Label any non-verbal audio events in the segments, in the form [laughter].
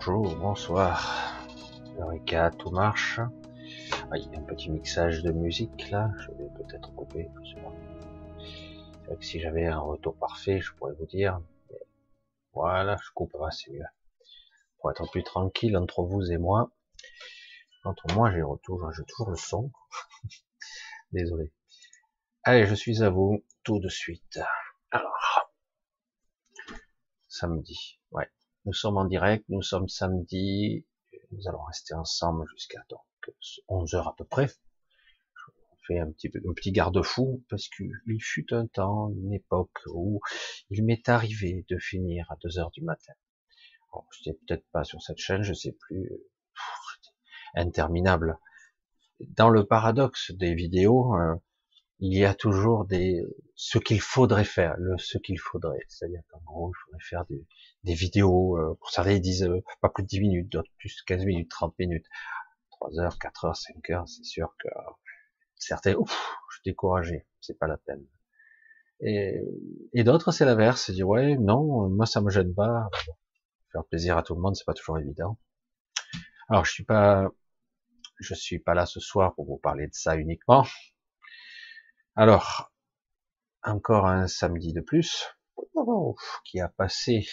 bonjour, bonsoir. Eureka, tout marche. Ah, il y a un petit mixage de musique là, je vais peut-être couper. C'est vrai que si j'avais un retour parfait, je pourrais vous dire. voilà, je coupe, c'est mieux. Pour être plus tranquille entre vous et moi. Entre moi, j'ai retour, j'ai toujours le son. [laughs] Désolé. Allez, je suis à vous tout de suite. Alors, samedi. Nous sommes en direct, nous sommes samedi, nous allons rester ensemble jusqu'à donc 11 heures à peu près. Je fais un petit, un petit garde-fou parce qu'il fut un temps, une époque où il m'est arrivé de finir à 2 heures du matin. Bon, je sais peut-être pas sur cette chaîne, je sais plus, interminable. Dans le paradoxe des vidéos, euh, il y a toujours des ce qu'il faudrait faire, le ce qu'il faudrait. C'est-à-dire qu'en gros, il faudrait faire des, vidéos, euh, pour certains ils disent euh, pas plus de 10 minutes, d'autres plus 15 minutes, 30 minutes, 3 heures, 4 heures, 5 heures, c'est sûr que certains, ouf, je suis découragé, c'est pas la peine. Et, et d'autres, c'est l'inverse, c'est dire ouais, non, moi ça me gêne pas, faire plaisir à tout le monde, c'est pas toujours évident. Alors je suis pas, je suis pas là ce soir pour vous parler de ça uniquement. Alors, encore un samedi de plus qui a passé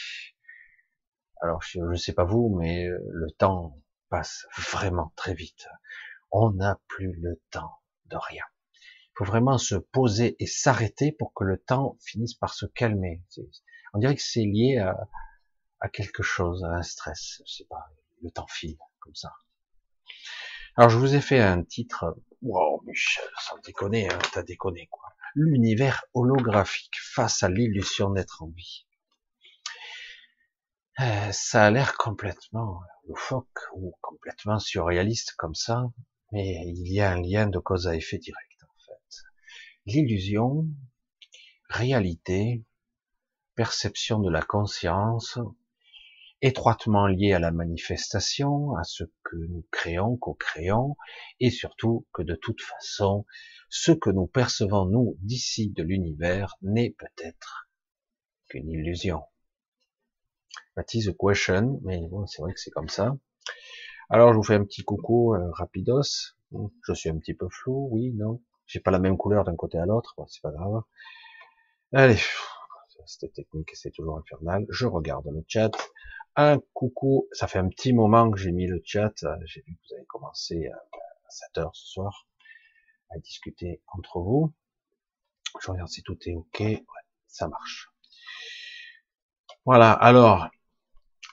alors, je ne sais pas vous, mais euh, le temps passe vraiment très vite. On n'a plus le temps de rien. Il faut vraiment se poser et s'arrêter pour que le temps finisse par se calmer. On dirait que c'est lié à, quelque chose, à un stress. Je sais pas, le temps file comme ça. Alors, je vous ai fait un titre. Wow, Michel, sans déconner, hein, t'as déconné quoi. L'univers holographique face à l'illusion d'être en vie. Euh, ça a l'air complètement loufoque ou complètement surréaliste comme ça, mais il y a un lien de cause à effet direct en fait. L'illusion, réalité, perception de la conscience, étroitement liée à la manifestation, à ce que nous créons, co-créons, et surtout que de toute façon, ce que nous percevons nous d'ici de l'univers n'est peut-être qu'une illusion. That is a question, mais bon, c'est vrai que c'est comme ça. Alors, je vous fais un petit coucou euh, rapidos. Je suis un petit peu flou, oui, non. J'ai pas la même couleur d'un côté à l'autre, bon, c'est pas grave. Allez, cette technique, c'est toujours infernal. Je regarde le chat. Un coucou, ça fait un petit moment que j'ai mis le chat. J'ai vu que vous avez commencé à 7 heures ce soir à discuter entre vous. Je regarde si tout est ok. Ça marche. Voilà, alors,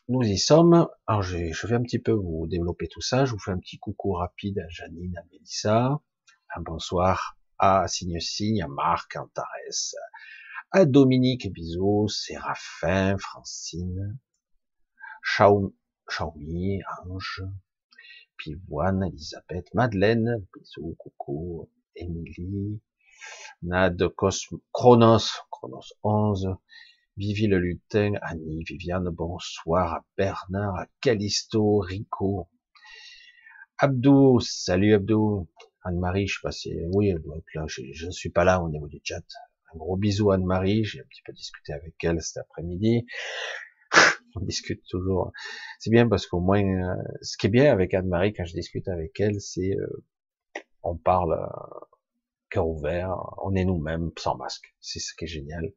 nous y sommes. Alors, je, vais un petit peu vous développer tout ça. Je vous fais un petit coucou rapide à Janine, à Mélissa. Un bonsoir à Signe Signe, à Marc, à Antares, à Dominique, bisous, Séraphin, Francine, Xiaomi, Ange, Pivoine, Elisabeth, Madeleine, bisous, coucou, Émilie, Nad, Cosmo, Chronos, Chronos 11, Vivi le lutin, Annie, Viviane, bonsoir, à Bernard, à Calisto, Rico, Abdou, salut Abdou, Anne-Marie, je sais pas si, oui, elle doit là, je ne suis pas là au niveau du chat. Un gros bisou Anne-Marie, j'ai un petit peu discuté avec elle cet après-midi. On discute toujours. C'est bien parce qu'au moins, euh, ce qui est bien avec Anne-Marie quand je discute avec elle, c'est, euh, on parle, euh, cœur ouvert, on est nous-mêmes, sans masque. C'est ce qui est génial.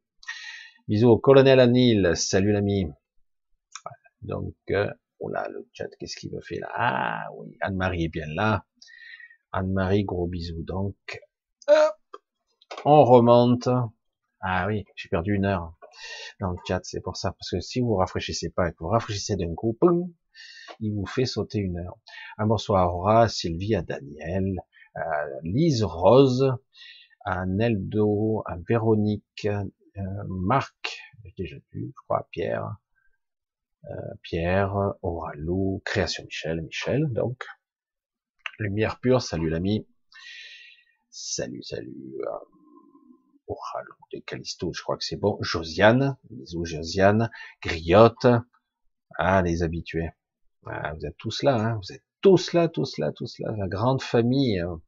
Bisous au colonel Anil, salut l'ami. Donc, euh, oh là, le chat, qu'est-ce qu'il me fait là? Ah oui, Anne-Marie est bien là. Anne-Marie, gros bisous. Donc, hop, on remonte. Ah oui, j'ai perdu une heure dans le chat, c'est pour ça. Parce que si vous rafraîchissez pas et que vous rafraîchissez d'un coup, il vous fait sauter une heure. Un bonsoir à Aura, Sylvie, à Daniel, à Lise Rose, à Neldo, à Véronique, euh, Marc, j'ai déjà vu, je crois, Pierre, euh, Pierre, Oralou, Création Michel, Michel, donc. Lumière pure, salut l'ami. Salut, salut. Euh, Oralou, de Callisto, je crois que c'est bon. Josiane, bisous Josiane. Griotte, ah, les habitués. Ah, vous êtes tous là, hein, vous êtes tous là, tous là, tous là, la grande famille. Hein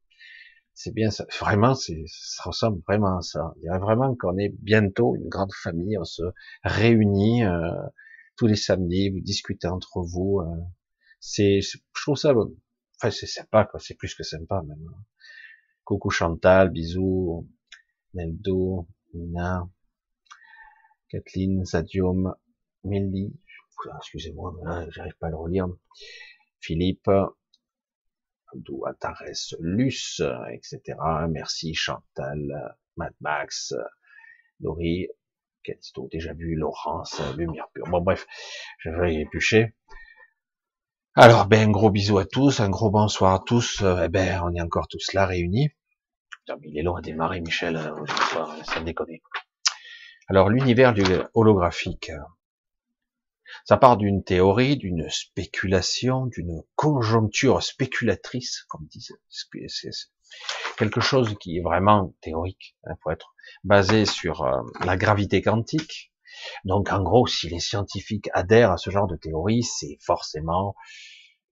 c'est bien ça. Vraiment, c'est, ça ressemble vraiment à ça. Il dirait vraiment qu'on est bientôt une grande famille, on se réunit euh, tous les samedis, vous discutez entre vous. Euh, c'est, je trouve ça, enfin c'est sympa quoi, c'est plus que sympa même. Coucou Chantal, bisous, Neldo, Nina, Kathleen, Zadium, Melly, excusez-moi, j'arrive pas à le relire. Philippe, Douatares, Luce, etc. Merci Chantal, Mad Max, Laurie, Catito, déjà vu, Laurence, Lumière Pure. Bon bref, je vais éplucher. Alors, ben, un gros bisou à tous, un gros bonsoir à tous. Eh ben, on est encore tous là réunis. Il est long à démarrer, Michel, euh, ça déconne. Alors, l'univers du holographique, ça part d'une théorie, d'une spéculation, d'une conjoncture spéculatrice, comme disent. C'est quelque chose qui est vraiment théorique, hein, faut être basé sur euh, la gravité quantique. Donc en gros, si les scientifiques adhèrent à ce genre de théorie, c'est forcément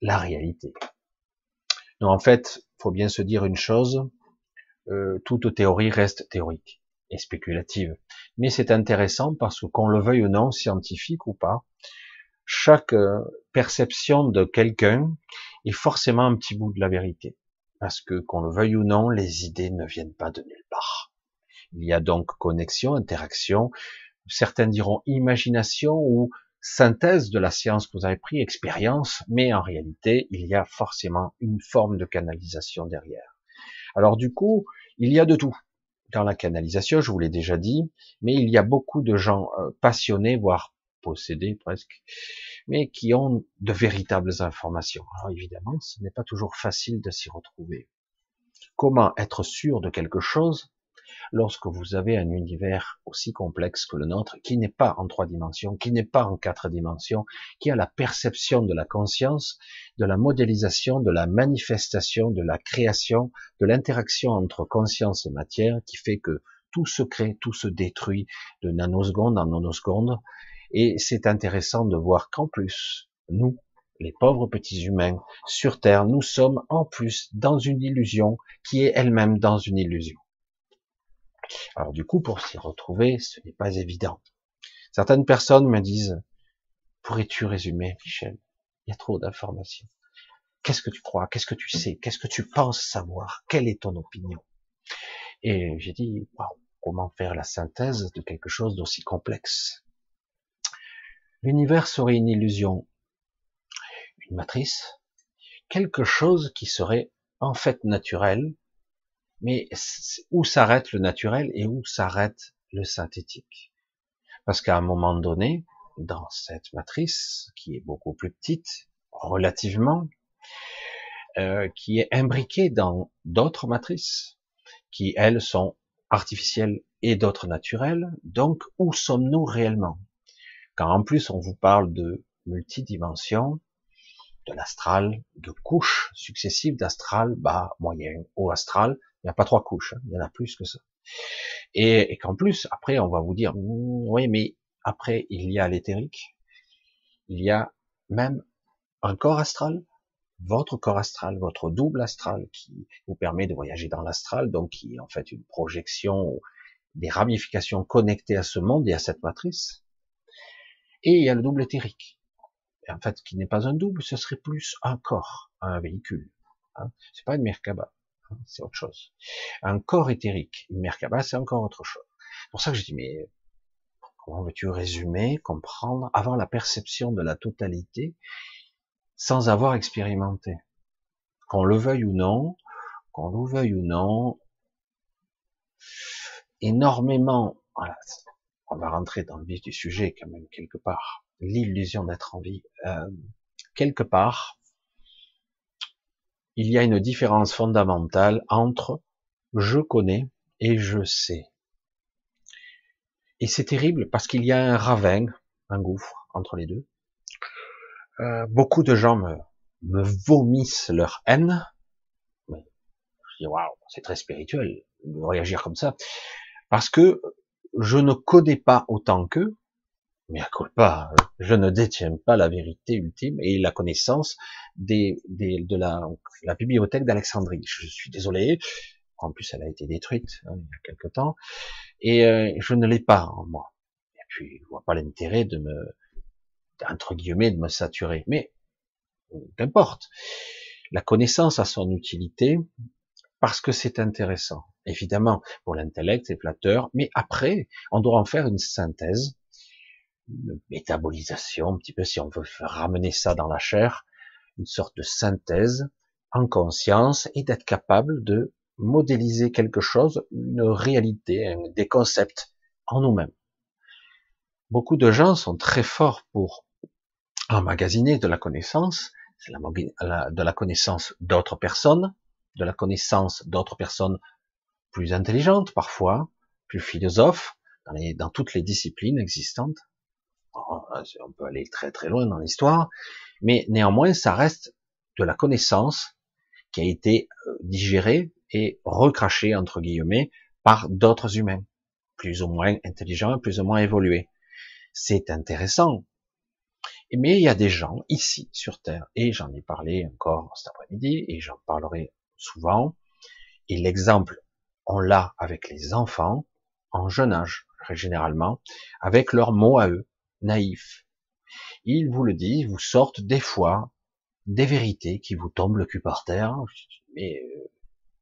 la réalité. Donc en fait, faut bien se dire une chose, euh, toute théorie reste théorique et spéculative. Mais c'est intéressant parce que qu'on le veuille ou non, scientifique ou pas, chaque euh, perception de quelqu'un est forcément un petit bout de la vérité. Parce que qu'on le veuille ou non, les idées ne viennent pas de nulle part. Il y a donc connexion, interaction, certains diront imagination ou synthèse de la science que vous avez pris, expérience, mais en réalité, il y a forcément une forme de canalisation derrière. Alors du coup, il y a de tout dans la canalisation, je vous l'ai déjà dit, mais il y a beaucoup de gens euh, passionnés, voire possédés presque, mais qui ont de véritables informations. Alors évidemment, ce n'est pas toujours facile de s'y retrouver. Comment être sûr de quelque chose lorsque vous avez un univers aussi complexe que le nôtre, qui n'est pas en trois dimensions, qui n'est pas en quatre dimensions, qui a la perception de la conscience, de la modélisation, de la manifestation, de la création, de l'interaction entre conscience et matière, qui fait que tout se crée, tout se détruit de nanoseconde en nanoseconde. Et c'est intéressant de voir qu'en plus, nous, les pauvres petits humains, sur Terre, nous sommes en plus dans une illusion qui est elle-même dans une illusion. Alors du coup, pour s'y retrouver, ce n'est pas évident. Certaines personnes me disent, pourrais-tu résumer, Michel? Il y a trop d'informations. Qu'est-ce que tu crois? Qu'est-ce que tu sais? Qu'est-ce que tu penses savoir? Quelle est ton opinion? Et j'ai dit, comment faire la synthèse de quelque chose d'aussi complexe? L'univers serait une illusion, une matrice, quelque chose qui serait en fait naturel, mais où s'arrête le naturel et où s'arrête le synthétique? Parce qu'à un moment donné, dans cette matrice, qui est beaucoup plus petite, relativement, euh, qui est imbriquée dans d'autres matrices, qui elles sont artificielles et d'autres naturelles, donc où sommes-nous réellement? Quand en plus on vous parle de multidimensions, de l'astral, de couches successives d'astral, bas, moyen, haut astral, il n'y a pas trois couches, hein. il y en a plus que ça. Et, qu'en plus, après, on va vous dire, hmm, oui, mais après, il y a l'éthérique, il y a même un corps astral, votre corps astral, votre double astral qui vous permet de voyager dans l'astral, donc qui est en fait une projection, des ramifications connectées à ce monde et à cette matrice. Et il y a le double éthérique, en fait, qui n'est pas un double, ce serait plus un corps, un véhicule. Hein. C'est pas une Merkaba c'est autre chose. Un corps éthérique, une Merkaba, c'est encore autre chose. C'est pour ça que je dis, mais comment veux-tu résumer, comprendre, avoir la perception de la totalité sans avoir expérimenté? Qu'on le veuille ou non, qu'on le veuille ou non, énormément, voilà, on va rentrer dans le vif du sujet quand même quelque part, l'illusion d'être en vie, euh, quelque part, il y a une différence fondamentale entre je connais et je sais. Et c'est terrible parce qu'il y a un ravin, un gouffre entre les deux. Euh, beaucoup de gens me, vomissent leur haine. je dis waouh, c'est très spirituel de réagir comme ça, parce que je ne connais pas autant qu'eux, mais à pas, je ne détiens pas la vérité ultime et la connaissance des, des de la, la bibliothèque d'Alexandrie. Je suis désolé, en plus elle a été détruite hein, il y a quelque temps, et euh, je ne l'ai pas en moi. Et puis je vois pas l'intérêt de me entre guillemets, de me saturer. Mais, qu'importe. La connaissance a son utilité parce que c'est intéressant. Évidemment, pour l'intellect, c'est flatteur, mais après, on doit en faire une synthèse, une métabolisation, un petit peu si on veut ramener ça dans la chair, une sorte de synthèse en conscience et d'être capable de modéliser quelque chose, une réalité, des concepts en nous-mêmes. Beaucoup de gens sont très forts pour emmagasiner de la connaissance, de la connaissance d'autres personnes, de la connaissance d'autres personnes plus intelligentes parfois, plus philosophes, dans, dans toutes les disciplines existantes. On peut aller très très loin dans l'histoire, mais néanmoins ça reste de la connaissance qui a été euh, digérée et recrachée entre guillemets par d'autres humains, plus ou moins intelligents, plus ou moins évolués. C'est intéressant. Mais il y a des gens ici sur Terre, et j'en ai parlé encore cet après-midi, et j'en parlerai souvent, et l'exemple, on l'a avec les enfants, en jeune âge, généralement, avec leurs mots à eux, naïfs. Ils vous le disent, vous sortent des fois des vérités qui vous tombent le cul par terre, euh,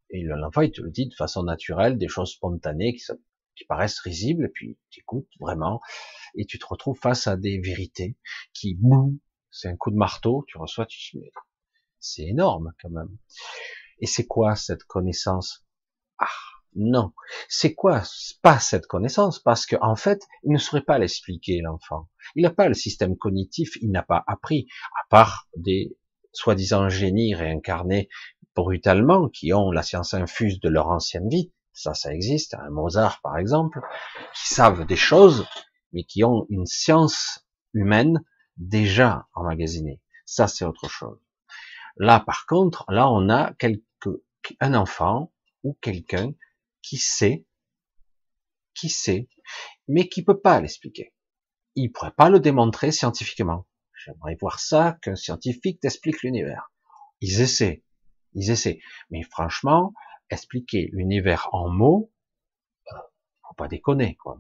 et l'enfant il te le dit de façon naturelle, des choses spontanées qui, qui paraissent risibles, et puis tu écoutes vraiment, et tu te retrouves face à des vérités qui, boum, c'est un coup de marteau, tu reçois, tu c'est énorme quand même. Et c'est quoi cette connaissance? Ah, non. C'est quoi pas cette connaissance? Parce qu'en en fait, il ne saurait pas l'expliquer, l'enfant. Il n'a pas le système cognitif, il n'a pas appris, à part des soi-disant génies réincarnés brutalement, qui ont la science infuse de leur ancienne vie, ça, ça existe, un Mozart par exemple, qui savent des choses, mais qui ont une science humaine déjà emmagasinée. Ça, c'est autre chose. Là, par contre, là, on a quelque, un enfant ou quelqu'un qui sait, qui sait, mais qui peut pas l'expliquer. Il pourrait pas le démontrer scientifiquement. J'aimerais voir ça qu'un scientifique t'explique l'univers. Ils essaient, ils essaient. Mais franchement, expliquer l'univers en mots, euh, faut pas déconner, quoi.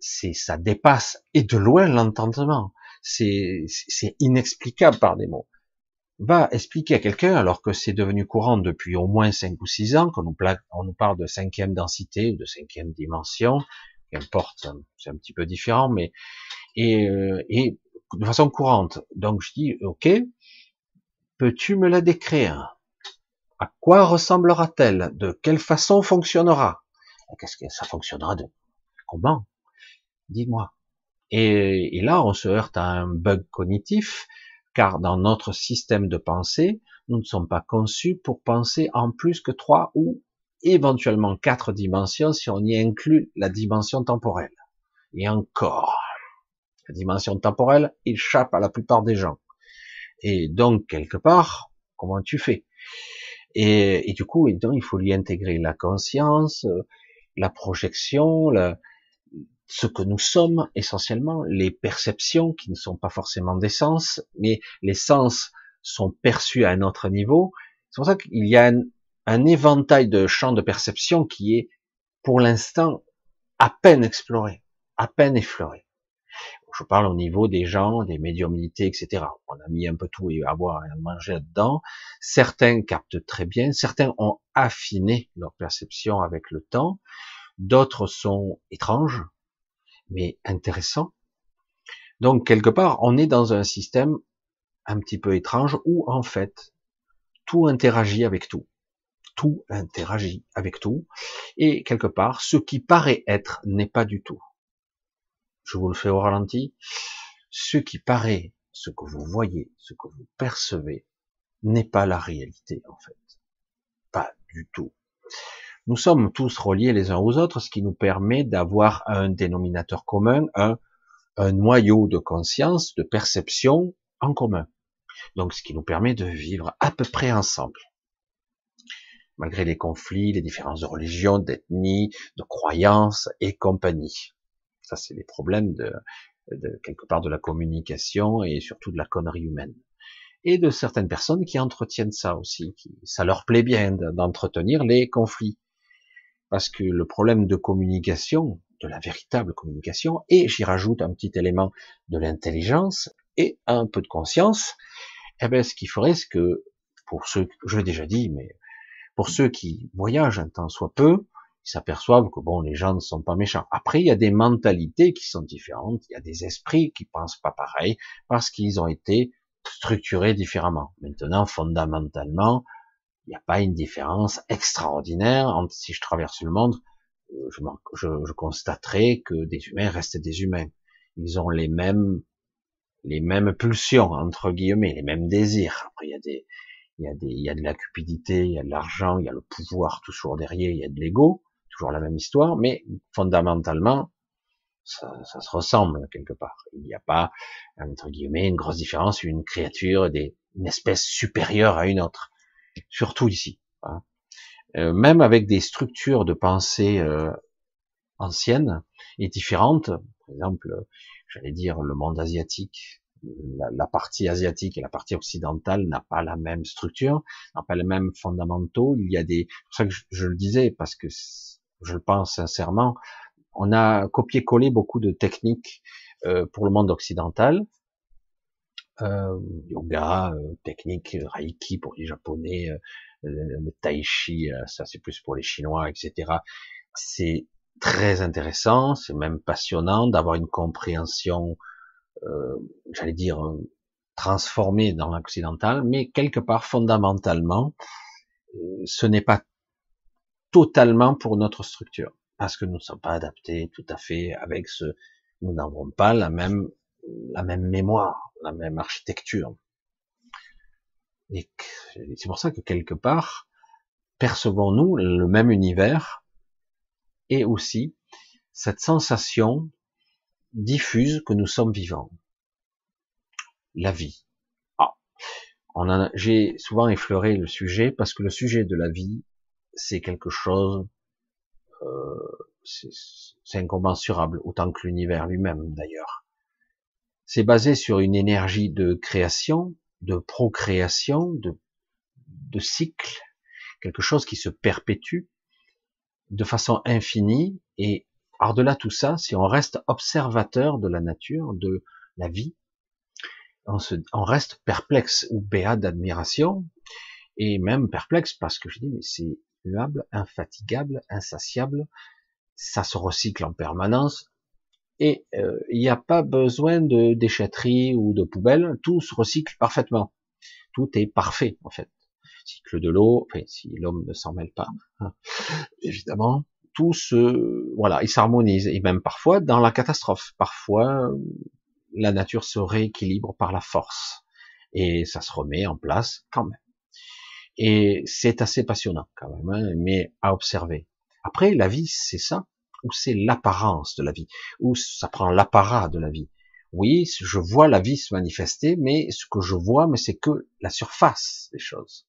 ça dépasse et de loin l'entendement. C'est, c'est inexplicable par des mots. Va expliquer à quelqu'un, alors que c'est devenu courant depuis au moins cinq ou six ans, qu'on nous, on nous parle de cinquième densité ou de cinquième dimension, qu'importe, c'est un petit peu différent, mais et, euh, et de façon courante. Donc je dis, ok, peux-tu me la décrire? À quoi ressemblera-t-elle? De quelle façon fonctionnera? Qu'est-ce que ça fonctionnera de? Comment? Dis-moi. Et, là, on se heurte à un bug cognitif, car dans notre système de pensée, nous ne sommes pas conçus pour penser en plus que trois ou éventuellement quatre dimensions si on y inclut la dimension temporelle. Et encore, la dimension temporelle échappe à la plupart des gens. Et donc, quelque part, comment tu fais? Et, du coup, il faut lui intégrer la conscience, euh, la projection, ce que nous sommes essentiellement, les perceptions qui ne sont pas forcément des sens, mais les sens sont perçus à un autre niveau. C'est pour ça qu'il y a un, un éventail de champs de perception qui est, pour l'instant, à peine exploré, à peine effleuré. Je parle au niveau des gens, des médiumnités, etc. On a mis un peu tout et à boire et à manger là-dedans. Certains captent très bien, certains ont affiné leur perception avec le temps, d'autres sont étranges, mais intéressants. Donc quelque part, on est dans un système un petit peu étrange où en fait tout interagit avec tout. Tout interagit avec tout. Et quelque part, ce qui paraît être n'est pas du tout je vous le fais au ralenti, ce qui paraît, ce que vous voyez, ce que vous percevez, n'est pas la réalité en fait. Pas du tout. Nous sommes tous reliés les uns aux autres, ce qui nous permet d'avoir un dénominateur commun, un, noyau de conscience, de perception en commun. Donc ce qui nous permet de vivre à peu près ensemble. Malgré les conflits, les différences de religion, d'ethnie, de croyances et compagnie. Ça, c'est les problèmes de, quelque part de la communication et surtout de la connerie humaine. Et de certaines personnes qui entretiennent ça aussi, qui, ça leur plaît bien d'entretenir les conflits. Parce que le problème de communication, de la véritable communication, et j'y rajoute un petit élément de l'intelligence et un peu de conscience, eh bien, ce qu'il faudrait, c'est que, pour ceux, je l'ai déjà dit, mais pour ceux qui voyagent un temps soit peu, ils s'aperçoivent que bon, les gens ne sont pas méchants. Après, il y a des mentalités qui sont différentes, il y a des esprits qui pensent pas pareil, parce qu'ils ont été structurés différemment. Maintenant, fondamentalement, il n'y a pas une différence extraordinaire entre si je traverse le monde, euh, je, je, je constaterai que des humains restent des humains. Ils ont les mêmes les mêmes pulsions entre guillemets, les mêmes désirs. Après, il y a des il y a des il y a de la cupidité, il y a de l'argent, il y a le pouvoir toujours derrière, il y a de l'ego, toujours la même histoire, mais fondamentalement ça, ça, se ressemble quelque part. Il n'y a pas entre guillemets une grosse différence, une créature, des, une espèce supérieure à une autre surtout ici. Hein. Euh, même avec des structures de pensée euh, anciennes et différentes, par exemple, j'allais dire le monde asiatique, la, partie asiatique et la partie occidentale n'a pas la même structure, n'a pas les mêmes fondamentaux. Il y a des, c'est pour ça que je, le disais parce que je le pense sincèrement, on a copié-collé beaucoup de techniques euh, pour le monde occidental, euh, yoga, euh, technique, reiki pour les japonais, euh, le, tai chi, ça c'est plus pour les chinois, etc. C'est très intéressant, c'est même passionnant d'avoir une compréhension, j'allais dire, transformée dans l'occidental, mais quelque part fondamentalement, ce n'est pas totalement pour notre structure, parce que nous ne sommes pas adaptés tout à fait avec ce, nous n'avons pas la même la même mémoire, la même architecture. Et c'est pour ça que quelque part, percevons-nous le même univers et aussi cette sensation diffuse que nous sommes vivants. La vie. Ah, j'ai souvent effleuré le sujet parce que le sujet de la vie, c'est quelque chose, euh, c'est incommensurable, autant que l'univers lui-même d'ailleurs. C'est basé sur une énergie de création, de procréation, de, de cycle, quelque chose qui se perpétue de façon infinie. Et par-delà tout ça, si on reste observateur de la nature, de la vie, on, reste perplexe ou béat d'admiration, et même perplexe parce que je dis, mais c'est infatigable, insatiable, ça se recycle en permanence, et euh, il n'y a pas besoin de déchetterie ou de poubelle, tout se recycle parfaitement. Tout est parfait en fait. Cycle de l'eau, enfin, si l'homme ne s'en mêle pas, hein, évidemment, tout se, voilà, il s'harmonise et même parfois dans la catastrophe. Parfois, la nature se rééquilibre par la force et ça se remet en place quand même. Et c'est assez passionnant quand même, hein, mais à observer. Après, la vie, c'est ça ou c'est l'apparence de la vie, ou ça prend l'apparat de la vie. Oui, je vois la vie se manifester, mais ce que je vois, mais c'est que la surface des choses.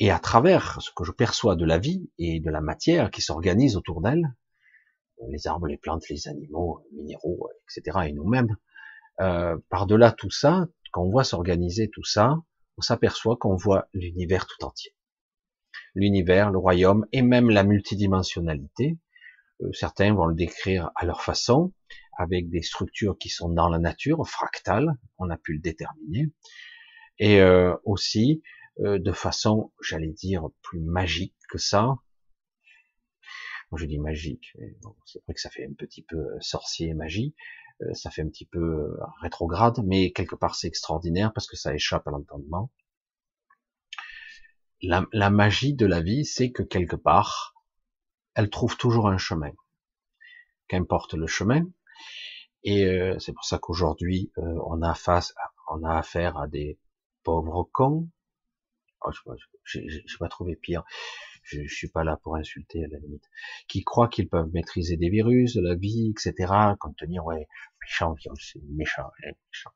Et à travers ce que je perçois de la vie et de la matière qui s'organise autour d'elle, les arbres, les plantes, les animaux, les minéraux, etc., et nous-mêmes, euh, par-delà tout ça, quand on voit s'organiser tout ça, on s'aperçoit qu'on voit l'univers tout entier. L'univers, le royaume et même la multidimensionnalité, certains vont le décrire à leur façon, avec des structures qui sont dans la nature, fractales, on a pu le déterminer, et euh, aussi euh, de façon, j'allais dire, plus magique que ça. je dis magique, c'est vrai que ça fait un petit peu sorcier magie, ça fait un petit peu rétrograde, mais quelque part c'est extraordinaire parce que ça échappe à l'entendement. la magie de la vie, c'est que quelque part, elle trouve toujours un chemin, qu'importe le chemin. Et euh, c'est pour ça qu'aujourd'hui, euh, on a face, on a affaire à des pauvres cons. Oh, je n'ai pas trouvé pire. Je, je suis pas là pour insulter à la limite. Qui croient qu'ils peuvent maîtriser des virus, la vie, etc. Contenir, ouais, méchant c'est méchant, méchant.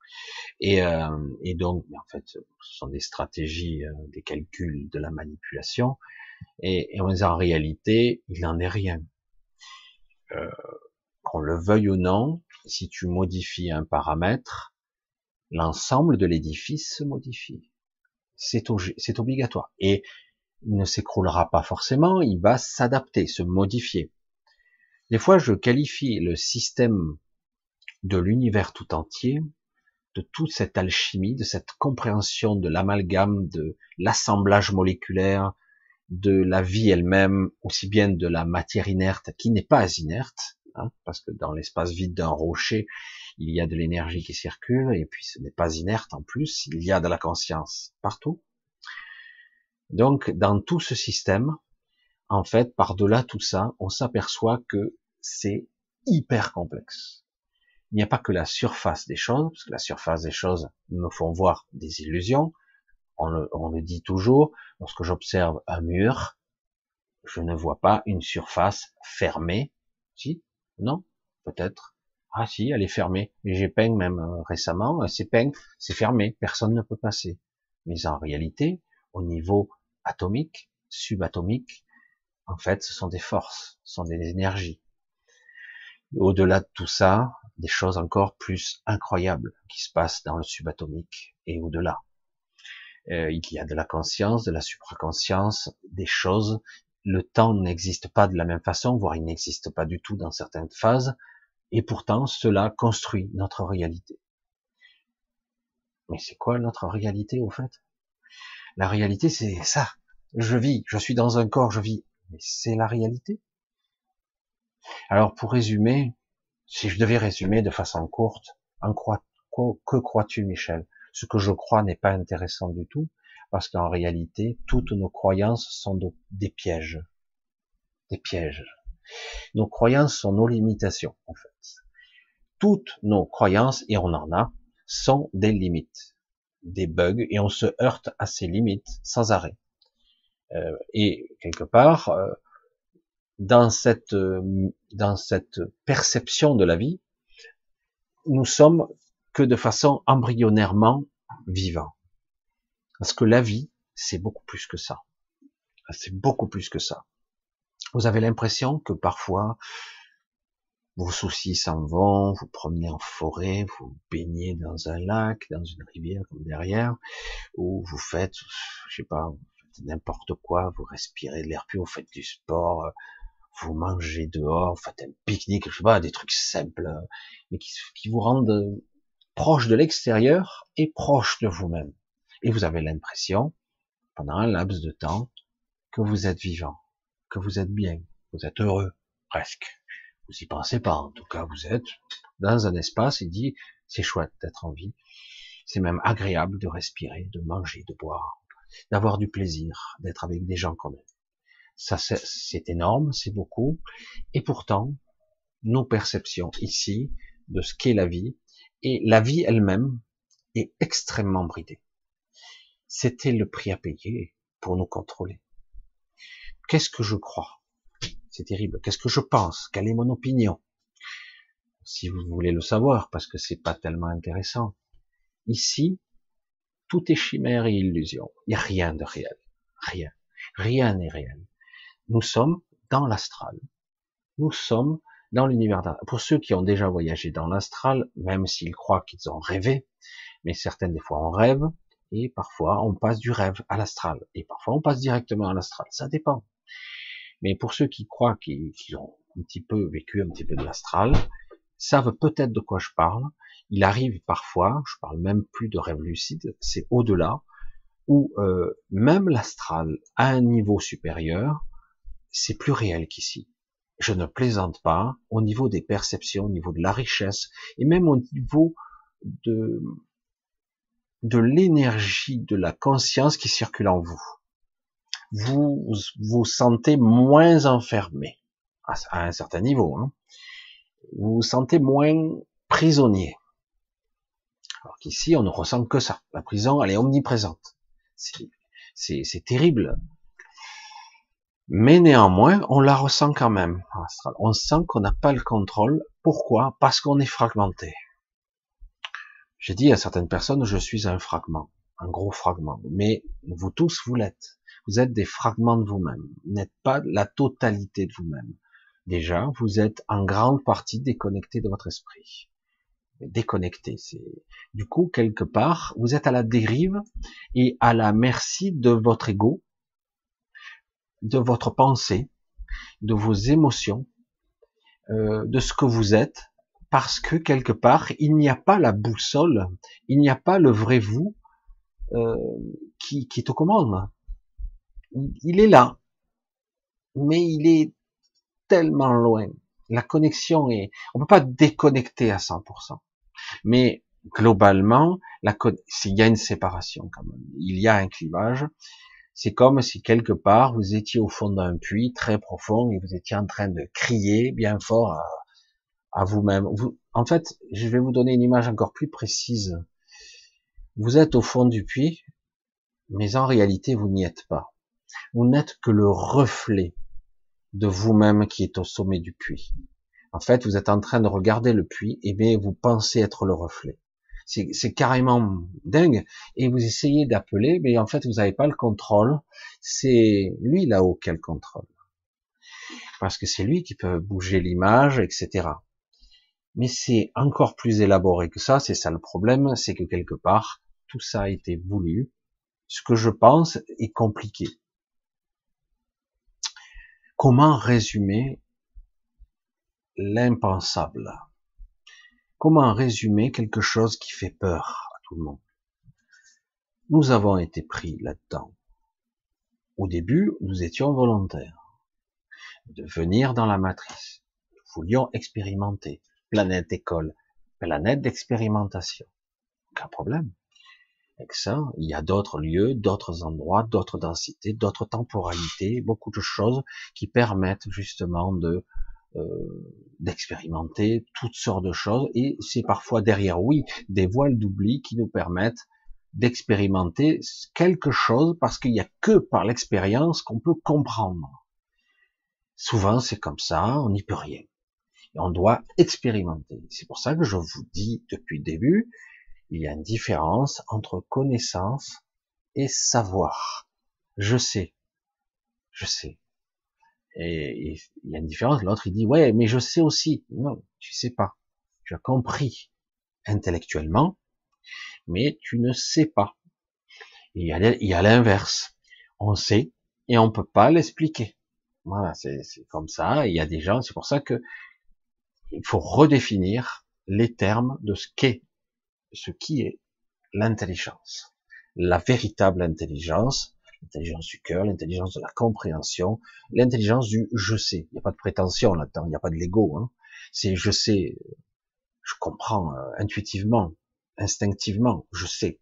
Et, euh, et donc, en fait, ce sont des stratégies, des calculs, de la manipulation. Et, en réalité, il n'en est rien. Euh, qu'on le veuille ou non, si tu modifies un paramètre, l'ensemble de l'édifice se modifie. C'est obligatoire. Et il ne s'écroulera pas forcément, il va s'adapter, se modifier. Des fois, je qualifie le système de l'univers tout entier, de toute cette alchimie, de cette compréhension de l'amalgame, de l'assemblage moléculaire, de la vie elle-même, aussi bien de la matière inerte qui n'est pas inerte, hein, parce que dans l'espace vide d'un rocher, il y a de l'énergie qui circule, et puis ce n'est pas inerte en plus, il y a de la conscience partout. Donc, dans tout ce système, en fait, par-delà tout ça, on s'aperçoit que c'est hyper complexe. Il n'y a pas que la surface des choses, parce que la surface des choses me font voir des illusions, on le, dit toujours, lorsque j'observe un mur, je ne vois pas une surface fermée. Si Non Peut-être. Ah si, elle est fermée. J'ai peint même euh, récemment, c'est peint, c'est fermé, personne ne peut passer. Mais en réalité, au niveau atomique, subatomique, en fait, ce sont des forces, ce sont des énergies. Au-delà de tout ça, des choses encore plus incroyables qui se passent dans le subatomique et au-delà. Euh, il y a de la conscience, de la supraconscience, des choses. Le temps n'existe pas de la même façon, voire il n'existe pas du tout dans certaines phases, et pourtant cela construit notre réalité. Mais c'est quoi notre réalité au fait? La réalité c'est ça. Je vis, je suis dans un corps, je vis. Mais c'est la réalité? Alors pour résumer, si je devais résumer de façon courte, en quoi, que crois-tu Michel? Ce que je crois n'est pas intéressant du tout, parce qu'en réalité, toutes nos croyances sont des pièges. Des pièges. Nos croyances sont nos limitations, en fait. Toutes nos croyances, et on en a, sont des limites, des bugs, et on se heurte à ces limites sans arrêt. Euh, et quelque part, euh, euh, dans cette perception de la vie, nous sommes que de façon embryonnairement vivant. Parce que la vie, c'est beaucoup plus que ça. C'est beaucoup plus que ça. Vous avez l'impression que parfois, vos soucis s'en vont, vous promenez en forêt, vous baignez dans un lac, dans une rivière comme derrière, ou vous faites, je sais pas, n'importe quoi, vous respirez de l'air pur, vous faites du sport, vous mangez dehors, vous faites un pique-nique, je sais pas, des trucs simples, mais qui vous rendent proche de l'extérieur et proche de vous-même. Et vous avez l'impression, pendant un laps de temps, que vous êtes vivant, que vous êtes bien, vous êtes heureux, presque. Vous y pensez pas, en tout cas, vous êtes dans un espace et dit, c'est chouette d'être en vie, c'est même agréable de respirer, de manger, de boire, d'avoir du plaisir, d'être avec des gens qu'on aime. Ça, c'est énorme, c'est beaucoup, et pourtant, nos perceptions ici de ce qu'est la vie et la vie elle-même est extrêmement bridée. C'était le prix à payer pour nous contrôler. Qu'est-ce que je crois? C'est terrible. Qu'est-ce que je pense? Quelle est mon opinion? Si vous voulez le savoir, parce que c'est pas tellement intéressant. Ici, tout est chimère et illusion. Il n'y a rien de réel. Rien. Rien n'est réel. Nous sommes dans l'astral. Nous sommes dans l'univers Pour ceux qui ont déjà voyagé dans l'astral, même s'ils croient qu'ils ont rêvé, mais certaines des fois on rêve, et parfois on passe du rêve à l'astral, et parfois on passe directement à l'astral, ça dépend. Mais pour ceux qui croient qu'ils ont un petit peu vécu un petit peu de l'astral, savent peut-être de quoi je parle. Il arrive parfois, je parle même plus de rêve lucide, c'est au-delà, où euh, même l'astral à un niveau supérieur, c'est plus réel qu'ici je ne plaisante pas, au niveau des perceptions, au niveau de la richesse, et même au niveau de, l'énergie, de la conscience qui circule en vous. Vous vous sentez moins enfermé, à un certain niveau. Hein. Vous vous sentez moins prisonnier. Alors qu'ici, on ne ressent que ça. La prison, elle est omniprésente. C'est terrible. Mais néanmoins, on la ressent quand même. On sent qu'on n'a pas le contrôle. Pourquoi? Parce qu'on est fragmenté. J'ai dit à certaines personnes, je suis un fragment, un gros fragment. Mais vous tous, vous l'êtes. Vous êtes des fragments de vous-même. Vous n'êtes pas la totalité de vous-même. Déjà, vous êtes en grande partie déconnecté de votre esprit. Déconnecté, c'est du coup quelque part, vous êtes à la dérive et à la merci de votre ego, de votre pensée, de vos émotions, euh, de ce que vous êtes, parce que quelque part, il n'y a pas la boussole, il n'y a pas le vrai vous euh, qui, qui est aux commandes. Il est là, mais il est tellement loin. La connexion est, on peut pas déconnecter à 100%. Mais globalement, la, s'il y a une séparation quand même, il y a un clivage. C'est comme si quelque part vous étiez au fond d'un puits très profond et vous étiez en train de crier bien fort à, vous-même. Vous, en fait, je vais vous donner une image encore plus précise. Vous êtes au fond du puits, mais en réalité, vous n'y êtes pas. Vous n'êtes que le reflet de vous-même qui est au sommet du puits. En fait, vous êtes en train de regarder le puits, et bien vous pensez être le reflet. C'est carrément dingue. Et vous essayez d'appeler, mais en fait, vous n'avez pas le contrôle. C'est lui là-haut qui a le contrôle. Parce que c'est lui qui peut bouger l'image, etc. Mais c'est encore plus élaboré que ça, c'est ça le problème, c'est que quelque part, tout ça a été voulu. Ce que je pense est compliqué. Comment résumer l'impensable? Comment résumer quelque chose qui fait peur à tout le monde? Nous avons été pris là-dedans. Au début, nous étions volontaires de venir dans la matrice. Nous voulions expérimenter. Planète école, planète d'expérimentation. Aucun problème. Avec ça, il y a d'autres lieux, d'autres endroits, d'autres densités, d'autres temporalités, beaucoup de choses qui permettent justement de d'expérimenter toutes sortes de choses. Et c'est parfois derrière, oui, des voiles d'oubli qui nous permettent d'expérimenter quelque chose parce qu'il n'y a que par l'expérience qu'on peut comprendre. Souvent, c'est comme ça, on n'y peut rien. Et on doit expérimenter. C'est pour ça que je vous dis depuis le début, il y a une différence entre connaissance et savoir. Je sais. Je sais. Et, il y a une différence. L'autre, il dit, ouais, mais je sais aussi. Non, tu sais pas. Tu as compris intellectuellement, mais tu ne sais pas. il y a l'inverse. On sait et on peut pas l'expliquer. Voilà, c'est comme ça. Il y a des gens, c'est pour ça que il faut redéfinir les termes de ce qu'est ce qui est l'intelligence. La véritable intelligence, l'intelligence du cœur, l'intelligence de la compréhension, l'intelligence du je sais. Il n'y a pas de prétention là-dedans, il n'y a pas de l'ego. Hein. C'est je sais, je comprends euh, intuitivement, instinctivement, je sais.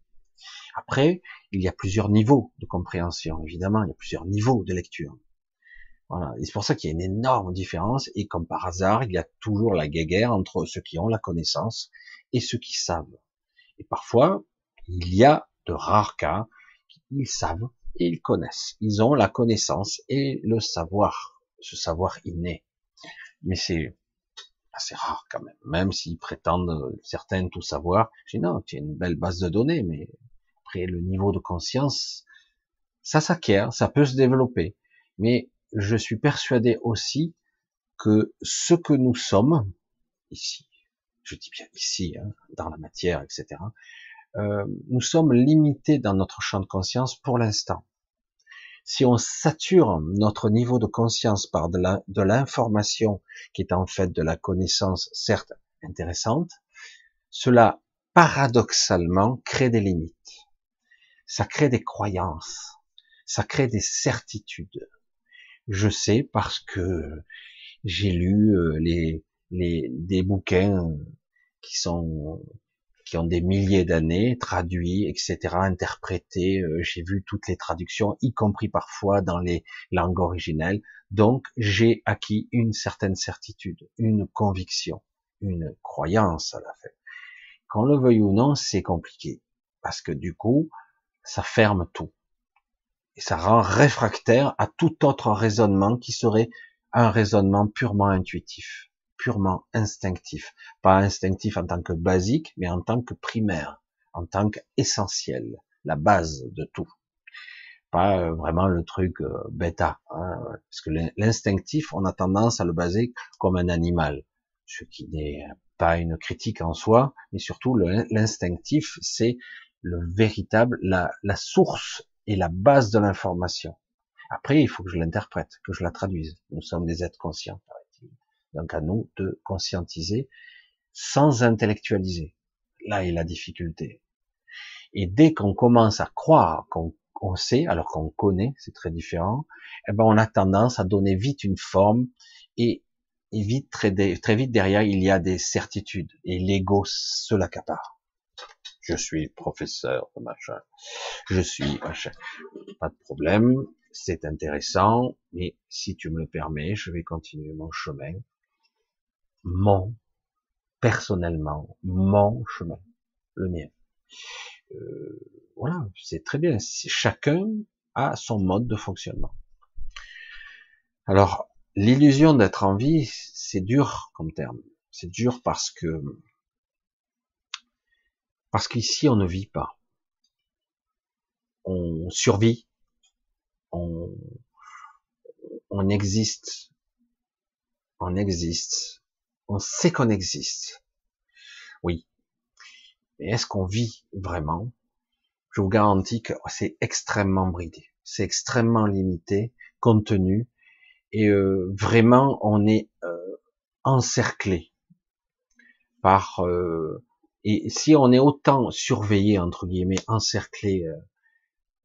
Après, il y a plusieurs niveaux de compréhension, évidemment, il y a plusieurs niveaux de lecture. Voilà. Et c'est pour ça qu'il y a une énorme différence, et comme par hasard, il y a toujours la guerre entre ceux qui ont la connaissance et ceux qui savent. Et parfois, il y a de rares cas, ils savent ils connaissent. Ils ont la connaissance et le savoir, ce savoir inné. Mais c'est assez rare quand même, même s'ils prétendent certains tout savoir. Je dis non, tu as une belle base de données, mais après le niveau de conscience, ça s'acquiert, ça peut se développer. Mais je suis persuadé aussi que ce que nous sommes ici, je dis bien ici, hein, dans la matière, etc., euh, nous sommes limités dans notre champ de conscience pour l'instant. Si on sature notre niveau de conscience par de l'information qui est en fait de la connaissance, certes intéressante, cela paradoxalement crée des limites. Ça crée des croyances, ça crée des certitudes. Je sais parce que j'ai lu euh, les, les, des bouquins qui sont qui ont des milliers d'années, traduits, etc., interprétés. Euh, j'ai vu toutes les traductions, y compris parfois dans les langues originelles. Donc, j'ai acquis une certaine certitude, une conviction, une croyance à la fait. Qu'on le veuille ou non, c'est compliqué. Parce que du coup, ça ferme tout. Et ça rend réfractaire à tout autre raisonnement qui serait un raisonnement purement intuitif purement instinctif. Pas instinctif en tant que basique, mais en tant que primaire, en tant qu'essentiel, la base de tout. Pas euh, vraiment le truc euh, bêta. Hein, parce que l'instinctif, on a tendance à le baser comme un animal. Ce qui n'est pas une critique en soi, mais surtout l'instinctif, c'est le véritable, la, la source et la base de l'information. Après, il faut que je l'interprète, que je la traduise. Nous sommes des êtres conscients. Donc à nous de conscientiser sans intellectualiser. Là est la difficulté. Et dès qu'on commence à croire qu'on sait, alors qu'on connaît, c'est très différent, eh ben on a tendance à donner vite une forme et, vite très, très vite derrière il y a des certitudes et l'ego se l'accapare. Je suis professeur machin, je suis machin, pas de problème, c'est intéressant, mais si tu me le permets, je vais continuer mon chemin, mon personnellement mon chemin, le mien. Euh, voilà, c'est très bien. Chacun a son mode de fonctionnement. Alors, l'illusion d'être en vie, c'est dur comme terme. C'est dur parce que parce qu'ici on ne vit pas. On survit, on, on existe, on existe, on sait qu'on existe. Oui. Mais est-ce qu'on vit vraiment? Je vous garantis que c'est extrêmement bridé, c'est extrêmement limité, contenu, et euh, vraiment on est euh, encerclé par euh, et si on est autant surveillé entre guillemets, encerclé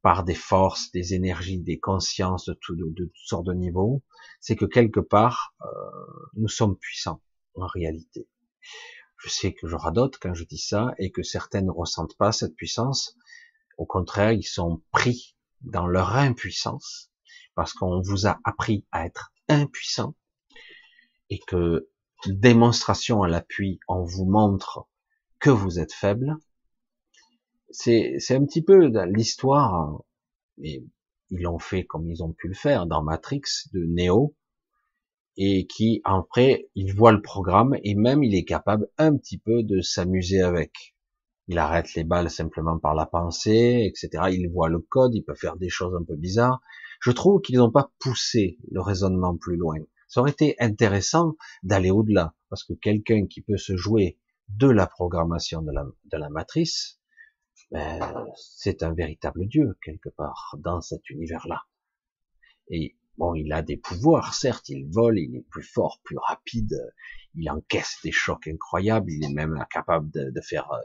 par des forces, des énergies, des consciences de, tout, de, de toutes sortes de niveaux, c'est que quelque part nous sommes puissants en réalité. Je sais que je radote quand je dis ça et que certaines ne ressentent pas cette puissance. Au contraire, ils sont pris dans leur impuissance parce qu'on vous a appris à être impuissant et que démonstration à l'appui, on vous montre que vous êtes faible. C'est, c'est un petit peu l'histoire, mais ils l'ont fait comme ils ont pu le faire dans Matrix de Neo, et qui après il voit le programme et même il est capable un petit peu de s'amuser avec. Il arrête les balles simplement par la pensée, etc. Il voit le code, il peut faire des choses un peu bizarres. Je trouve qu'ils n'ont pas poussé le raisonnement plus loin. Ça aurait été intéressant d'aller au-delà, parce que quelqu'un qui peut se jouer de la programmation de la, de la matrice, ben, c'est un véritable dieu quelque part dans cet univers-là. Et Bon, il a des pouvoirs, certes, il vole, il est plus fort, plus rapide, il encaisse des chocs incroyables, il est même capable de, faire euh,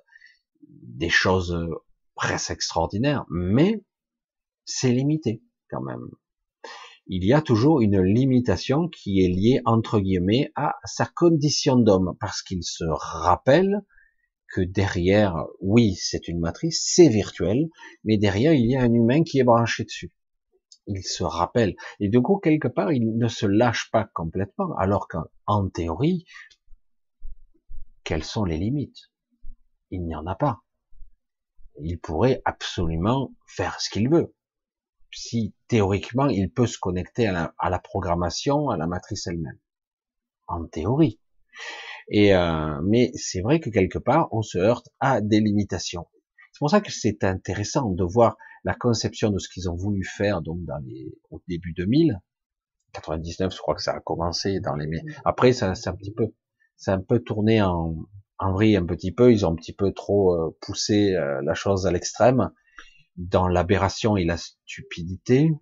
des choses euh, presque extraordinaires, mais c'est limité quand même. Il y a toujours une limitation qui est liée entre guillemets à sa condition d'homme, parce qu'il se rappelle que derrière, oui, c'est une matrice, c'est virtuel, mais derrière, il y a un humain qui est branché dessus il se rappelle. Et du coup, quelque part, il ne se lâche pas complètement, alors qu'en théorie, quelles sont les limites? Il n'y en a pas. Il pourrait absolument faire ce qu'il veut. Si théoriquement, il peut se connecter à la, à la programmation, à la matrice elle-même. En théorie. Et euh, mais c'est vrai que quelque part, on se heurte à des limitations. C'est pour ça que c'est intéressant de voir la conception de ce qu'ils ont voulu faire donc dans les au début 2000 99 je crois que ça a commencé dans les après ça c'est un petit peu c'est un peu tourné en en vrille un petit peu. Ils ont un petit peu trop euh, poussé euh, la chose à l'extrême. Dans l'aberration et la stupidité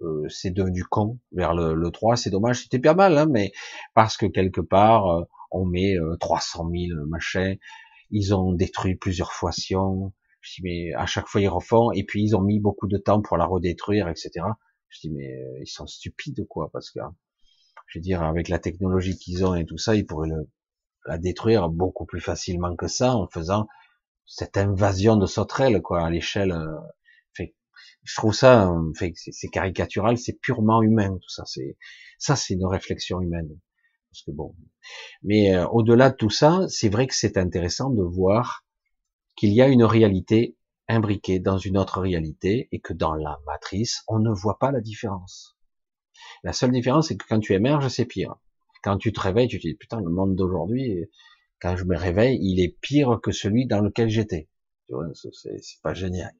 euh, c'est devenu con vers le, le 3 c'est dommage c'était bien mal hein, mais parce que quelque part on met 300 000 machins. Ils ont détruit plusieurs fois Sion je dis, mais à chaque fois ils refont, et puis ils ont mis beaucoup de temps pour la redétruire, etc. Je dis, mais euh, ils sont stupides ou quoi? Parce que, je veux dire, avec la technologie qu'ils ont et tout ça, ils pourraient le, la détruire beaucoup plus facilement que ça en faisant cette invasion de sauterelles, quoi, à l'échelle. Euh, fait, je trouve ça, euh, fait, c'est caricatural, c'est purement humain, tout ça. C'est ça, c'est une réflexion humaine. Parce que bon, mais au-delà de tout ça, c'est vrai que c'est intéressant de voir qu'il y a une réalité imbriquée dans une autre réalité et que dans la matrice, on ne voit pas la différence. La seule différence, c'est que quand tu émerges, c'est pire. Quand tu te réveilles, tu te dis, putain, le monde d'aujourd'hui, quand je me réveille, il est pire que celui dans lequel j'étais. C'est pas génial.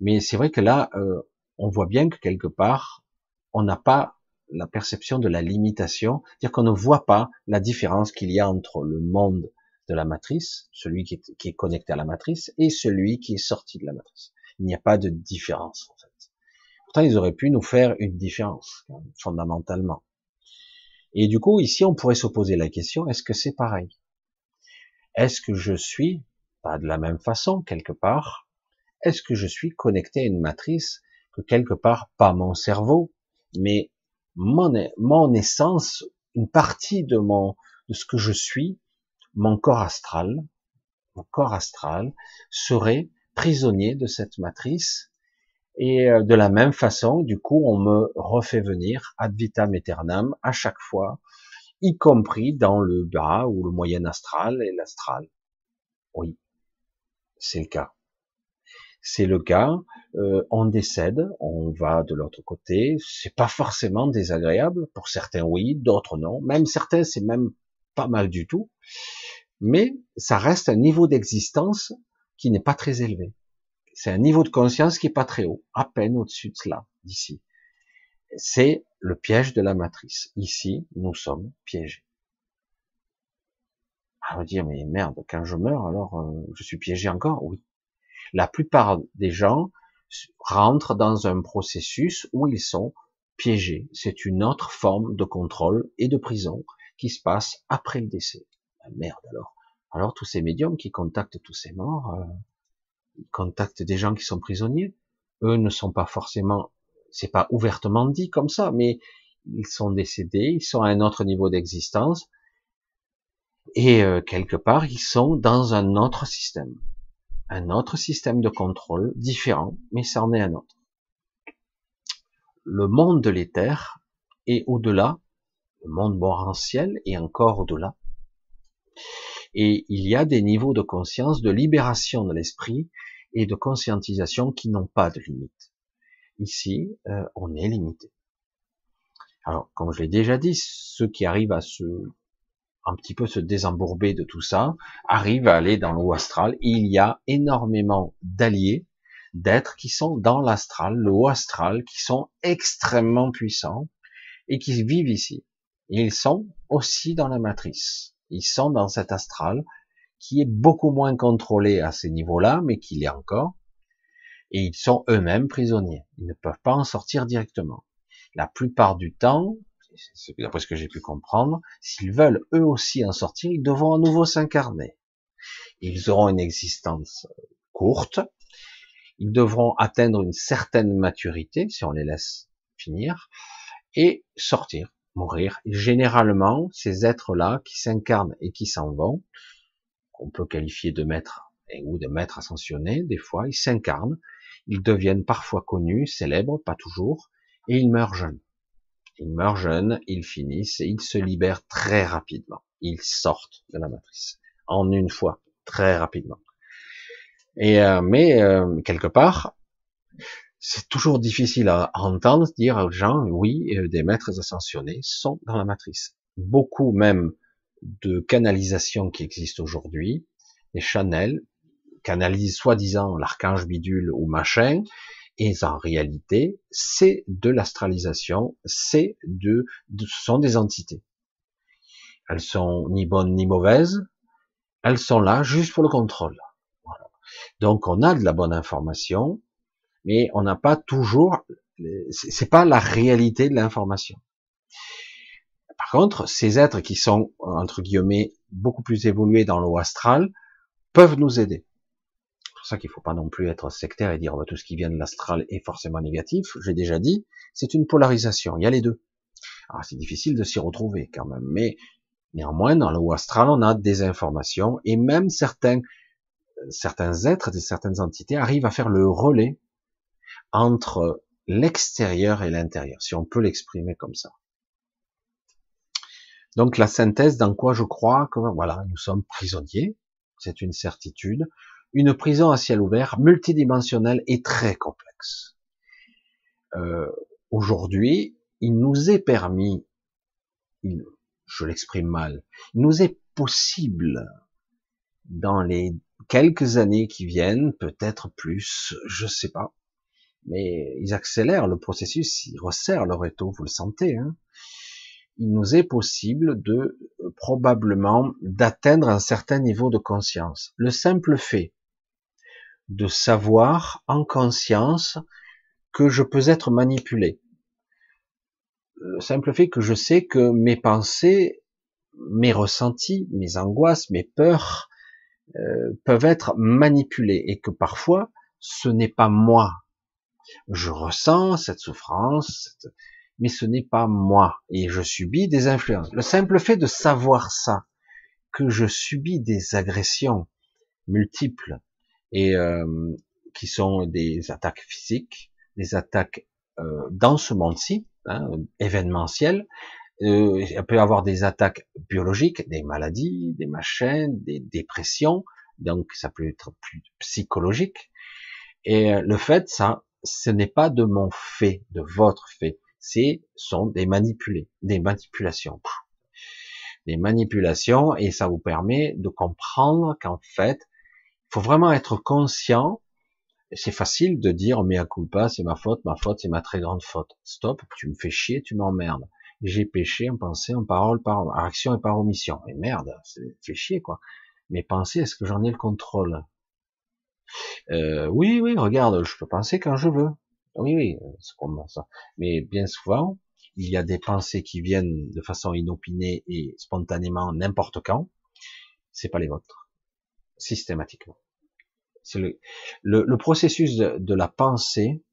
Mais c'est vrai que là, euh, on voit bien que quelque part, on n'a pas la perception de la limitation, c'est-à-dire qu'on ne voit pas la différence qu'il y a entre le monde de la matrice, celui qui est, connecté à la matrice, et celui qui est sorti de la matrice. Il n'y a pas de différence, en fait. Pourtant, ils auraient pu nous faire une différence, fondamentalement. Et du coup, ici, on pourrait se poser la question, est-ce que c'est pareil? Est-ce que je suis, pas de la même façon, quelque part, est-ce que je suis connecté à une matrice que quelque part, pas mon cerveau, mais mon, essence, une partie de mon, de ce que je suis, mon corps astral, mon corps astral serait prisonnier de cette matrice et euh, de la même façon, du coup, on me refait venir ad vitam aeternam à chaque fois, y compris dans le bas ou le moyen astral et l'astral. Oui, c'est le cas. C'est le cas. Euh, on décède, on va de l'autre côté. C'est pas forcément désagréable. Pour certains, oui, d'autres non. Même certains, c'est même pas mal du tout. Mais ça reste un niveau d'existence qui n'est pas très élevé. C'est un niveau de conscience qui est pas très haut, à peine au-dessus de cela, d'ici. C'est le piège de la matrice. Ici, nous sommes piégés. On va dire, mais merde, quand je meurs, alors euh, je suis piégé encore? Oui. La plupart des gens rentrent dans un processus où ils sont piégés. C'est une autre forme de contrôle et de prison qui se passe après le décès. Ah, merde alors. Alors tous ces médiums qui contactent tous ces morts, euh, contactent des gens qui sont prisonniers. Eux ne sont pas forcément, c'est pas ouvertement dit comme ça, mais ils sont décédés, ils sont à un autre niveau d'existence, et euh, quelque part, ils sont dans un autre système. Un autre système de contrôle, différent, mais ça en est un autre. Le monde de l'éther est au-delà, le monde morantiel est encore au-delà. Et il y a des niveaux de conscience, de libération de l'esprit et de conscientisation qui n'ont pas de limite. Ici, euh, on est limité. Alors, comme je l'ai déjà dit, ceux qui arrivent à se un petit peu se désembourber de tout ça, arrivent à aller dans le haut astral. il y a énormément d'alliés, d'êtres qui sont dans l'astral, le haut astral, qui sont extrêmement puissants et qui vivent ici. Et ils sont aussi dans la matrice. Ils sont dans cet astral qui est beaucoup moins contrôlé à ces niveaux-là, mais qui l'est encore. Et ils sont eux-mêmes prisonniers. Ils ne peuvent pas en sortir directement. La plupart du temps, d'après ce que j'ai pu comprendre, s'ils veulent eux aussi en sortir, ils devront à nouveau s'incarner. Ils auront une existence courte, ils devront atteindre une certaine maturité, si on les laisse finir, et sortir mourir. généralement, ces êtres-là qui s'incarnent et qui s'en vont, qu'on peut qualifier de maîtres ou de maîtres ascensionnés, des fois, ils s'incarnent, ils deviennent parfois connus, célèbres, pas toujours, et ils meurent jeunes. Ils meurent jeunes, ils finissent et ils se libèrent très rapidement. Ils sortent de la matrice en une fois, très rapidement. Et euh, mais euh, quelque part, c'est toujours difficile à, entendre dire aux gens, oui, euh, des maîtres ascensionnés sont dans la matrice. Beaucoup même de canalisations qui existent aujourd'hui, les Chanel canalisent soi-disant l'archange bidule ou machin, et en réalité, c'est de l'astralisation, c'est de, ce sont des entités. Elles sont ni bonnes ni mauvaises, elles sont là juste pour le contrôle. Donc on a de la bonne information, mais on n'a pas toujours, c'est pas la réalité de l'information. Par contre, ces êtres qui sont, entre guillemets, beaucoup plus évolués dans l'eau astral, peuvent nous aider. C'est pour ça qu'il ne faut pas non plus être sectaire et dire oh, tout ce qui vient de l'astral est forcément négatif. J'ai déjà dit, c'est une polarisation. Il y a les deux. Alors c'est difficile de s'y retrouver quand même, mais néanmoins dans l'eau astral, on a des informations et même certains certains êtres, certaines entités arrivent à faire le relais entre l'extérieur et l'intérieur, si on peut l'exprimer comme ça. Donc la synthèse dans quoi je crois que voilà, nous sommes prisonniers, c'est une certitude, une prison à ciel ouvert, multidimensionnelle et très complexe. Euh, Aujourd'hui, il nous est permis, je l'exprime mal, il nous est possible dans les quelques années qui viennent, peut-être plus, je sais pas, mais ils accélèrent le processus, ils resserrent le réto, vous le sentez. Hein il nous est possible de euh, probablement d'atteindre un certain niveau de conscience. Le simple fait de savoir en conscience que je peux être manipulé. le simple fait que je sais que mes pensées, mes ressentis, mes angoisses, mes peurs euh, peuvent être manipulées et que parfois ce n'est pas moi. Je ressens cette souffrance, mais ce n'est pas moi et je subis des influences. Le simple fait de savoir ça, que je subis des agressions multiples et euh, qui sont des attaques physiques, des attaques euh, dans ce monde-ci, hein, événementielles. Euh, il peut y avoir des attaques biologiques, des maladies, des machins, des dépressions, donc ça peut être plus psychologique. Et euh, le fait, ça, ce n'est pas de mon fait, de votre fait, c'est sont des manipulés, des manipulations, des manipulations, et ça vous permet de comprendre qu'en fait, il faut vraiment être conscient c'est facile de dire mais à culpa, c'est ma faute, ma faute, c'est ma très grande faute. Stop, tu me fais chier, tu m'emmerdes. J'ai péché en pensée, en parole, par action et par omission. Mais merde, c'est fait chier quoi. Mes pensées, est-ce que j'en ai le contrôle euh, Oui, oui, regarde, je peux penser quand je veux. Oui, oui, c'est comme ça. Mais bien souvent, il y a des pensées qui viennent de façon inopinée et spontanément n'importe quand. C'est pas les vôtres, systématiquement. C'est le, le, processus de, la pensée,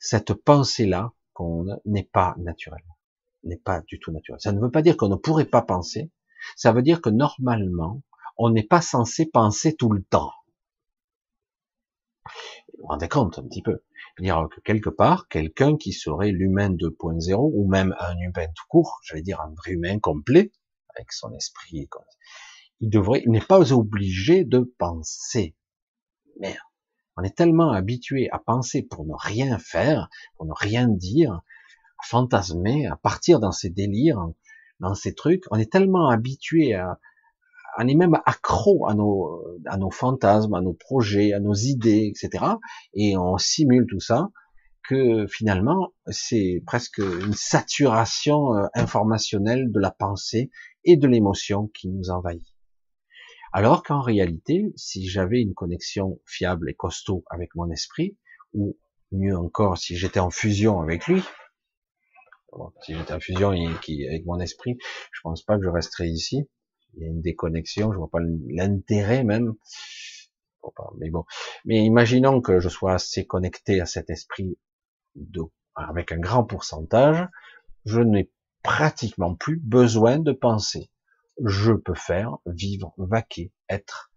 cette pensée-là, qu'on n'est pas naturelle, n'est pas du tout naturelle. Ça ne veut pas dire qu'on ne pourrait pas penser, ça veut dire que normalement, on n'est pas censé penser tout le temps. Vous vous rendez compte un petit peu dire que quelque part, quelqu'un qui serait l'humain 2.0, ou même un humain tout court, j'allais dire un vrai humain complet, avec son esprit, il devrait, il n'est pas obligé de penser. Merde. On est tellement habitué à penser pour ne rien faire, pour ne rien dire, à fantasmer, à partir dans ces délires, dans ces trucs. On est tellement habitué à, on est même accro à nos, à nos fantasmes, à nos projets, à nos idées, etc. Et on simule tout ça que finalement c'est presque une saturation euh, informationnelle de la pensée et de l'émotion qui nous envahit. Alors qu'en réalité, si j'avais une connexion fiable et costaud avec mon esprit, ou mieux encore, si j'étais en fusion avec lui, si j'étais en fusion avec mon esprit, je pense pas que je resterais ici. Il y a une déconnexion, je vois pas l'intérêt même. Mais bon, mais imaginons que je sois assez connecté à cet esprit de, avec un grand pourcentage, je n'ai pratiquement plus besoin de penser je peux faire, vivre, vaquer, être,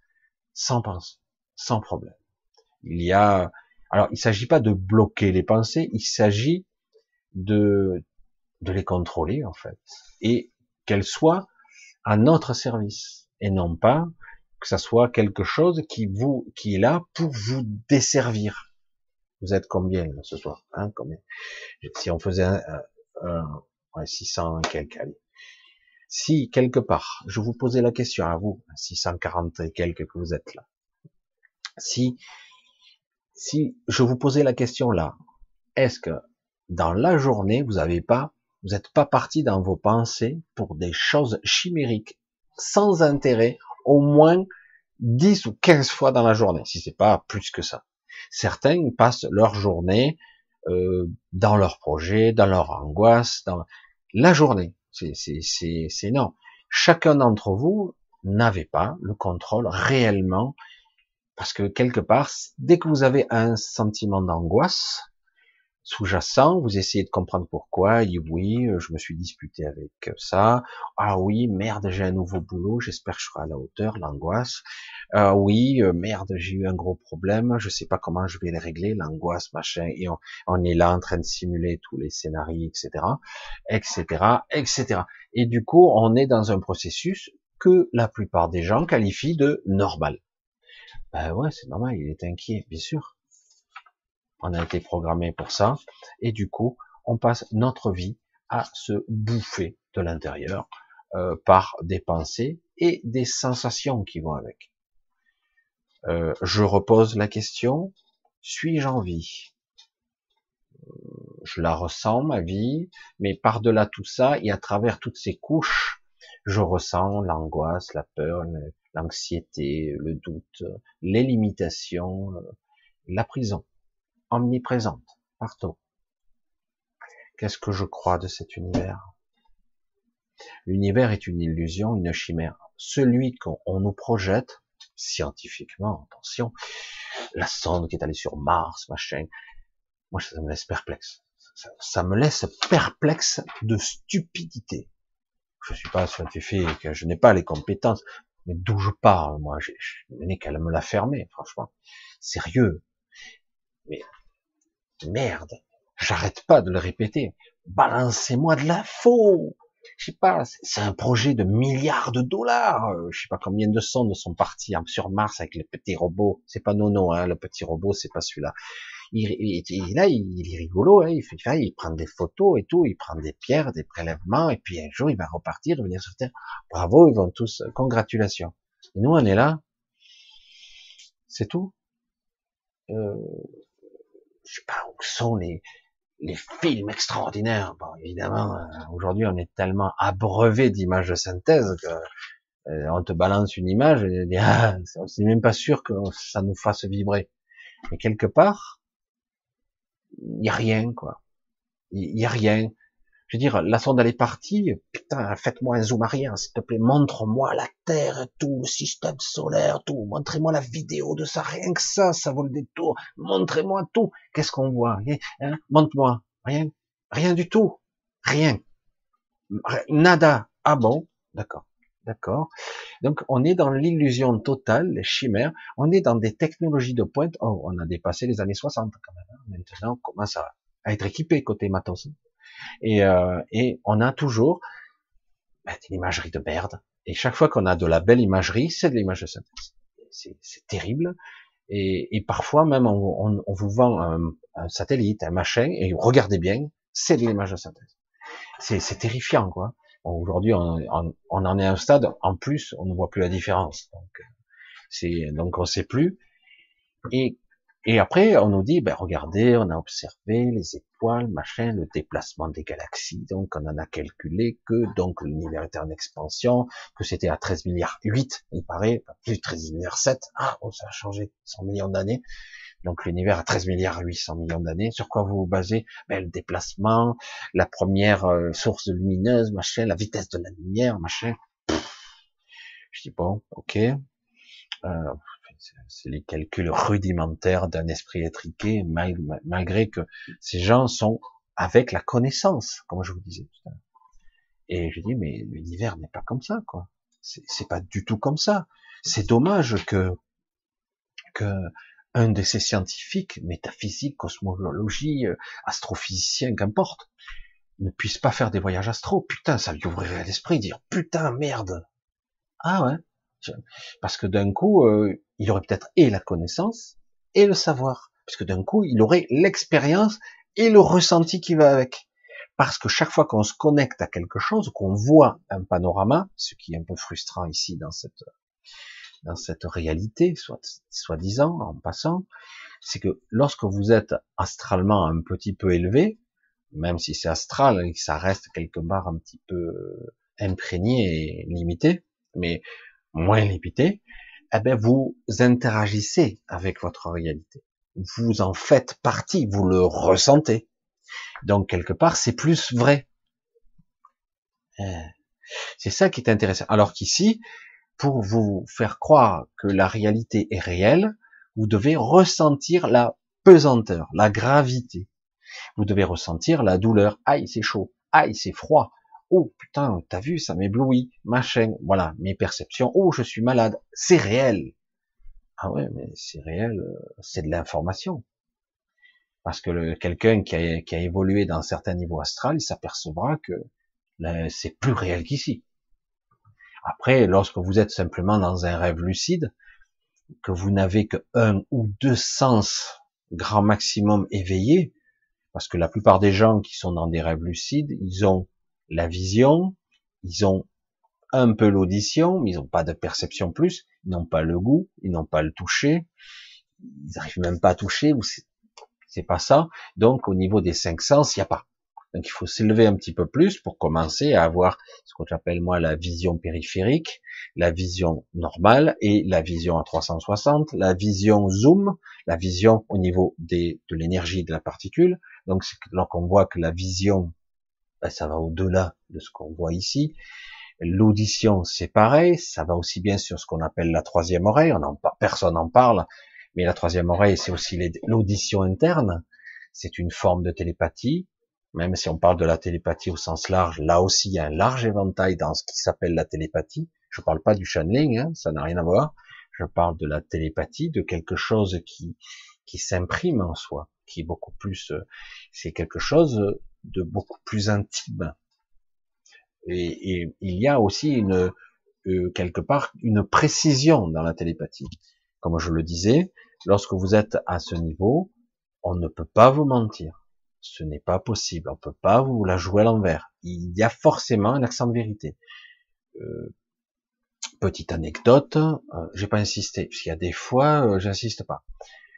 sans penser, sans problème. Il y a, alors il s'agit pas de bloquer les pensées, il s'agit de, de les contrôler en fait, et qu'elles soient à notre service, et non pas que ça soit quelque chose qui vous, qui est là pour vous desservir. Vous êtes combien ce soir hein, combien? Si on faisait un, un, un 600 quelques, si quelque part, je vous posais la question à vous, 640 et quelques que vous êtes là, si, si je vous posais la question là, est-ce que dans la journée, vous n'avez pas, vous n'êtes pas parti dans vos pensées pour des choses chimériques, sans intérêt, au moins 10 ou 15 fois dans la journée, si c'est pas plus que ça. Certains passent leur journée euh, dans leur projet, dans leur angoisse, dans la journée. C'est non. Chacun d'entre vous n'avait pas le contrôle réellement, parce que quelque part, dès que vous avez un sentiment d'angoisse, sous-jacent, vous essayez de comprendre pourquoi, et oui, euh, je me suis disputé avec ça, ah oui, merde, j'ai un nouveau boulot, j'espère que je serai à la hauteur, l'angoisse, ah oui, euh, merde, j'ai eu un gros problème, je sais pas comment je vais le régler, l'angoisse, machin, et on, est là en train de simuler tous les scénarios, etc., etc., etc. Et du coup, on est dans un processus que la plupart des gens qualifient de normal. Ben ouais, c'est normal, il est inquiet, bien sûr. On a été programmé pour ça. Et du coup, on passe notre vie à se bouffer de l'intérieur euh, par des pensées et des sensations qui vont avec. Euh, je repose la question, suis-je en vie? Je la ressens, ma vie, mais par-delà tout ça et à travers toutes ces couches, je ressens l'angoisse, la peur, l'anxiété, le doute, les limitations, la prison omniprésente, partout. Qu'est-ce que je crois de cet univers? L'univers est une illusion, une chimère. Celui qu'on nous projette, scientifiquement, attention, la sonde qui est allée sur Mars, machin, moi ça me laisse perplexe. Ça, me laisse perplexe de stupidité. Je suis pas scientifique, je n'ai pas les compétences, mais d'où je parle, moi, je, n'ai qu'à me la fermer, franchement. Sérieux. Mais merde, j'arrête pas de le répéter. Balancez-moi de faux je sais pas, c'est un projet de milliards de dollars. Euh, je sais pas combien de sondes sont partis sur Mars avec les petits robots. C'est pas Nono, hein, le petit robot, c'est pas celui-là. Il, là, il, est rigolo, hein, il fait, il prend des photos et tout, il prend des pierres, des prélèvements, et puis un jour il va repartir, revenir sur Terre. Bravo, ils vont tous, congratulations. Et nous, on est là. C'est tout. Euh, je sais pas où sont les, les films extraordinaires. Bon, évidemment, euh, aujourd'hui, on est tellement abreuvé d'images de synthèse que euh, on te balance une image et [laughs] on ah, c'est même pas sûr que ça nous fasse vibrer. Mais quelque part, il y a rien, quoi. Il y a rien. Je veux dire, la sonde elle est partie, putain, faites-moi un zoom arrière, s'il te plaît, montre-moi la Terre, tout, le système solaire, tout, montrez-moi la vidéo de ça, rien que ça, ça vaut le détour, montrez-moi tout, qu'est-ce qu'on voit, hein montre-moi, rien, rien du tout, rien, nada, ah bon, d'accord, d'accord, donc on est dans l'illusion totale, les chimères, on est dans des technologies de pointe, oh, on a dépassé les années 60 quand même, hein. maintenant on commence à, à être équipé côté matos, et, euh, et on a toujours ben, une imagerie de merde. Et chaque fois qu'on a de la belle imagerie, c'est de l'image de synthèse. C'est terrible. Et, et, parfois même on, on, on vous vend un, un, satellite, un machin, et regardez bien, c'est de l'image de synthèse. C'est terrifiant, quoi. Aujourd'hui, on, on, en est à un stade. En plus, on ne voit plus la différence. Donc, c'est donc on sait plus. Et et après, on nous dit, ben regardez, on a observé les étoiles, machin, le déplacement des galaxies, donc on en a calculé que donc l'univers était en expansion, que c'était à 13 milliards 8, il paraît, plus 13 milliards 7, ah, oh, ça a changé, 100 millions d'années, donc l'univers à 13 milliards 800 millions d'années, sur quoi vous vous basez? Ben, Le déplacement, la première euh, source lumineuse, machin, la vitesse de la lumière, machin. Je dis bon, ok. Euh, c'est les calculs rudimentaires d'un esprit étriqué, malgré que ces gens sont avec la connaissance, comme je vous disais tout à l'heure. Et je dis, mais l'univers n'est pas comme ça, quoi. C'est pas du tout comme ça. C'est dommage que, que un de ces scientifiques, métaphysique, cosmologie, astrophysicien, qu'importe, ne puisse pas faire des voyages astro. Putain, ça lui ouvrirait l'esprit, dire, putain, merde. Ah ouais. Parce que d'un coup, euh, il aurait peut-être et la connaissance et le savoir, puisque d'un coup, il aurait l'expérience et le ressenti qui va avec. Parce que chaque fois qu'on se connecte à quelque chose, qu'on voit un panorama, ce qui est un peu frustrant ici dans cette dans cette réalité, soit soi-disant en passant, c'est que lorsque vous êtes astralement un petit peu élevé, même si c'est astral et que ça reste quelque part un petit peu imprégné et limité, mais moins limité, eh ben vous interagissez avec votre réalité. Vous en faites partie, vous le ressentez. Donc quelque part, c'est plus vrai. Eh, c'est ça qui est intéressant. Alors qu'ici, pour vous faire croire que la réalité est réelle, vous devez ressentir la pesanteur, la gravité. Vous devez ressentir la douleur. Aïe, c'est chaud. Aïe, c'est froid oh putain, t'as vu, ça m'éblouit, machin, voilà, mes perceptions, oh je suis malade, c'est réel. Ah ouais, mais c'est réel, euh, c'est de l'information. Parce que quelqu'un qui a, qui a évolué dans certains niveaux astral, il s'apercevra que c'est plus réel qu'ici. Après, lorsque vous êtes simplement dans un rêve lucide, que vous n'avez que un ou deux sens grand maximum éveillés, parce que la plupart des gens qui sont dans des rêves lucides, ils ont la vision, ils ont un peu l'audition, mais ils n'ont pas de perception plus, ils n'ont pas le goût, ils n'ont pas le toucher, ils n'arrivent même pas à toucher, ou c'est pas ça. Donc au niveau des cinq sens, il n'y a pas. Donc il faut s'élever un petit peu plus pour commencer à avoir ce que j'appelle moi la vision périphérique, la vision normale et la vision à 360, la vision zoom, la vision au niveau de l'énergie de la particule, Donc, lorsqu'on voit que la vision, ben, ça va au-delà de ce qu'on voit ici. L'audition, c'est pareil, ça va aussi bien sur ce qu'on appelle la troisième oreille. On en, personne n'en parle, mais la troisième oreille, c'est aussi l'audition interne. C'est une forme de télépathie. Même si on parle de la télépathie au sens large, là aussi, il y a un large éventail dans ce qui s'appelle la télépathie. Je parle pas du channeling, hein, ça n'a rien à voir. Je parle de la télépathie, de quelque chose qui, qui s'imprime en soi, qui est beaucoup plus, euh, c'est quelque chose de beaucoup plus intime. Et, il y a aussi une, euh, quelque part, une précision dans la télépathie. Comme je le disais, lorsque vous êtes à ce niveau, on ne peut pas vous mentir. Ce n'est pas possible. On peut pas vous la jouer à l'envers. Il y a forcément un accent de vérité. Euh, petite anecdote, euh, j'ai pas insisté, puisqu'il y a des fois, euh, j'insiste pas.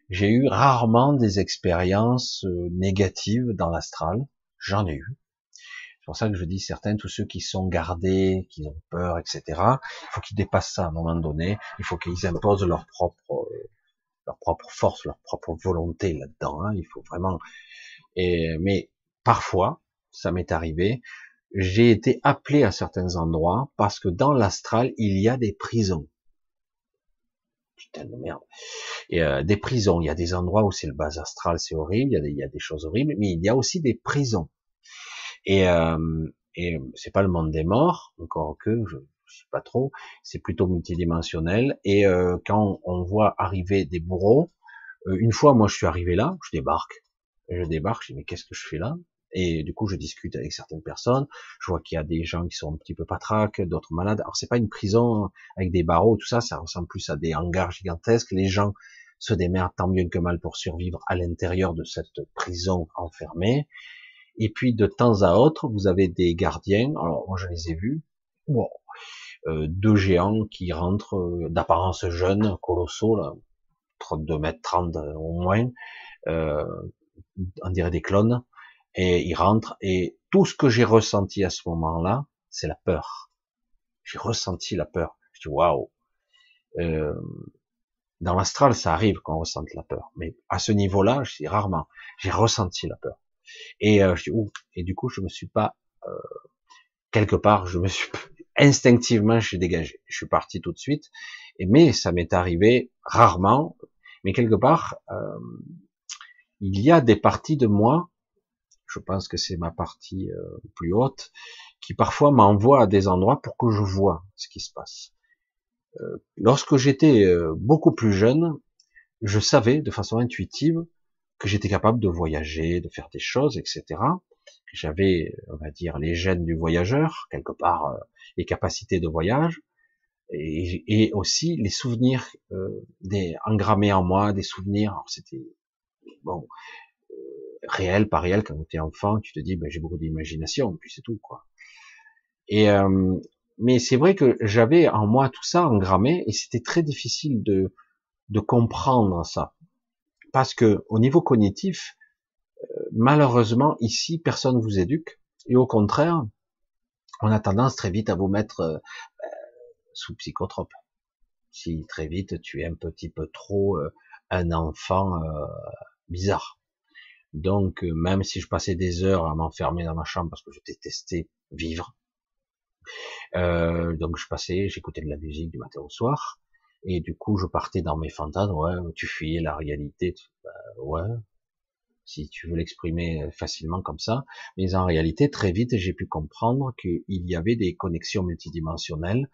J'ai eu rarement des expériences négatives dans l'astral. J'en ai eu. C'est pour ça que je dis certains, tous ceux qui sont gardés, qui ont peur, etc. Il faut qu'ils dépassent ça à un moment donné. Il faut qu'ils imposent leur propre, leur propre force, leur propre volonté là-dedans. Hein. Il faut vraiment. Et, mais parfois, ça m'est arrivé j'ai été appelé à certains endroits parce que dans l'astral, il y a des prisons. Putain de merde. Euh, des prisons. Il y a des endroits où c'est le bas astral, c'est horrible. Il y, a des, choses horribles, mais il y a aussi des prisons. Et, euh, et c'est pas le monde des morts, encore que je, je sais pas trop. C'est plutôt multidimensionnel. Et euh, quand on voit arriver des bourreaux, euh, une fois, moi, je suis arrivé là, je débarque. Je débarque, je dis mais qu'est-ce que je fais là? Et du coup, je discute avec certaines personnes. Je vois qu'il y a des gens qui sont un petit peu patraques, d'autres malades. Alors, c'est pas une prison avec des barreaux, tout ça. Ça ressemble plus à des hangars gigantesques. Les gens se démerdent tant bien que mal pour survivre à l'intérieur de cette prison enfermée. Et puis, de temps à autre, vous avez des gardiens. Alors, moi, je les ai vus. Wow. Euh, deux géants qui rentrent euh, d'apparence jeune, colossaux, là, 32 mètres 30 euh, au moins. Euh, on dirait des clones et il rentre, et tout ce que j'ai ressenti à ce moment-là, c'est la peur. J'ai ressenti la peur. Je dis waouh. Euh, dans l'astral, ça arrive qu'on ressente la peur, mais à ce niveau-là, je dis rarement. J'ai ressenti la peur. Et euh, je dis ouh. Et du coup, je me suis pas euh, quelque part, je me suis instinctivement, je suis dégagé. Je suis parti tout de suite. Mais ça m'est arrivé rarement. Mais quelque part, euh, il y a des parties de moi je pense que c'est ma partie euh, plus haute, qui parfois m'envoie à des endroits pour que je vois ce qui se passe. Euh, lorsque j'étais euh, beaucoup plus jeune, je savais de façon intuitive que j'étais capable de voyager, de faire des choses, etc. J'avais, on va dire, les gènes du voyageur, quelque part, les capacités de voyage, et, et aussi les souvenirs des engrammés en moi, des souvenirs. C'était bon, réel, pas réel, quand tu es enfant, tu te dis, ben, j'ai beaucoup d'imagination, puis c'est tout, quoi. Et, euh, mais c'est vrai que j'avais en moi tout ça engrammé, et c'était très difficile de, de comprendre ça. Parce que, au niveau cognitif, euh, malheureusement, ici, personne vous éduque, et au contraire, on a tendance très vite à vous mettre euh, sous psychotrope. Si très vite tu es un petit peu trop un enfant bizarre. Donc, euh, même si je passais des heures à m'enfermer dans ma chambre parce que je détestais vivre, euh, donc je passais, j'écoutais de la musique du matin au soir, et du coup je partais dans mes fantasmes, ouais, tu fuyais la réalité, bah, ouais, si tu veux l'exprimer facilement comme ça, mais en réalité très vite j'ai pu comprendre qu'il y avait des connexions multidimensionnelles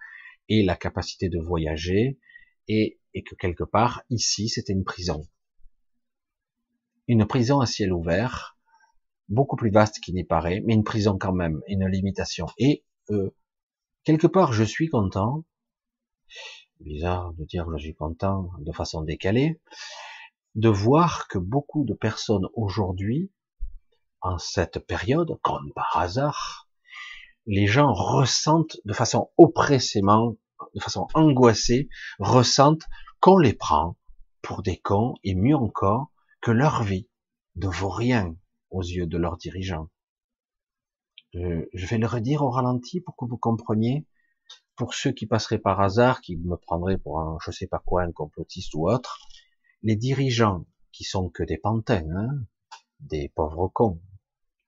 et la capacité de voyager, et que quelque part ici c'était une prison une prison à ciel ouvert, beaucoup plus vaste qu'il n'y paraît, mais une prison quand même, une limitation. Et euh, quelque part, je suis content. Bizarre de dire que je suis content de façon décalée, de voir que beaucoup de personnes aujourd'hui, en cette période, comme par hasard, les gens ressentent de façon oppressément, de façon angoissée, ressentent qu'on les prend pour des cons et mieux encore, que leur vie ne vaut rien aux yeux de leurs dirigeants. Je vais le redire au ralenti pour que vous compreniez. Pour ceux qui passeraient par hasard, qui me prendraient pour un, je sais pas quoi, un complotiste ou autre, les dirigeants qui sont que des pantins, hein, des pauvres cons,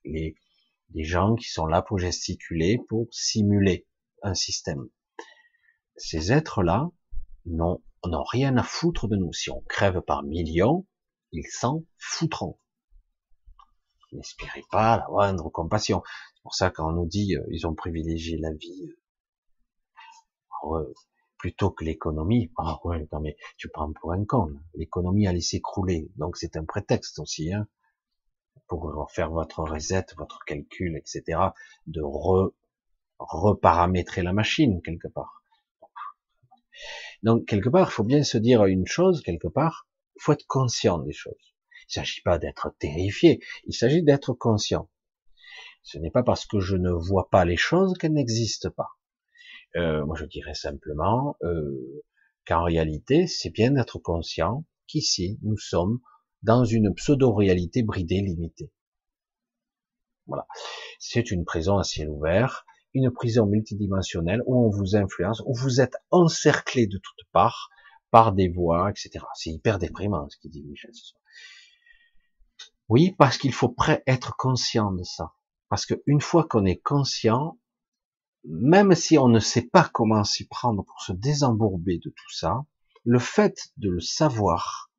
les, gens qui sont là pour gesticuler, pour simuler un système. Ces êtres-là n'ont rien à foutre de nous. Si on crève par millions, ils s'en foutront. N'espérez pas la moindre compassion. C'est pour ça qu'on nous dit euh, ils ont privilégié la vie euh, plutôt que l'économie. Ah ouais, non mais tu prends pour un con. L'économie allait s'écrouler, donc c'est un prétexte aussi. Hein pour faire votre reset, votre calcul, etc., de re, reparamétrer la machine quelque part. Donc quelque part, il faut bien se dire une chose quelque part. Il faut être conscient des choses. Il ne s'agit pas d'être terrifié. Il s'agit d'être conscient. Ce n'est pas parce que je ne vois pas les choses qu'elles n'existent pas. Euh, moi, je dirais simplement euh, qu'en réalité, c'est bien d'être conscient qu'ici, nous sommes dans une pseudo-réalité bridée, limitée. Voilà. C'est une prison à ciel ouvert, une prison multidimensionnelle où on vous influence, où vous êtes encerclé de toutes parts par des voix, etc. C'est hyper déprimant ce qu'il dit. Oui, parce qu'il faut être conscient de ça. Parce qu'une fois qu'on est conscient, même si on ne sait pas comment s'y prendre pour se désembourber de tout ça, le fait de le savoir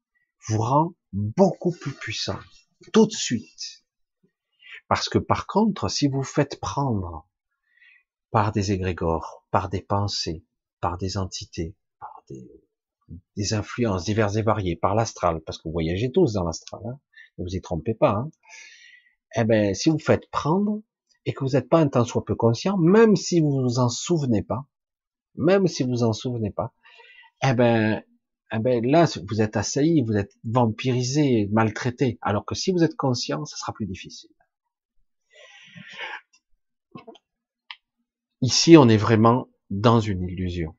vous rend beaucoup plus puissant, tout de suite. Parce que par contre, si vous faites prendre par des égrégores, par des pensées, par des entités, par des, influences diverses et variées, par l'astral, parce que vous voyagez tous dans l'astral, hein, ne vous y trompez pas, hein, eh ben, si vous faites prendre et que vous n'êtes pas un temps soit peu conscient, même si vous vous en souvenez pas, même si vous vous en souvenez pas, eh ben, eh ben là, vous êtes assailli, vous êtes vampirisé, maltraité. Alors que si vous êtes conscient, ça sera plus difficile. Ici, on est vraiment dans une illusion.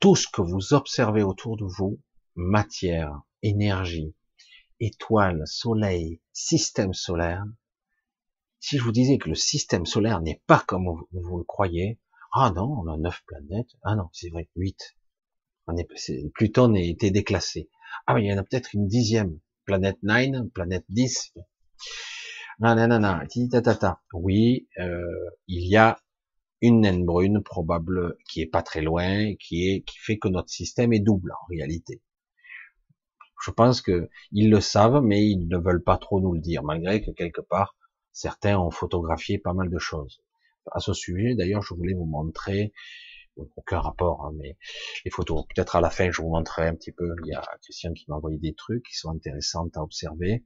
Tout ce que vous observez autour de vous, matière, énergie, étoiles, soleil, système solaire, si je vous disais que le système solaire n'est pas comme vous, le croyez, ah non, on a neuf planètes, ah non, c'est vrai, huit, Pluton a été déclassé. Ah oui, il y en a peut-être une dixième. Planète 9, planète 10. Non, non, non, non. Oui, euh, il y a une naine brune probable qui est pas très loin, qui qui fait que notre système est double en réalité. Je pense que ils le savent, mais ils ne veulent pas trop nous le dire, malgré que quelque part certains ont photographié pas mal de choses. À ce sujet, d'ailleurs, je voulais vous montrer aucun rapport, hein, mais les photos, peut-être à la fin, je vous montrerai un petit peu. Il y a Christian qui m'a envoyé des trucs qui sont intéressants à observer.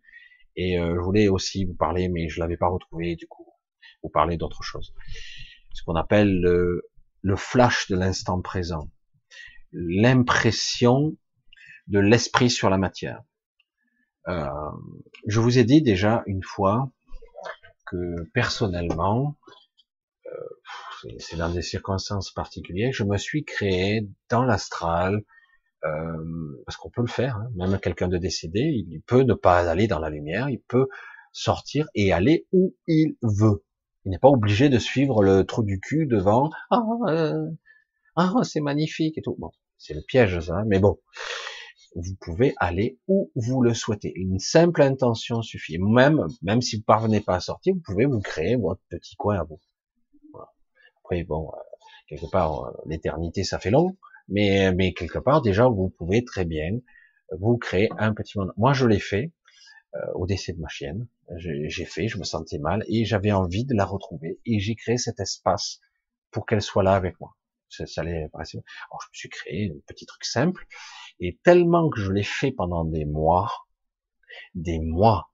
Et euh, je voulais aussi vous parler, mais je l'avais pas retrouvé, du coup, vous parler d'autre chose. Ce qu'on appelle le, flash de l'instant présent. L'impression de l'esprit sur la matière. Euh, je vous ai dit déjà une fois que personnellement, c'est dans des circonstances particulières, je me suis créé dans l'astral, euh, parce qu'on peut le faire, hein, même quelqu'un de décédé, il peut ne pas aller dans la lumière, il peut sortir et aller où il veut. Il n'est pas obligé de suivre le trou du cul devant. Ah, euh, ah c'est magnifique et tout. Bon, c'est le piège ça, hein, mais bon, vous pouvez aller où vous le souhaitez. Une simple intention suffit. Même, même si vous parvenez pas à sortir, vous pouvez vous créer votre petit coin à vous bon, euh, quelque part, euh, l'éternité, ça fait long, mais, mais quelque part, déjà, vous pouvez très bien vous créer un petit monde. Moi, je l'ai fait au décès de ma chienne. J'ai fait, je me sentais mal et j'avais envie de la retrouver et j'ai créé cet espace pour qu'elle soit là avec moi. Ça, ça allait Alors, je me suis créé un petit truc simple et tellement que je l'ai fait pendant des mois, des mois,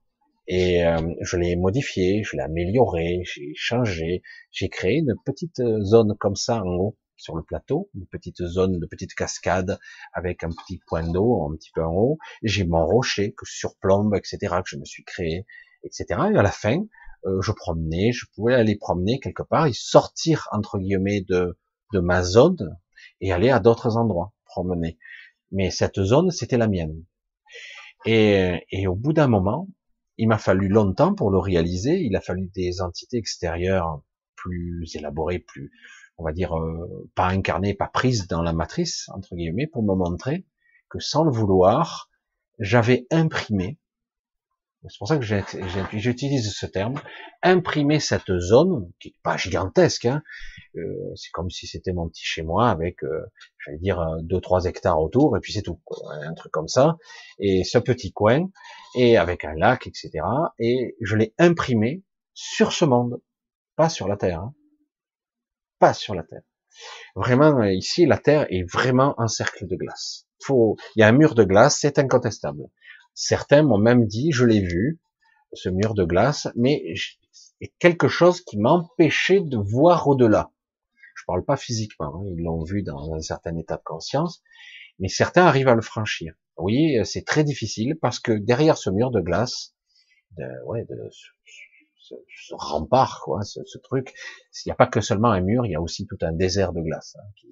et euh, je l'ai modifié, je l'ai amélioré, j'ai changé, j'ai créé une petite zone comme ça en haut sur le plateau, une petite zone de petite cascade avec un petit point d'eau un petit peu en haut. J'ai mon rocher que je surplombe, etc. que je me suis créé, etc. Et à la fin, euh, je promenais, je pouvais aller promener quelque part et sortir entre guillemets de de ma zone et aller à d'autres endroits promener. Mais cette zone, c'était la mienne. Et, et au bout d'un moment, il m'a fallu longtemps pour le réaliser. Il a fallu des entités extérieures plus élaborées, plus, on va dire, euh, pas incarnées, pas prises dans la matrice, entre guillemets, pour me montrer que sans le vouloir, j'avais imprimé C'est pour ça que j'utilise ce terme. Imprimer cette zone, qui est pas gigantesque, hein, euh, c'est comme si c'était mon petit chez moi avec, euh, j'allais dire, deux trois hectares autour, et puis c'est tout, un truc comme ça. Et ce petit coin, et avec un lac, etc. Et je l'ai imprimé sur ce monde, pas sur la Terre, hein. pas sur la Terre. Vraiment, ici, la Terre est vraiment un cercle de glace. Faut, il y a un mur de glace, c'est incontestable. Certains m'ont même dit, je l'ai vu, ce mur de glace, mais quelque chose qui m'empêchait de voir au-delà. Je parle pas physiquement, hein, ils l'ont vu dans un certain état de conscience, mais certains arrivent à le franchir. Oui, c'est très difficile parce que derrière ce mur de glace, de, ouais, de ce, ce, rempart, quoi, ce, ce truc, il n'y a pas que seulement un mur, il y a aussi tout un désert de glace hein, qui,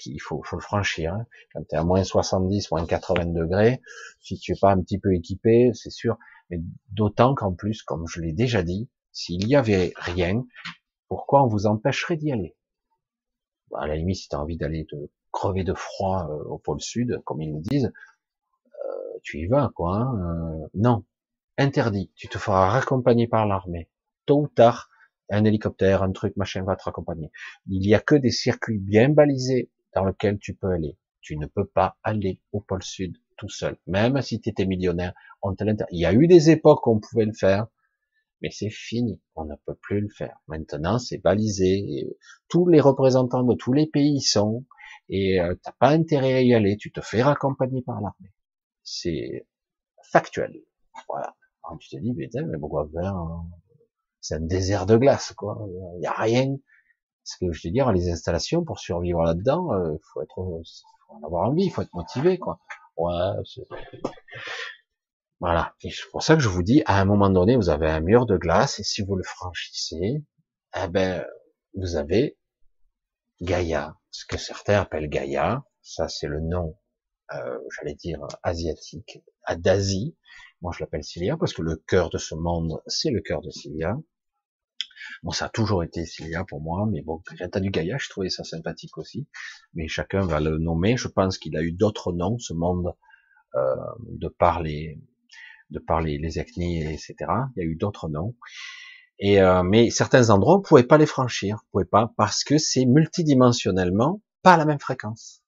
qu'il faut, le franchir. Hein. Quand tu es à moins 70, moins 80 degrés, si tu es pas un petit peu équipé, c'est sûr. Mais d'autant qu'en plus, comme je l'ai déjà dit, s'il y avait rien, pourquoi on vous empêcherait d'y aller? Bah, À la limite, si tu as envie d'aller te crever de froid euh, au pôle sud, comme ils nous disent, euh, tu y vas, quoi. Hein. Euh, non, interdit. Tu te feras raccompagner par l'armée. Tôt ou tard, un hélicoptère, un truc, machin va te raccompagner. Il y a que des circuits bien balisés dans lequel tu peux aller. Tu ne peux pas aller au pôle sud tout seul. Même si tu étais millionnaire, on te Il y a eu des époques où on pouvait le faire, mais c'est fini. On ne peut plus le faire. Maintenant, c'est balisé. tous les représentants de tous les pays y sont. Et euh, t'as pas intérêt à y aller. Tu te fais raccompagner par l'armée. C'est factuel. Voilà. Tu te dis, mais, mais pourquoi faire C'est un désert de glace, quoi. Il y a rien. Ce que je veux dire, les installations, pour survivre là-dedans, il euh, faut être, faut en avoir envie, il faut être motivé, quoi. Ouais, [laughs] voilà. Et c'est pour ça que je vous dis, à un moment donné, vous avez un mur de glace, et si vous le franchissez, eh ben, vous avez Gaïa, ce que certains appellent Gaïa, ça c'est le nom, euh, j'allais dire asiatique, d'Asie. Moi je l'appelle Cilia parce que le cœur de ce monde, c'est le cœur de Cilia. Bon, ça a toujours été Cilia pour moi, mais bon, j'ai entendu Gaïa, je trouvais ça sympathique aussi. Mais chacun va le nommer. Je pense qu'il a eu d'autres noms, ce monde, euh, de par les, de par les, les ethnies, etc. Il y a eu d'autres noms. Et euh, mais certains endroits, on pouvait pas les franchir, on pouvait pas parce que c'est multidimensionnellement pas la même fréquence.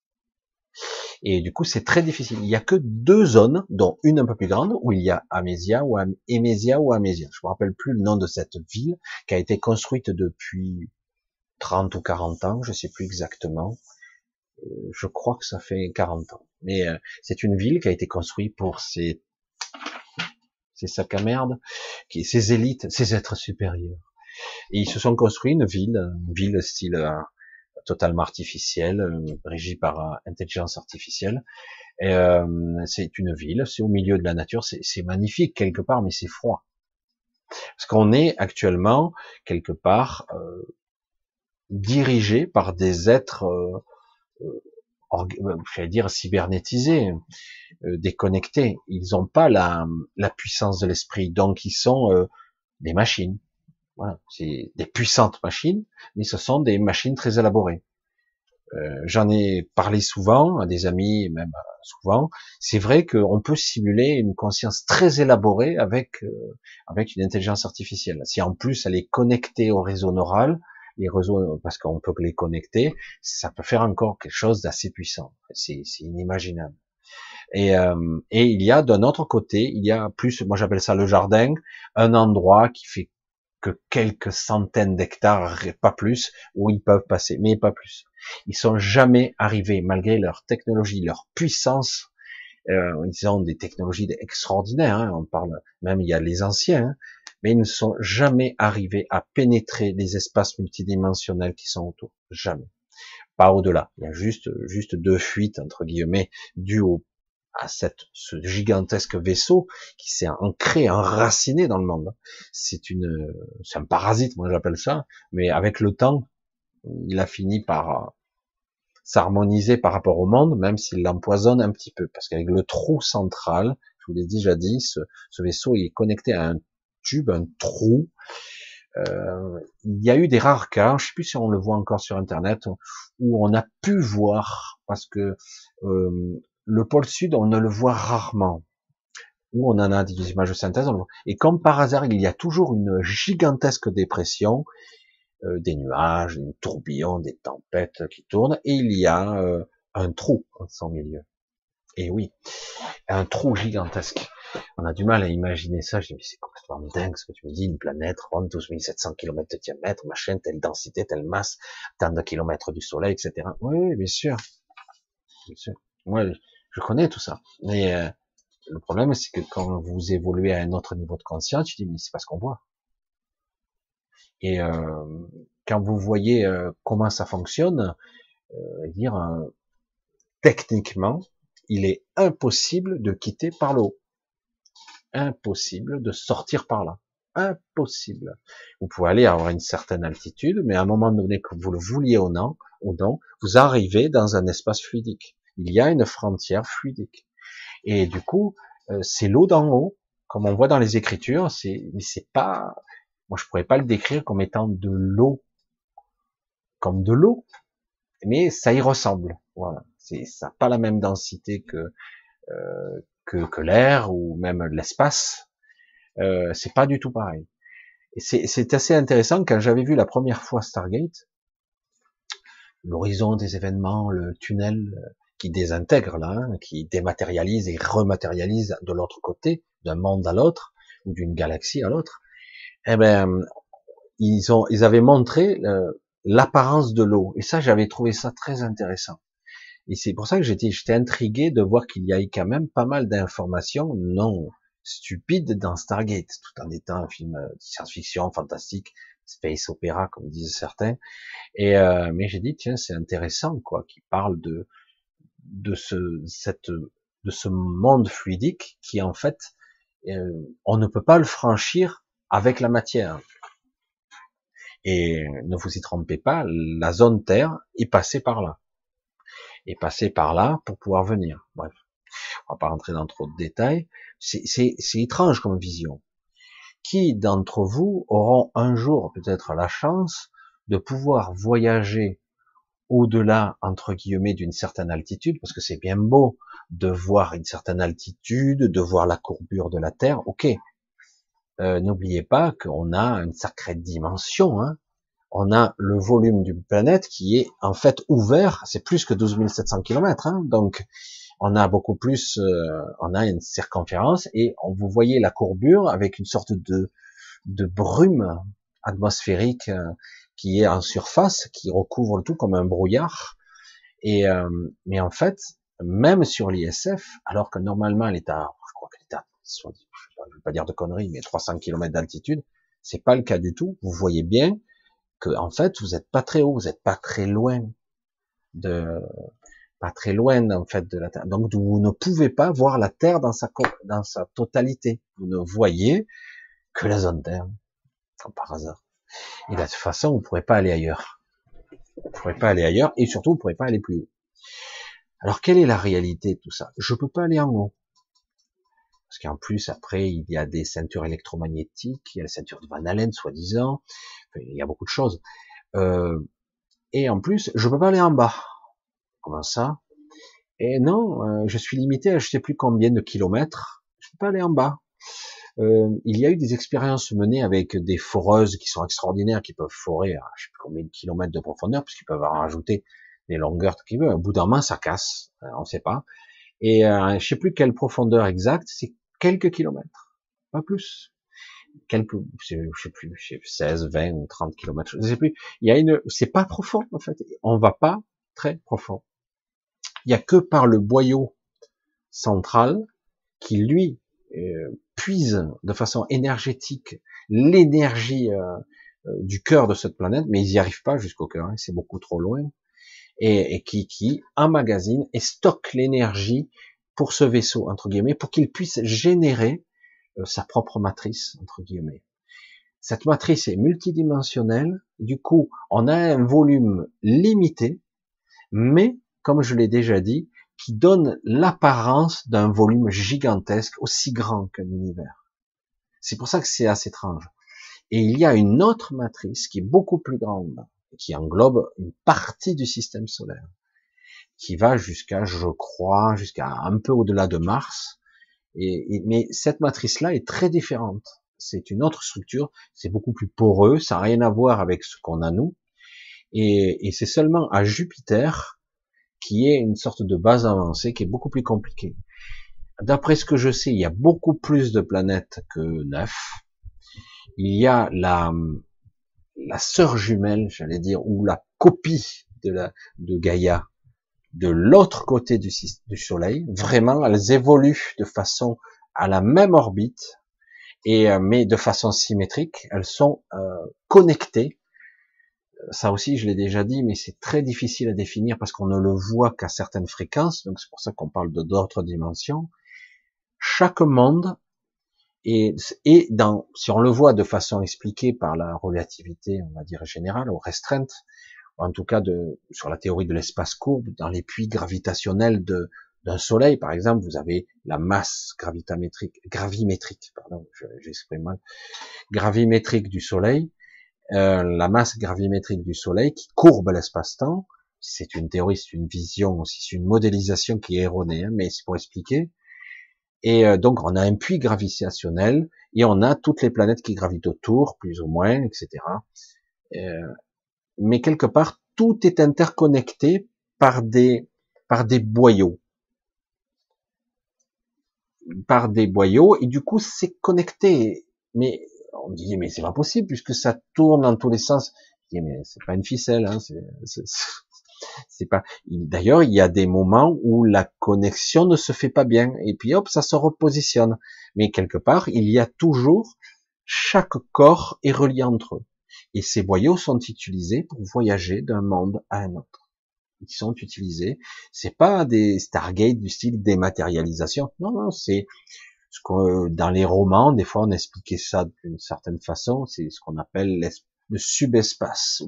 Et du coup, c'est très difficile. Il y a que deux zones, dont une un peu plus grande, où il y a Amésia ou Amésia ou Amésia. Je me rappelle plus le nom de cette ville, qui a été construite depuis 30 ou 40 ans, je sais plus exactement. Euh, je crois que ça fait 40 ans. Mais euh, c'est une ville qui a été construite pour ses sacs à merde, ses élites, ses êtres supérieurs. Et ils se sont construits une ville, une ville style euh, totalement artificielle, euh, régie par euh, intelligence artificielle. Euh, c'est une ville, c'est au milieu de la nature, c'est magnifique quelque part, mais c'est froid. Parce qu'on est actuellement quelque part euh, dirigé par des êtres, euh, j'allais dire cybernétisés, déconnectés. Ils n'ont pas la, la, puissance de l'esprit, donc ils sont des machines. C'est des puissantes machines, mais ce sont des machines très élaborées. Euh, J'en ai parlé souvent à des amis, même euh, souvent. C'est vrai qu'on peut simuler une conscience très élaborée avec euh, avec une intelligence artificielle. Si en plus elle est connectée au réseau neural, les réseaux, parce qu'on peut les connecter, ça peut faire encore quelque chose d'assez puissant. C'est inimaginable. Et, et il y a d'un autre côté, il y a plus, moi j'appelle ça le jardin, un endroit qui fait que quelques centaines d'hectares, pas plus, où ils peuvent passer, mais pas plus. Ils sont jamais arrivés, malgré leur technologie, leur puissance. Euh, ils ont des technologies extraordinaires. Hein, on parle même il y a les anciens, hein, mais ils ne sont jamais arrivés à pénétrer les espaces multidimensionnels qui sont autour. Jamais. Pas au-delà. Il y a juste juste deux fuites entre guillemets dues au à cette, ce gigantesque vaisseau qui s'est ancré, enraciné dans le monde. C'est une, c'est un parasite, moi j'appelle ça, mais avec le temps, il a fini par euh, s'harmoniser par rapport au monde, même s'il l'empoisonne un petit peu, parce qu'avec le trou central, je vous l'ai déjà dit, ce, ce, vaisseau est connecté à un tube, un trou. Euh, il y a eu des rares cas, je sais plus si on le voit encore sur Internet, où on a pu voir, parce que euh, le pôle sud, on ne le voit rarement. où on en a des images de synthèse. Et comme par hasard, il y a toujours une gigantesque dépression, euh, des nuages, des tourbillons, des tempêtes qui tournent, et il y a euh, un trou en son milieu. Et oui, un trou gigantesque. On a du mal à imaginer ça. Je dis, mais c'est complètement dingue ce que tu me dis, une planète, 12 700 km de diamètre, machin, telle densité, telle masse, tant de kilomètres du soleil, etc. Oui, bien sûr. Bien sûr. Je connais tout ça. Mais euh, le problème, c'est que quand vous évoluez à un autre niveau de conscience, tu dis, mais c'est pas ce qu'on voit. Et euh, quand vous voyez euh, comment ça fonctionne, dire techniquement, il est impossible de quitter par le haut. Impossible de sortir par là. Impossible. Vous pouvez aller avoir une certaine altitude, mais à un moment donné, que vous le vouliez ou non, ou non, vous arrivez dans un espace fluidique. Il y a une frontière fluidique. Et du coup, euh, c'est l'eau d'en haut, comme on voit dans les Écritures. C'est, mais c'est pas, moi je pourrais pas le décrire comme étant de l'eau, comme de l'eau, mais ça y ressemble. Voilà, c'est ça pas la même densité que euh, que, que l'air ou même l'espace. Euh, c'est pas du tout pareil. Et c'est assez intéressant quand j'avais vu la première fois Stargate, l'horizon des événements, le tunnel, qui désintègre là, hein, qui dématérialise et rematérialise de l'autre côté, d'un monde à l'autre ou d'une galaxie à l'autre. Eh ben, ils ont, ils avaient montré euh, l'apparence de l'eau et ça, j'avais trouvé ça très intéressant. Et c'est pour ça que j'étais, j'étais intrigué de voir qu'il y a eu quand même pas mal d'informations non stupides dans Stargate, tout en étant un film de science-fiction fantastique, space opéra comme disent certains. Et euh, mais j'ai dit tiens c'est intéressant quoi, qui parle de de ce, cette, de ce monde fluidique qui en fait, euh, on ne peut pas le franchir avec la matière. Et ne vous y trompez pas, la zone Terre est passée par là. Est passée par là pour pouvoir venir. Bref, on va pas rentrer dans trop de détails. C'est étrange comme vision. Qui d'entre vous auront un jour peut-être la chance de pouvoir voyager au-delà, entre guillemets, d'une certaine altitude, parce que c'est bien beau de voir une certaine altitude, de voir la courbure de la Terre, ok. Euh, n'oubliez pas qu'on a une sacrée dimension, hein. on a le volume d'une planète qui est en fait ouvert, c'est plus que 12 700 km, hein, donc on a beaucoup plus, euh, on a une circonférence, et vous voyez la courbure avec une sorte de, de brume atmosphérique euh, qui est en surface, qui recouvre le tout comme un brouillard. Et euh, mais en fait, même sur l'ISF, alors que normalement elle est à, je crois qu'elle est à, je ne vais pas dire de conneries, mais 300 km d'altitude, c'est pas le cas du tout. Vous voyez bien que en fait vous n'êtes pas très haut, vous n'êtes pas très loin de, pas très loin en fait de la Terre. Donc vous ne pouvez pas voir la Terre dans sa dans sa totalité. Vous ne voyez que la zone Terre, comme par hasard. Et de toute façon, vous ne pourrez pas aller ailleurs. Vous ne pourrez pas aller ailleurs et surtout, vous ne pourrez pas aller plus haut. Alors, quelle est la réalité de tout ça? Je ne peux pas aller en haut. Parce qu'en plus, après, il y a des ceintures électromagnétiques, il y a la ceinture de Van Allen, soi-disant, il y a beaucoup de choses. Euh, et en plus, je peux pas aller en bas. Comment ça? Et non, euh, je suis limité à je sais plus combien de kilomètres. Je peux pas aller en bas. Euh, il y a eu des expériences menées avec des foreuses qui sont extraordinaires, qui peuvent forer à je sais plus combien de kilomètres de profondeur, puisqu'ils peuvent en rajouter des longueurs qu'ils veulent. Au bout d'un moment, ça casse, euh, on ne sait pas. Et euh, je sais plus quelle profondeur exacte, c'est quelques kilomètres, pas plus. Quelques, je sais plus, je sais 16, 20 ou 30 kilomètres, je sais plus. Il y a une, c'est pas profond en fait. On va pas très profond. Il y a que par le boyau central qui lui euh, puise de façon énergétique l'énergie euh, euh, du cœur de cette planète, mais ils n'y arrivent pas jusqu'au cœur, hein, c'est beaucoup trop loin, et, qui, qui emmagasine et stocke l'énergie pour ce vaisseau, entre guillemets, pour qu'il puisse générer sa propre matrice, entre guillemets. Cette matrice est multidimensionnelle, du coup, on a un volume limité, mais, comme je l'ai déjà dit, qui donne l'apparence d'un volume gigantesque, aussi grand qu'un univers. C'est pour ça que c'est assez étrange. Et il y a une autre matrice qui est beaucoup plus grande, qui englobe une partie du système solaire, qui va jusqu'à, je crois, jusqu'à un peu au-delà de Mars, Et, mais cette matrice-là est très différente. C'est une autre structure, c'est beaucoup plus poreux, ça n'a rien à voir avec ce qu'on a nous. Et, et c'est seulement à Jupiter qui est une sorte de base avancée qui est beaucoup plus compliquée. D'après ce que je sais, il y a beaucoup plus de planètes que neuf. Il y a la, la sœur jumelle, j'allais dire, ou la copie de, Gaïa de l'autre côté du, du Soleil. Vraiment, elles évoluent de façon à la même orbite, et euh, mais de façon symétrique. Elles sont euh, connectées. Ça aussi, je l'ai déjà dit, mais c'est très difficile à définir parce qu'on ne le voit qu'à certaines fréquences. Donc c'est pour ça qu'on parle de d'autres dimensions. Chaque monde et, et dans, si on le voit de façon expliquée par la relativité, on va dire générale, ou restreinte, en tout cas de, sur la théorie de l'espace courbe, dans les puits gravitationnels d'un soleil, par exemple, vous avez la masse gravitamétrique, gravimétrique, pardon, j'exprime mal, gravimétrique du soleil, euh, la masse gravimétrique du soleil qui courbe l'espace-temps. C'est une théorie, c'est une vision c'est une modélisation qui est erronée, hein, mais c'est pour expliquer. Et euh, donc on a un puits gravitationnel et on a toutes les planètes qui gravitent autour, plus ou moins, etc. Euh, mais quelque part tout est interconnecté par des par des boyaux, par des boyaux et du coup c'est connecté. Mais on dit mais c'est pas possible puisque ça tourne dans tous les sens. Je dis mais c'est pas une ficelle, hein, c'est pas. D'ailleurs, il y a des moments où la connexion ne se fait pas bien, et puis hop, ça se repositionne. Mais quelque part, il y a toujours chaque corps est relié entre eux, et ces boyaux sont utilisés pour voyager d'un monde à un autre. Ils sont utilisés. C'est pas des Stargate du style dématérialisation. Non, non, c'est ce que dans les romans, des fois, on expliquait ça d'une certaine façon. C'est ce qu'on appelle le subespace,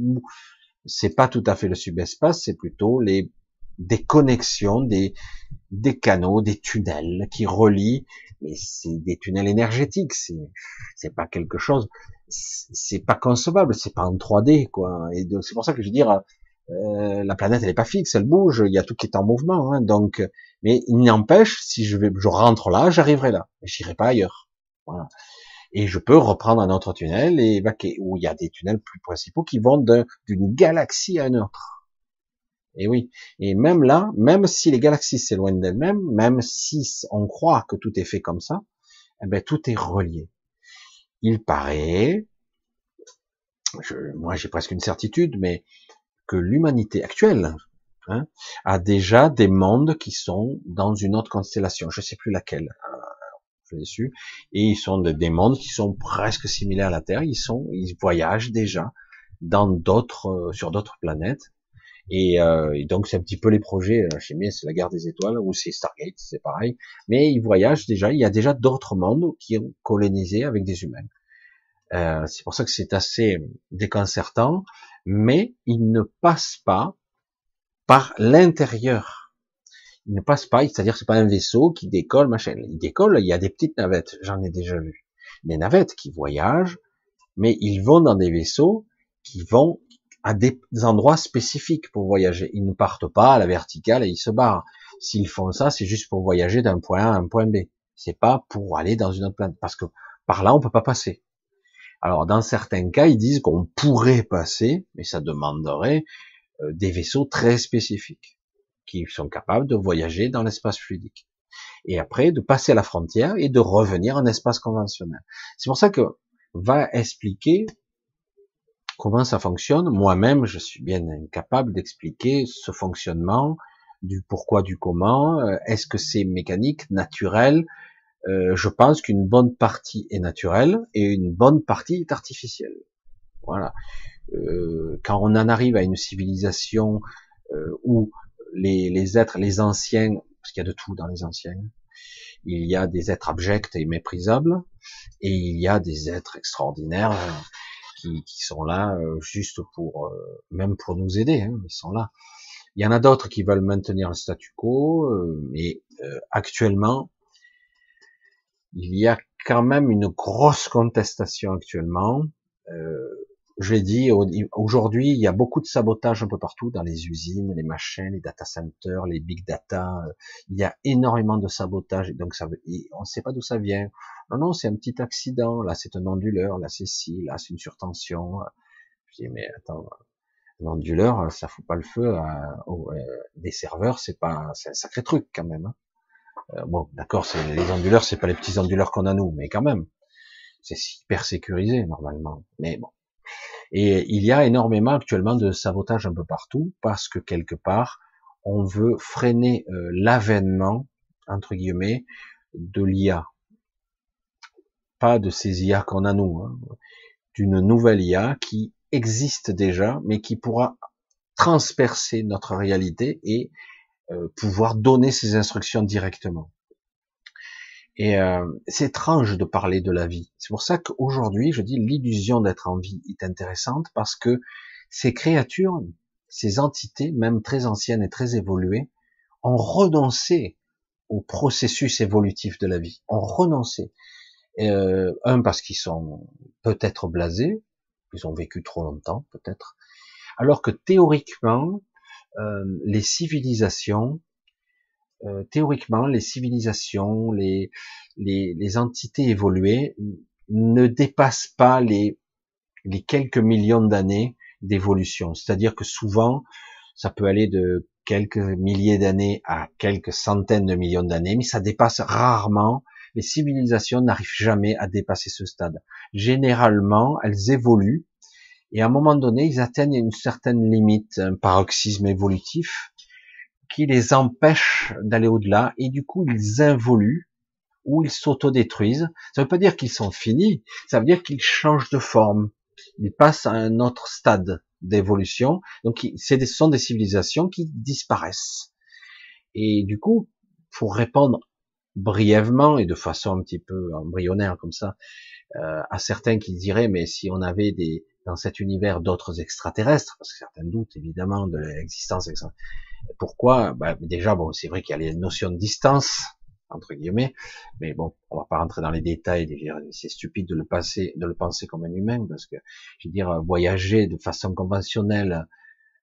c'est pas tout à fait le subespace, c'est plutôt les des connexions, des des canaux, des tunnels qui relient. Mais c'est des tunnels énergétiques. C'est c'est pas quelque chose. C'est pas concevable. C'est pas en 3D quoi. Et c'est pour ça que je veux dire. Euh, la planète elle est pas fixe, elle bouge, il y a tout qui est en mouvement, hein, donc, mais il n'empêche, si je vais, je rentre là, j'arriverai là, j'irai pas ailleurs. Voilà et je peux reprendre un autre tunnel et où il y a des tunnels plus principaux qui vont d'une galaxie à une autre. Et oui, et même là, même si les galaxies s'éloignent d'elles-mêmes, même si on croit que tout est fait comme ça, eh ben tout est relié. Il paraît, moi j'ai presque une certitude, mais que l'humanité actuelle hein, a déjà des mondes qui sont dans une autre constellation. Je sais plus laquelle dessus, et ils sont des mondes qui sont presque similaires à la Terre. Ils sont, ils voyagent déjà dans d'autres, euh, sur d'autres planètes. Euh, et, donc c'est un petit peu les projets. Euh, chez moi, c'est la guerre des étoiles ou c'est Stargate, c'est pareil. Mais ils voyagent déjà. Il y a déjà d'autres mondes qui ont colonisé avec des humains. c'est pour ça que c'est assez déconcertant, mais ils ne passent pas par l'intérieur il ne passe pas, c'est-à-dire c'est pas un vaisseau qui décolle, machin. Il décolle, il y a des petites navettes, j'en ai déjà vu. Des navettes qui voyagent, mais ils vont dans des vaisseaux qui vont à des endroits spécifiques pour voyager. Ils ne partent pas à la verticale et ils se barrent. S'ils font ça, c'est juste pour voyager d'un point A à un point B. C'est pas pour aller dans une autre planète, parce que par là on peut pas passer. Alors dans certains cas, ils disent qu'on pourrait passer, mais ça demanderait euh, des vaisseaux très spécifiques qui sont capables de voyager dans l'espace fluidique. Et après, de passer à la frontière et de revenir en espace conventionnel. C'est pour ça que va expliquer comment ça fonctionne. Moi-même, je suis bien incapable d'expliquer ce fonctionnement, du pourquoi, du comment. Euh, est-ce que c'est mécanique, naturel euh, Je pense qu'une bonne partie est naturelle et une bonne partie est artificielle. Voilà. Euh, quand on en arrive à une civilisation où les, êtres, les anciens, parce qu'il y a de tout dans les anciens, il y a des êtres abjects et méprisables, et il y a des êtres extraordinaires euh, qui, sont là euh, juste pour, euh, même pour nous aider, hein, ils sont là. Il y en a d'autres qui veulent maintenir le statu quo, mais actuellement, il y a quand même une grosse contestation actuellement. je l'ai dit, aujourd'hui, il y a beaucoup de sabotage un peu partout, dans les usines, les machines, les data centers, les big data. Euh, il y a énormément de sabotage. Donc, ça, on ne sait pas d'où ça vient. Non, non, c'est un petit accident. Là, c'est un onduleur. Là, c'est ci. Là, c'est une surtension. Je dis, mais attends, un onduleur, ça fout pas le feu à, euh, des serveurs. C'est pas, c'est un sacré truc quand même. Hein. Euh, bon, d'accord, c'est les onduleurs, c'est pas les petits onduleurs qu'on a nous, mais quand même, c'est hyper sécurisé normalement. Mais bon, et il y a énormément actuellement de sabotage un peu partout parce que quelque part, on veut freiner euh, l'avènement, entre guillemets, de l'IA. Pas de ces IA qu'on a nous, hein, d'une nouvelle IA qui existe déjà, mais qui pourra transpercer notre réalité et pouvoir donner ses instructions directement. Et euh, c'est étrange de parler de la vie. C'est pour ça qu'aujourd'hui, je dis, l'illusion d'être en vie est intéressante parce que ces créatures, ces entités, même très anciennes et très évoluées, ont renoncé au processus évolutif de la vie, ont renoncé. Euh, un parce qu'ils sont peut-être blasés, ils ont vécu trop longtemps peut-être, alors que théoriquement, euh, les civilisations euh, théoriquement, les civilisations, les, les, les, entités évoluées ne dépassent pas les, les quelques millions d'années d'évolution. C'est-à-dire que souvent, ça peut aller de quelques milliers d'années à quelques centaines de millions d'années, mais ça dépasse rarement. Les civilisations n'arrivent jamais à dépasser ce stade. Généralement, elles évoluent et à un moment donné, ils atteignent une certaine limite, un paroxysme évolutif, qui les empêche d'aller au-delà et du coup ils involuent ou ils s'autodétruisent. Ça ne veut pas dire qu'ils sont finis, ça veut dire qu'ils changent de forme, ils passent à un autre stade d'évolution. Donc ce sont des civilisations qui disparaissent. Et du coup, pour répondre brièvement et de façon un petit peu embryonnaire comme ça euh, à certains qui diraient mais si on avait des dans cet univers d'autres extraterrestres, parce que certains doutent évidemment de l'existence pourquoi? Bah, Déjà, bon, c'est vrai qu'il y a les notions de distance entre guillemets, mais bon, on va pas rentrer dans les détails. C'est stupide de le passer, de le penser comme un humain, parce que, je veux dire, voyager de façon conventionnelle,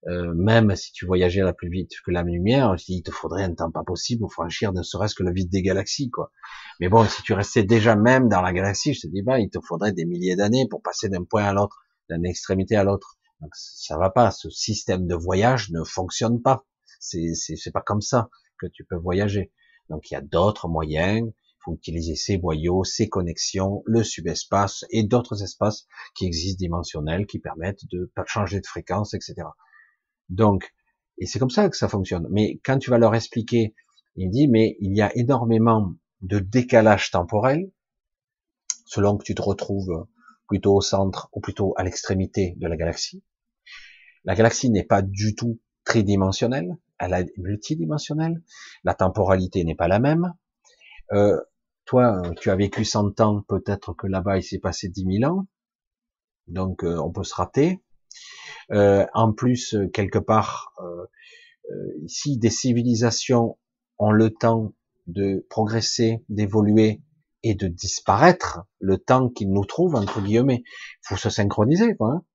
euh, même si tu voyageais la plus vite que la lumière, il te faudrait un temps pas possible pour franchir ne serait-ce que le vide des galaxies, quoi. Mais bon, si tu restais déjà même dans la galaxie, je te dis, bah, il te faudrait des milliers d'années pour passer d'un point à l'autre, d'une extrémité à l'autre. Donc ça va pas, ce système de voyage ne fonctionne pas. C'est, c'est, pas comme ça que tu peux voyager. Donc il y a d'autres moyens. Il faut utiliser ces boyaux, ces connexions, le subespace et d'autres espaces qui existent dimensionnels qui permettent de changer de fréquence, etc. Donc, et c'est comme ça que ça fonctionne. Mais quand tu vas leur expliquer, il dit, mais il y a énormément de décalage temporel selon que tu te retrouves plutôt au centre ou plutôt à l'extrémité de la galaxie. La galaxie n'est pas du tout tridimensionnelle, elle est multidimensionnelle, la temporalité n'est pas la même. Euh, toi, tu as vécu 100 ans, peut-être que là-bas il s'est passé 10 000 ans, donc euh, on peut se rater. Euh, en plus, quelque part, ici, des civilisations ont le temps de progresser, d'évoluer et de disparaître, le temps qu'ils nous trouvent, entre guillemets. Il faut se synchroniser, quoi. Hein.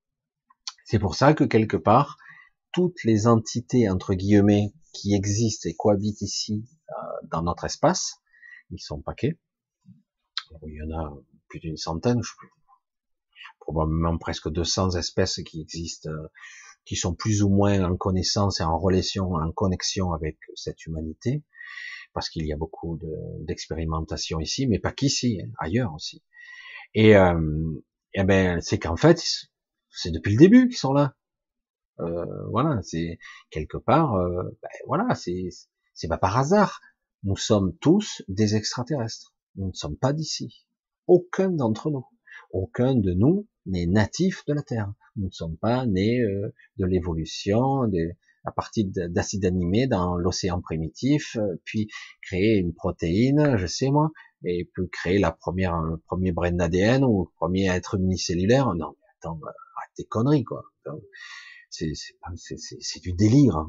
C'est pour ça que quelque part, toutes les entités entre guillemets qui existent et cohabitent ici euh, dans notre espace, ils sont paquets. il y en a plus d'une centaine, je probablement presque 200 espèces qui existent, euh, qui sont plus ou moins en connaissance et en relation, en connexion avec cette humanité, parce qu'il y a beaucoup d'expérimentation ici, mais pas qu'ici, hein, ailleurs aussi. Et, euh, et ben, c'est qu'en fait, c'est depuis le début qu'ils sont là. Euh, voilà, c'est quelque part, euh, ben, voilà, c'est c'est pas par hasard. Nous sommes tous des extraterrestres. Nous ne sommes pas d'ici. Aucun d'entre nous, aucun de nous n'est natif de la Terre. Nous ne sommes pas nés euh, de l'évolution, à partir d'acides animés dans l'océan primitif, puis créer une protéine, je sais moi, et puis créer la première, le premier brin d'ADN ou le premier être unicellulaire. Non, mais attends, arrête tes conneries, quoi c'est du délire. Hein.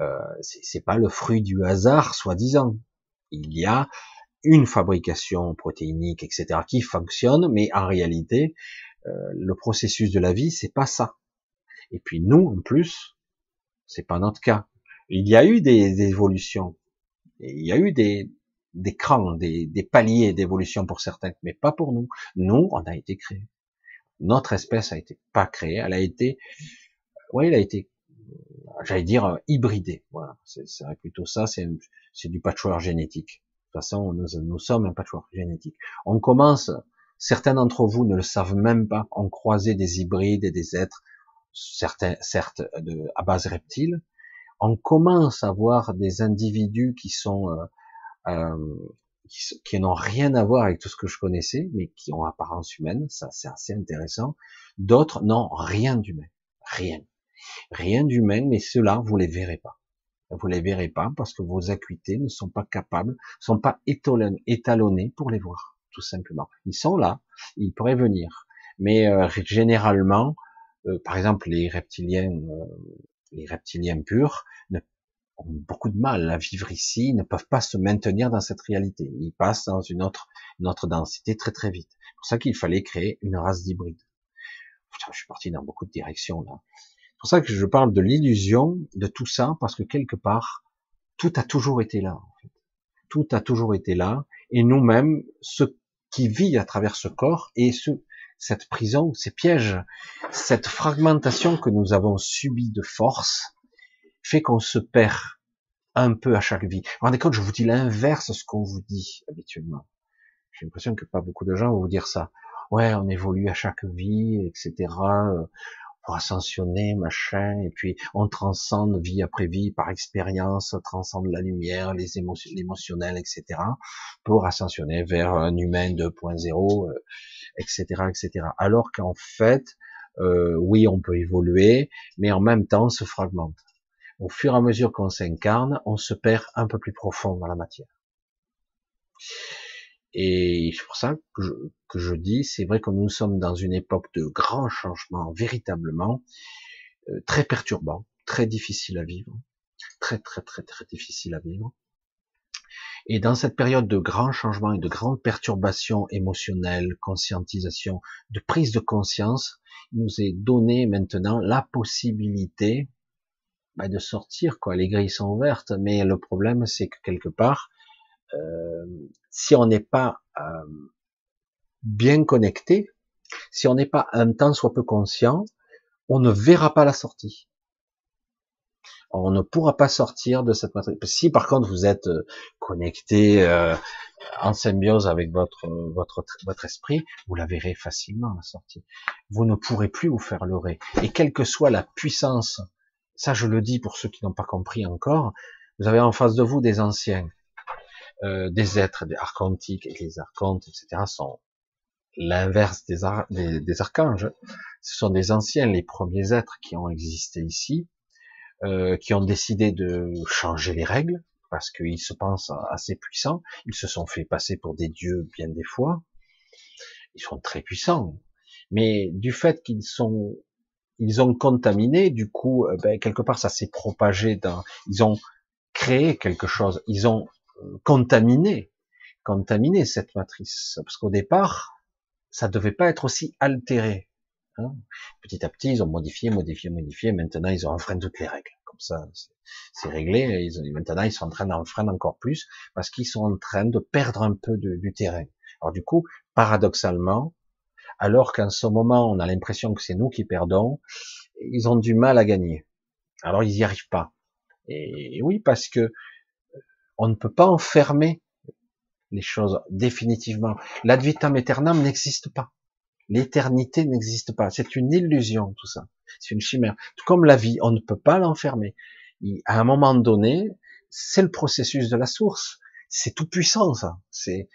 Euh, c'est pas le fruit du hasard, soi-disant. Il y a une fabrication protéinique, etc., qui fonctionne, mais en réalité, Euh, le processus de la vie, c'est pas ça. Et puis nous, en plus, c'est pas notre cas. Il y a eu des, évolutions, il y a eu des, des crans, des, des paliers d'évolution pour certains, mais pas pour nous. Nous, on a été créés. Notre espèce a été pas créée, elle a été, ouais, elle a été, j'allais dire hybridée. Voilà, c'est plutôt ça. C'est du patchwork génétique. De toute façon, nous, nous sommes un patchwork génétique. On commence, certains d'entre vous ne le savent même pas, on croisé des hybrides et des êtres, certains, certes, de, à base reptile. On commence à voir des individus qui sont euh, euh, qui, n'ont rien à voir avec tout ce que je connaissais, mais qui ont apparence humaine, ça c'est assez intéressant. D'autres n'ont rien d'humain, rien, rien d'humain, mais ceux-là vous les verrez pas. Vous les verrez pas parce que vos acuités ne sont pas capables, sont pas étalonnées pour les voir, tout simplement. Ils sont là, ils pourraient venir, mais euh, généralement, euh, par exemple les reptiliens, les reptiliens purs ne ont beaucoup de mal à vivre ici, ne peuvent pas se maintenir dans cette réalité. Ils passent dans une autre, une autre densité très très vite. C'est pour ça qu'il fallait créer une race d'hybride. Je suis parti dans beaucoup de directions là. C'est pour ça que je parle de l'illusion de tout ça, parce que quelque part, tout a toujours été là. En fait. Tout a toujours été là, et nous-mêmes, ce qui vit à travers ce corps et ce, cette prison, ces pièges, cette fragmentation que nous avons subie de force, fait qu'on se perd un peu à chaque vie. Vous vous rendez compte, je vous dis l'inverse de ce qu'on vous dit habituellement. J'ai l'impression que pas beaucoup de gens vont vous dire ça. Ouais, on évolue à chaque vie, etc. Pour ascensionner, machin, et puis on transcende vie après vie par expérience, transcende la lumière, les émotions, l'émotionnel, etc. pour ascensionner vers un humain 2.0, etc., etc. Alors qu'en fait, euh, oui, on peut évoluer, mais en même temps, on se fragmente au fur et à mesure qu'on s'incarne, on se perd un peu plus profond dans la matière. Et c'est pour ça que je, dis, c'est vrai que nous sommes dans une époque de grands changements, véritablement, euh, très perturbant, très difficile à vivre, très très très très difficile à vivre. Et dans cette période de grands changements et de grandes perturbations émotionnelles, conscientisation, de prise de conscience, il nous est donné maintenant la possibilité bah, de sortir quoi. Les grilles sont ouvertes, mais le problème c'est que quelque part, euh, si on n'est pas euh, bien connecté, si on n'est pas un temps soit peu conscient, on ne verra pas la sortie. On ne pourra pas sortir de cette matrice. Si par contre vous êtes euh, connecté euh, en symbiose avec votre votre votre esprit, vous la verrez facilement la sortie. Vous ne pourrez plus vous faire leurrer. Et quelle que soit la puissance ça je le dis pour ceux qui n'ont pas compris encore, vous avez en face de vous des anciens, euh, des êtres, des archontiques, et les archontes, etc. sont l'inverse des, des, archanges. Ce sont des anciens, les premiers êtres qui ont existé ici, euh, qui ont décidé de changer les règles, parce qu'ils se pensent assez puissants. Ils se sont fait passer pour des dieux bien des fois. Ils sont très puissants. Mais du fait qu'ils sont ils ont contaminé, du coup, euh, ben, quelque part, ça s'est propagé dans, ils ont créé quelque chose, ils ont contaminé, contaminé cette matrice, parce qu'au départ, ça devait pas être aussi altéré. Hein. Petit à petit, ils ont modifié, modifié, modifié. Maintenant, ils ont enfreint toutes les règles. Comme ça, c'est réglé. Maintenant, ils sont en train d'enfreindre encore plus parce qu'ils sont en train de perdre un peu du terrain. Alors du coup, paradoxalement, alors qu'en ce moment, on a l'impression que c'est nous qui perdons, ils ont du mal à gagner. Alors ils n'y arrivent pas. Et oui, parce que on ne peut pas enfermer les choses définitivement. L'ad vitam aeternam n'existe pas. L'éternité n'existe pas. C'est une illusion, tout ça. C'est une chimère. Tout comme la vie, on ne peut pas l'enfermer. À un moment donné, c'est le processus de la source. C'est tout puissant, ça. C'est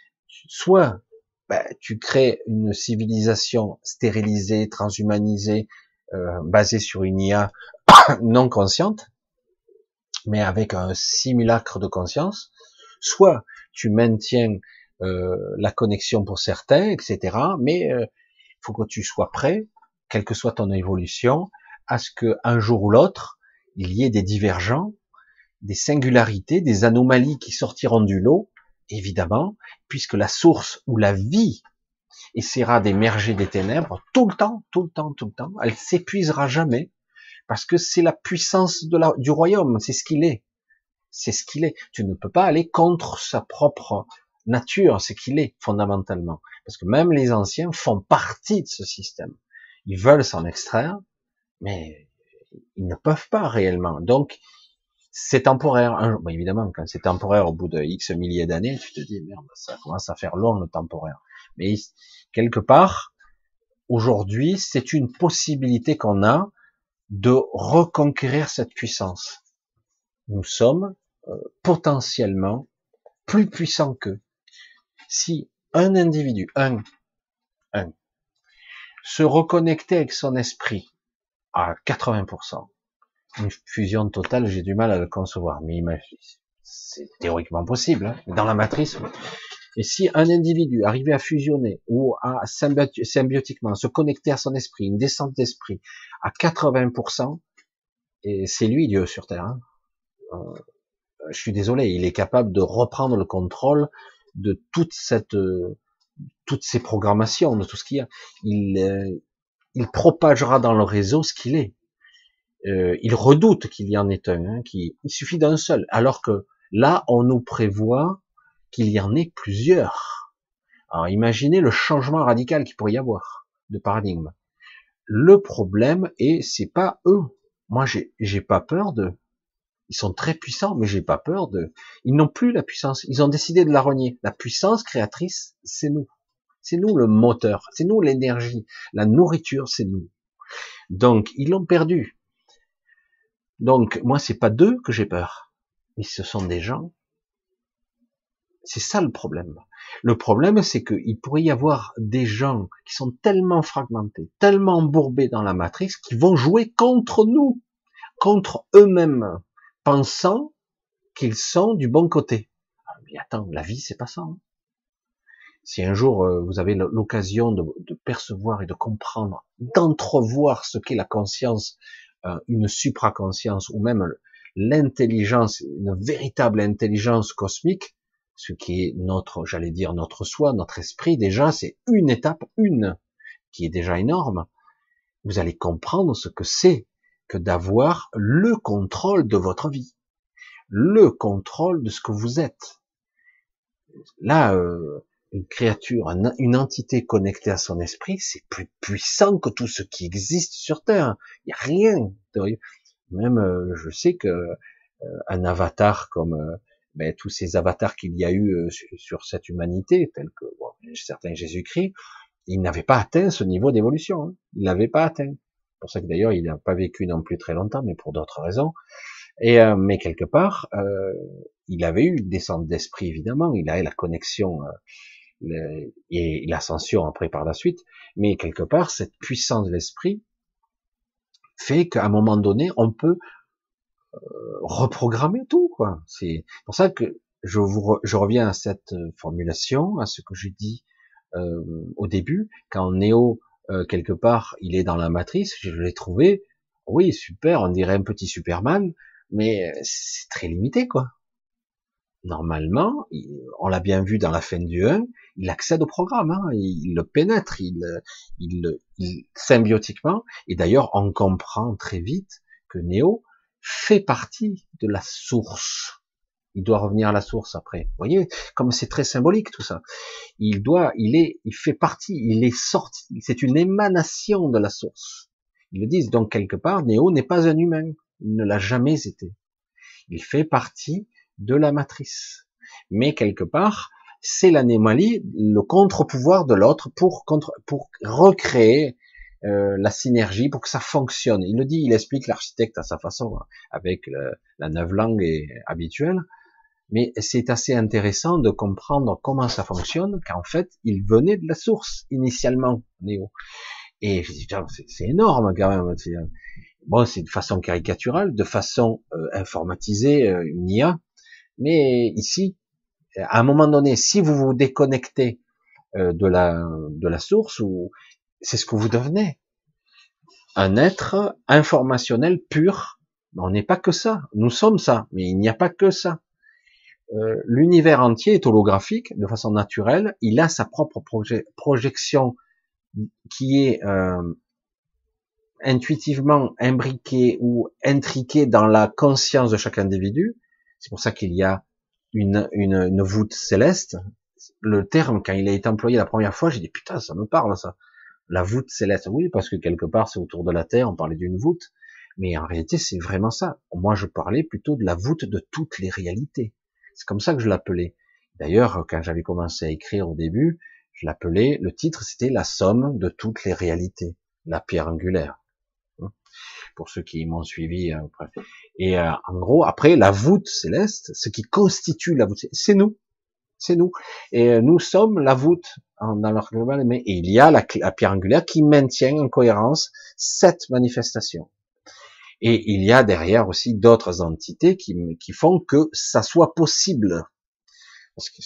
soit ben, tu crées une civilisation stérilisée, transhumanisée, euh, basée sur une IA [coughs] non consciente, mais avec un simulacre de conscience, soit tu maintiens euh, la connexion pour certains, etc., mais il euh, faut que tu sois prêt, quelle que soit ton évolution, à ce que un jour ou l'autre, il y ait des divergents, des singularités, des anomalies qui sortiront du lot, évidemment, puisque la source ou la vie essaiera d'émerger des ténèbres tout le temps, tout le temps, tout le temps. Elle s'épuisera jamais parce que c'est la puissance du royaume, c'est ce qu'il est. C'est ce qu'il est. Tu ne peux pas aller contre sa propre nature, c'est qu'il est fondamentalement. Parce que même les anciens font partie de ce système. Ils veulent s'en extraire, mais ils ne peuvent pas réellement. Donc, c'est temporaire. Bon, évidemment, quand c'est temporaire au bout de X milliers d'années, tu te dis, merde, ça commence à faire long le temporaire. Mais quelque part, aujourd'hui, c'est une possibilité qu'on a de reconquérir cette puissance. Nous sommes euh, potentiellement plus puissants qu'eux. Si un individu, un, un, se reconnectait avec son esprit à 80%, une fusion totale, j'ai du mal à le concevoir, mais c'est théoriquement possible. Hein. Dans la matrice, et si un individu arrivait à fusionner ou à symbiotiquement se connecter à son esprit, une descente d'esprit à 80%, et c'est lui Dieu sur Terre. Hein. Euh, je suis désolé, il est capable de reprendre le contrôle de toute cette, euh, toutes ces programmations, de tout ce qu'il y a. Il, euh, il propagera dans le réseau ce qu'il est. il redoute qu'il y en ait un, hein, qui, il suffit d'un seul, alors que là, on nous prévoit qu'il y en ait plusieurs. Alors imaginez le changement radical qu'il pourrait y avoir de paradigme. Le problème est, c'est pas eux. Moi, j'ai, pas peur de. Ils sont très puissants, mais j'ai pas peur de. Ils n'ont plus la puissance. Ils ont décidé de la renier. La puissance créatrice, c'est nous. C'est nous le moteur. C'est nous l'énergie. La nourriture, c'est nous. Donc, ils l'ont perdu. Donc, moi, c'est pas d'eux que j'ai peur. Mais ce sont des gens c'est ça le problème. Le problème, c'est qu'il pourrait y avoir des gens qui sont tellement fragmentés, tellement embourbés dans la matrice, qui vont jouer contre nous, contre eux-mêmes, pensant qu'ils sont du bon côté. Ah, mais attends, la vie, c'est pas ça. Hein. Si un jour euh, vous avez l'occasion de, percevoir et de comprendre, d'entrevoir ce qu'est la conscience, euh, une supraconscience ou même l'intelligence, une véritable intelligence cosmique, ce qui est notre, j'allais dire, notre soi, notre esprit, déjà, c'est une étape, une, qui est déjà énorme. Vous allez comprendre ce que c'est que d'avoir le contrôle de votre vie, le contrôle de ce que vous êtes. Là, euh, une créature, une entité connectée à son esprit, c'est plus puissant que tout ce qui existe sur Terre. Il n'y a rien. Même, euh, je sais que euh, un avatar comme ben, tous ces avatars qu'il y a eu euh, sur, cette humanité, tels que bon, certains Jésus-Christ, il n'avait pas atteint ce niveau d'évolution. Hein. Il l'avait pas atteint. C'est pour ça que d'ailleurs il n'a pas vécu non plus très longtemps, mais pour d'autres raisons. Et euh, mais quelque part, euh, il avait eu une descente d'esprit évidemment. Il a eu la connexion et l'ascension après par la suite. Mais quelque part, cette puissance de l'esprit fait qu'à un moment donné, on peut reprogrammer tout, quoi. C'est pour ça que je vous je reviens à cette euh, formulation, à ce que j'ai dit euh, au début, quand Néo euh, quelque part il est dans la matrice, je l'ai trouvé, oui super, on dirait un petit Superman, mais c'est très limité, quoi. Normalement, on l'a bien vu dans la fin du 1, il accède au programme, hein, il, le pénètre, il, il, il symbiotiquement, et d'ailleurs on comprend très vite que Néo fait partie de la source. Il doit revenir à la source après. Vous voyez, comme c'est très symbolique tout ça. Il doit, il est, il fait partie, il est sorti. C'est une émanation de la source. Ils le disent donc quelque part, Néo n'est pas un humain. Il ne l'a jamais été. Il fait partie de la matrice. Mais quelque part, c'est l'anémalie, le contre-pouvoir de l'autre pour, contre, pour recréer euh, la synergie pour que ça fonctionne. Il le dit, il explique l'architecte à sa façon, hein, avec la neuve langue habituelle, mais c'est assez intéressant de comprendre comment ça fonctionne, qu'en fait, il venait de la source initialement, Néo. Et c'est énorme quand même. Bon, c'est de façon caricaturale, de façon euh, informatisée, euh, une IA, mais ici, à un moment donné, si vous vous déconnectez de la de la source ou c'est ce que vous devenez. Un être informationnel pur. On n'est pas que ça. Nous sommes ça, mais il n'y a pas que ça. euh, l'univers entier est holographique de façon naturelle. Il a sa propre projection qui est euh, intuitivement imbriquée ou intriquée dans la conscience de chaque individu. C'est pour ça qu'il y a une, une, une, voûte céleste. Le terme, quand il a été employé la première fois, j'ai dit putain, ça me parle ça. La voûte céleste, oui, parce que quelque part c'est autour de la Terre, on parlait d'une voûte, mais en réalité c'est vraiment ça. Moi je parlais plutôt de la voûte de toutes les réalités. C'est comme ça que je l'appelais. D'ailleurs, quand j'avais commencé à écrire au début, je l'appelais, le titre c'était la somme de toutes les réalités, la pierre angulaire. Hein, pour ceux qui m'ont suivi. Euh, et euh, en gros, après, la voûte céleste, ce qui constitue la voûte, c'est nous. C'est nous. Et euh, nous sommes la voûte dans leur global, mais il y a la, la pierre angulaire qui maintient en cohérence cette manifestation. Et il y a derrière aussi d'autres entités qui, qui font que ça soit possible. Parce que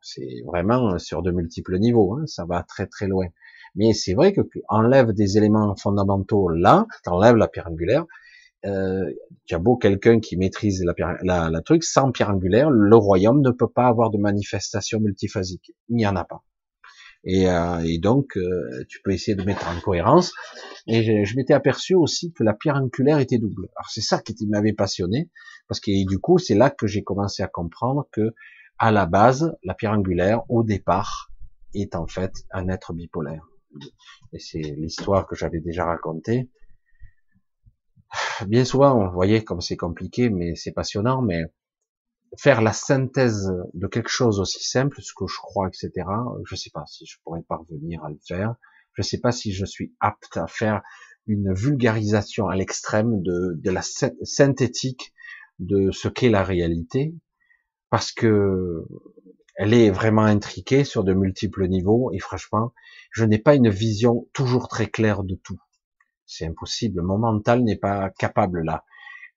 c'est vraiment sur de multiples niveaux, hein, ça va très très loin. Mais c'est vrai que enlève des éléments fondamentaux là, t'enlèves la pierre angulaire, euh, tu as beau quelqu'un qui maîtrise la, la, la, truc, sans pierre angulaire, le royaume ne peut pas avoir de manifestation multiphasique. Il n'y en a pas. Et, euh, et donc, euh, tu peux essayer de mettre en cohérence. Et je, je m'étais aperçu aussi que la pierre angulaire était double. Alors c'est ça qui m'avait passionné, parce que du coup, c'est là que j'ai commencé à comprendre que, à la base, la pierre angulaire, au départ, est en fait un être bipolaire. Et c'est l'histoire que j'avais déjà racontée. Bien souvent, vous voyez comme c'est compliqué, mais c'est passionnant, mais faire la synthèse de quelque chose aussi simple, ce que je crois, etc. Je sais pas si je pourrais parvenir à le faire. Je sais pas si je suis apte à faire une vulgarisation à l'extrême de, de la synthétique de ce qu'est la réalité, parce que elle est vraiment intriquée sur de multiples niveaux, et franchement, je n'ai pas une vision toujours très claire de tout. C'est impossible, mon mental n'est pas capable là.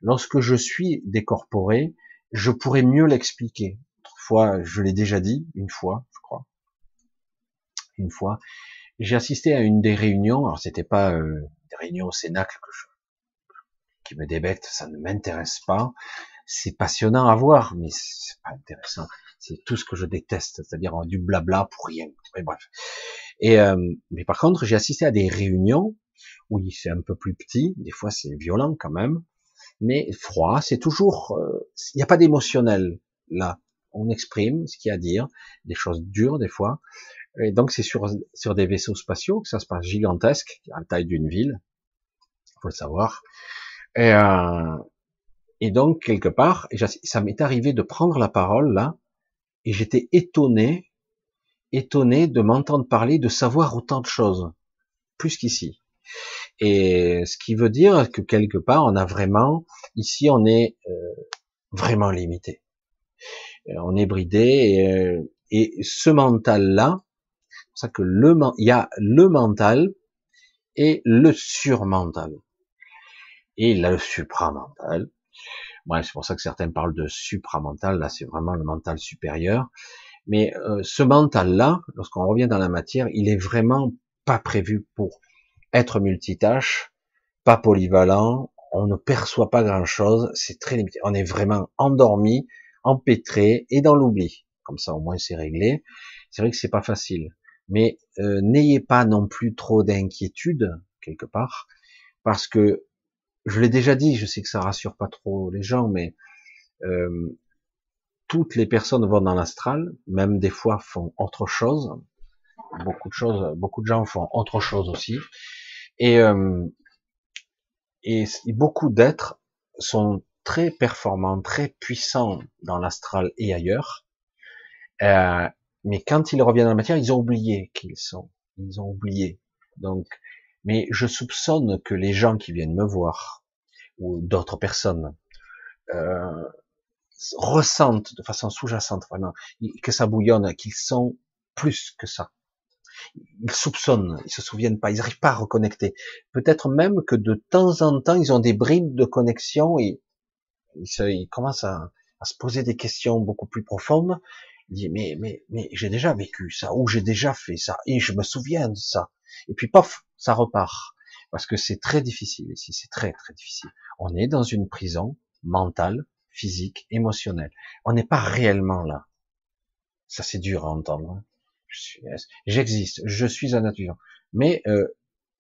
Lorsque je suis décorporé, je pourrais mieux l'expliquer. Autrefois, je l'ai déjà dit, une fois, je crois. Une fois, j'ai assisté à une des réunions, alors c'était pas euh, des réunions au Cénacle que je, qui me débectent, ça ne m'intéresse pas. C'est passionnant à voir, mais c'est pas intéressant. C'est tout ce que je déteste, c'est-à-dire du blabla pour rien. Mais bref. Et euh, mais par contre, j'ai assisté à des réunions où c'est un peu plus petit, des fois c'est violent quand même, mais froid, c'est toujours, euh, il n'y a pas d'émotionnel là. On exprime ce qu'il y a à dire, des choses dures des fois. Et donc c'est sur, sur des vaisseaux spatiaux que ça se passe gigantesque, à la taille d'une ville, faut le savoir. Et, euh, et donc quelque part, ça m'est arrivé de prendre la parole là, et j'étais étonné, étonné de m'entendre parler, de savoir autant de choses, plus qu'ici. Et ce qui veut dire que quelque part, on a vraiment, ici, on est euh, vraiment limité. Euh, on est bridé et, euh, et ce mental-là, c'est pour ça que le, il y a le mental et le surmental. Et il a le supramental. Ouais, c'est pour ça que certains parlent de supramental. Là, c'est vraiment le mental supérieur. Mais ce mental-là, lorsqu'on revient dans la matière, il est vraiment pas prévu pour être multitâche, pas polyvalent, on ne perçoit pas grand chose, c'est très limité. On est vraiment endormi, empêtré et dans l'oubli. Comme ça, au moins, c'est réglé. C'est vrai que c'est pas facile. Mais euh, n'ayez pas non plus trop d'inquiétude, quelque part, parce que, je l'ai déjà dit, je sais que ça rassure pas trop les gens, mais euh, toutes les personnes vont dans l'astral, même des fois font autre chose. Beaucoup de choses, beaucoup de gens font autre chose aussi. Et, euh, et, beaucoup d'êtres sont très performants, très puissants dans l'astral et ailleurs. Euh, mais quand ils reviennent la matière, ils ont oublié qui ils sont. Ils ont oublié. Donc, mais je soupçonne que les gens qui viennent me voir ou d'autres personnes euh, ressentent de façon sous-jacente vraiment que ça bouillonne, qu'ils sont plus que ça ils soupçonnent, ils se souviennent pas, ils n'arrivent pas à reconnecter. Peut-être même que de temps en temps, ils ont des bribes de connexion et ils, commencent à, se poser des questions beaucoup plus profondes. Ils disent, mais, mais, mais j'ai déjà vécu ça, ou j'ai déjà fait ça, et je me souviens de ça. Et puis, paf, ça repart. Parce que c'est très difficile ici, c'est très, très difficile. On est dans une prison mentale, physique, émotionnel. On n'est pas réellement là. Ça c'est dur à entendre. J'existe, je suis un nature. Mais euh,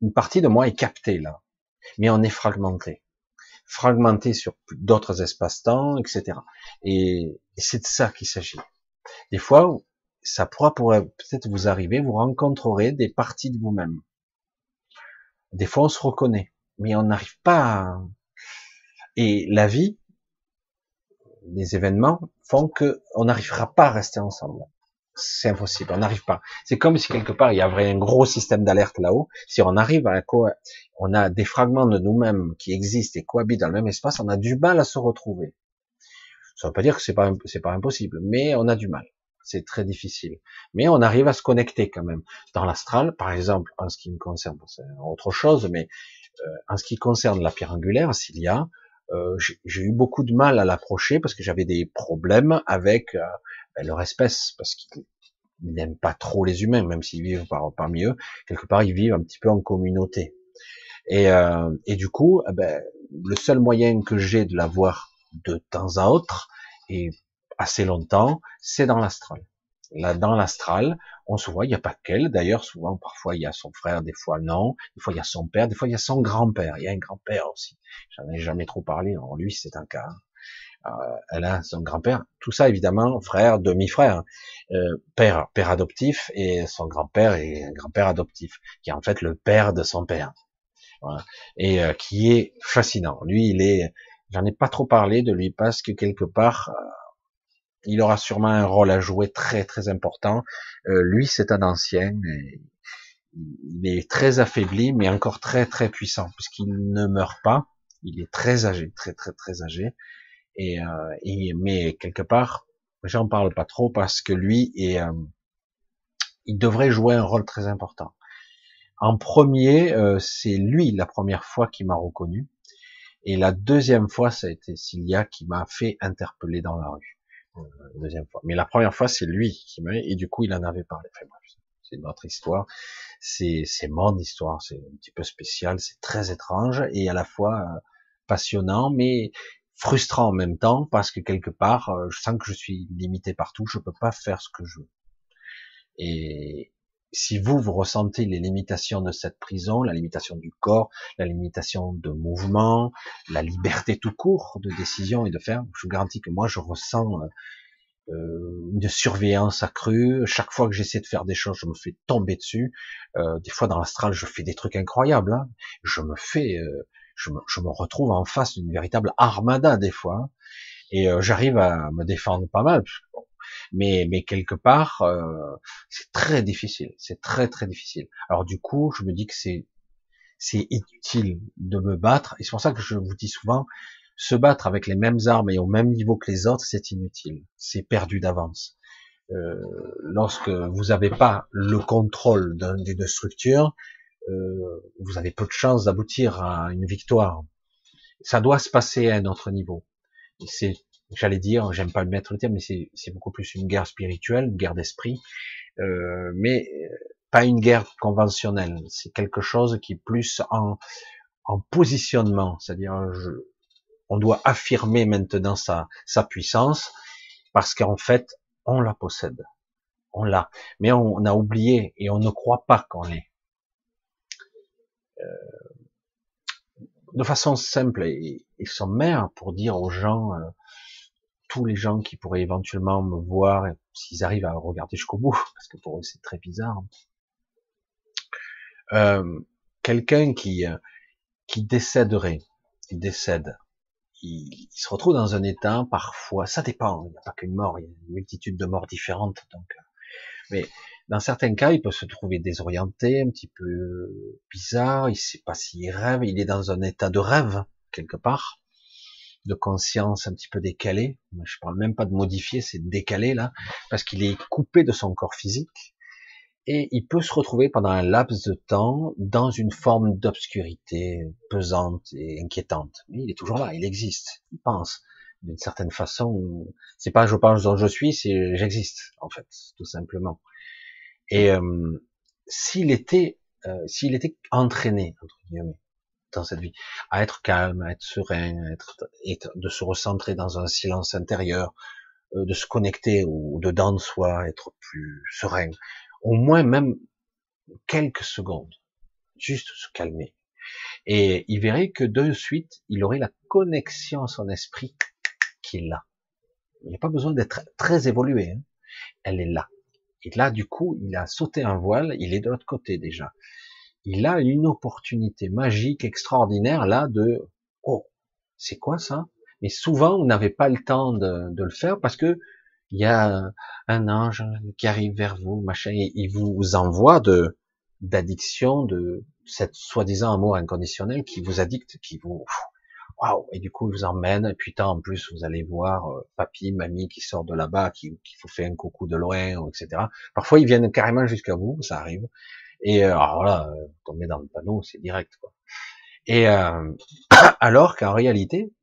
une partie de moi est captée là. Mais on est fragmenté. Fragmenté sur d'autres espaces-temps, etc. Et, c'est de ça qu'il s'agit. Des fois, ça pourra peut-être vous arriver, vous rencontrerez des parties de vous-même. Des fois, on se reconnaît, mais on n'arrive pas à... Et la vie, les événements font que on n'arrivera pas à rester ensemble. C'est impossible, on n'arrive pas. C'est comme si quelque part il y avait un gros système d'alerte là-haut. Si on arrive à quoi, on a des fragments de nous-mêmes qui existent et cohabitent dans le même espace, on a du mal à se retrouver. Ça ne veut pas dire que c'est pas c'est pas impossible, mais on a du mal. C'est très difficile. Mais on arrive à se connecter quand même. Dans l'astral, par exemple, en ce qui me concerne, c'est autre chose, mais euh, en ce qui concerne la pierre angulaire, s'il y a, euh, j'ai eu beaucoup de mal à l'approcher parce que j'avais des problèmes avec euh, ben, leur espèce, parce qu'ils n'aiment pas trop les humains, même s'ils vivent par, parmi eux. Quelque part, ils vivent un petit peu en communauté. Et, euh, du coup, eh ben, le seul moyen que j'ai de la voir de temps à autre, et assez longtemps, c'est dans l'astral. Là, dans l'astral, on se voit, il n'y a pas qu'elle, d'ailleurs, souvent, parfois, il y a son frère, des fois non, des fois, il y a son père, des fois, il y a son grand-père, il y a un grand-père aussi. J'en ai jamais trop parlé, en lui, c'est un cas. Euh, elle a son grand-père, tout ça, évidemment, frère, demi-frère, euh, père, père adoptif, et son grand-père est un grand-père adoptif, qui est en fait le père de son père. Voilà. Et euh, qui est fascinant. Lui, il est, j'en ai pas trop parlé de lui parce que quelque part, euh, il aura sûrement un rôle à jouer très très important. Euh, lui, c'est un ancien. il est très affaibli, mais encore très très puissant, puisqu'il ne meurt pas. Il est très âgé, très très très âgé. Et, euh, mais quelque part, j'en parle pas trop parce que lui est, euh, il devrait jouer un rôle très important. En premier, euh, c'est lui la première fois qui m'a reconnu, et la deuxième fois, ça a été Cilia qui m'a fait interpeller dans la rue. Euh, deuxième fois. Mais la première fois, c'est lui qui m'a, et du coup, il en avait parlé. C'est notre histoire. C'est, c'est mon histoire. C'est un petit peu spécial. C'est très étrange et à la fois euh, passionnant, mais frustrant en même temps parce que quelque part, euh, je sens que je suis limité partout. Je peux pas faire ce que je veux. Et, si vous, vous ressentez les limitations de cette prison, la limitation du corps, la limitation de mouvement, la liberté tout court de décision et de faire, je vous garantis que moi, je ressens euh, une surveillance accrue. Chaque fois que j'essaie de faire des choses, je me fais tomber dessus. Euh, des fois, dans l'astral, je fais des trucs incroyables. Hein. Je me fais, euh, je, me, je, me, retrouve en face d'une véritable armada des fois. Et j'arrive à me défendre pas mal mais mais quelque part euh, c'est très difficile, c'est très très difficile. Alors du coup, je me dis que c'est c'est inutile de me battre, et c'est pour ça que je vous dis souvent, se battre avec les mêmes armes et au même niveau que les autres, c'est inutile, c'est perdu d'avance. Euh, lorsque vous n'avez pas le contrôle d'une structure, euh, vous avez peu de chances d'aboutir à une victoire. Ça doit se passer à un autre niveau. C'est j'allais dire, j'aime pas le mettre le terme, mais c'est beaucoup plus une guerre spirituelle, une guerre d'esprit, euh, mais pas une guerre conventionnelle. C'est quelque chose qui est plus en, en positionnement, c'est-à-dire on doit affirmer maintenant sa, sa puissance parce qu'en fait on la possède, on l'a, mais on, a oublié et on ne croit pas qu'on l'est. Euh, de façon simple et, et sommaire pour dire aux gens euh, tous les gens qui pourraient éventuellement me voir, s'ils arrivent à regarder jusqu'au bout, [laughs] parce que pour eux c'est très bizarre. Euh, quelqu'un qui euh, qui décéderait, il décède, il, se retrouve dans un état parfois, ça dépend, il n'y a pas qu'une mort, il y a une multitude de morts différentes, donc, euh, mais dans certains cas, il peut se trouver désorienté, un petit peu bizarre, il sait pas s'il rêve, il est dans un état de rêve quelque part de conscience un petit peu décalé. Je parle même pas de modifier, c'est décalé là, parce qu'il est coupé de son corps physique et il peut se retrouver pendant un laps de temps dans une forme d'obscurité pesante et inquiétante. Mais il est toujours là, il existe, il pense d'une certaine façon. C'est pas je pense dont je suis, c'est j'existe en fait, tout simplement. Et euh, s'il était, euh, s'il était entraîné entre guillemets, dans cette vie, à être calme, à être serein, à être, de se recentrer dans un silence intérieur, euh, de se connecter ou dedans de soi, être plus serein, au moins même quelques secondes, juste se calmer. Et il verrait que de suite, il aurait la connexion à son esprit qu'il a. Il n'y a pas besoin d'être très évolué. Hein. Elle est là. Et là, du coup, il a sauté un voile, il est de l'autre côté déjà. Il a une opportunité magique, extraordinaire, là, de, oh, c'est quoi ça? Mais souvent, vous n'avez pas le temps de, de, le faire parce que il y a un ange qui arrive vers vous, machin, et il vous envoie de, d'addiction, de cette soi-disant amour inconditionnel qui vous addicte, qui vous, waouh, et du coup, il vous emmène, et puis tant en plus, vous allez voir euh, papy, mamie qui sort de là-bas, qui, qui vous fait un coucou de loin, etc. Parfois, ils viennent carrément jusqu'à vous, ça arrive. Et euh, alors là, euh, tomber dans le panneau, c'est direct, quoi. Et euh, [coughs] alors qu'en réalité,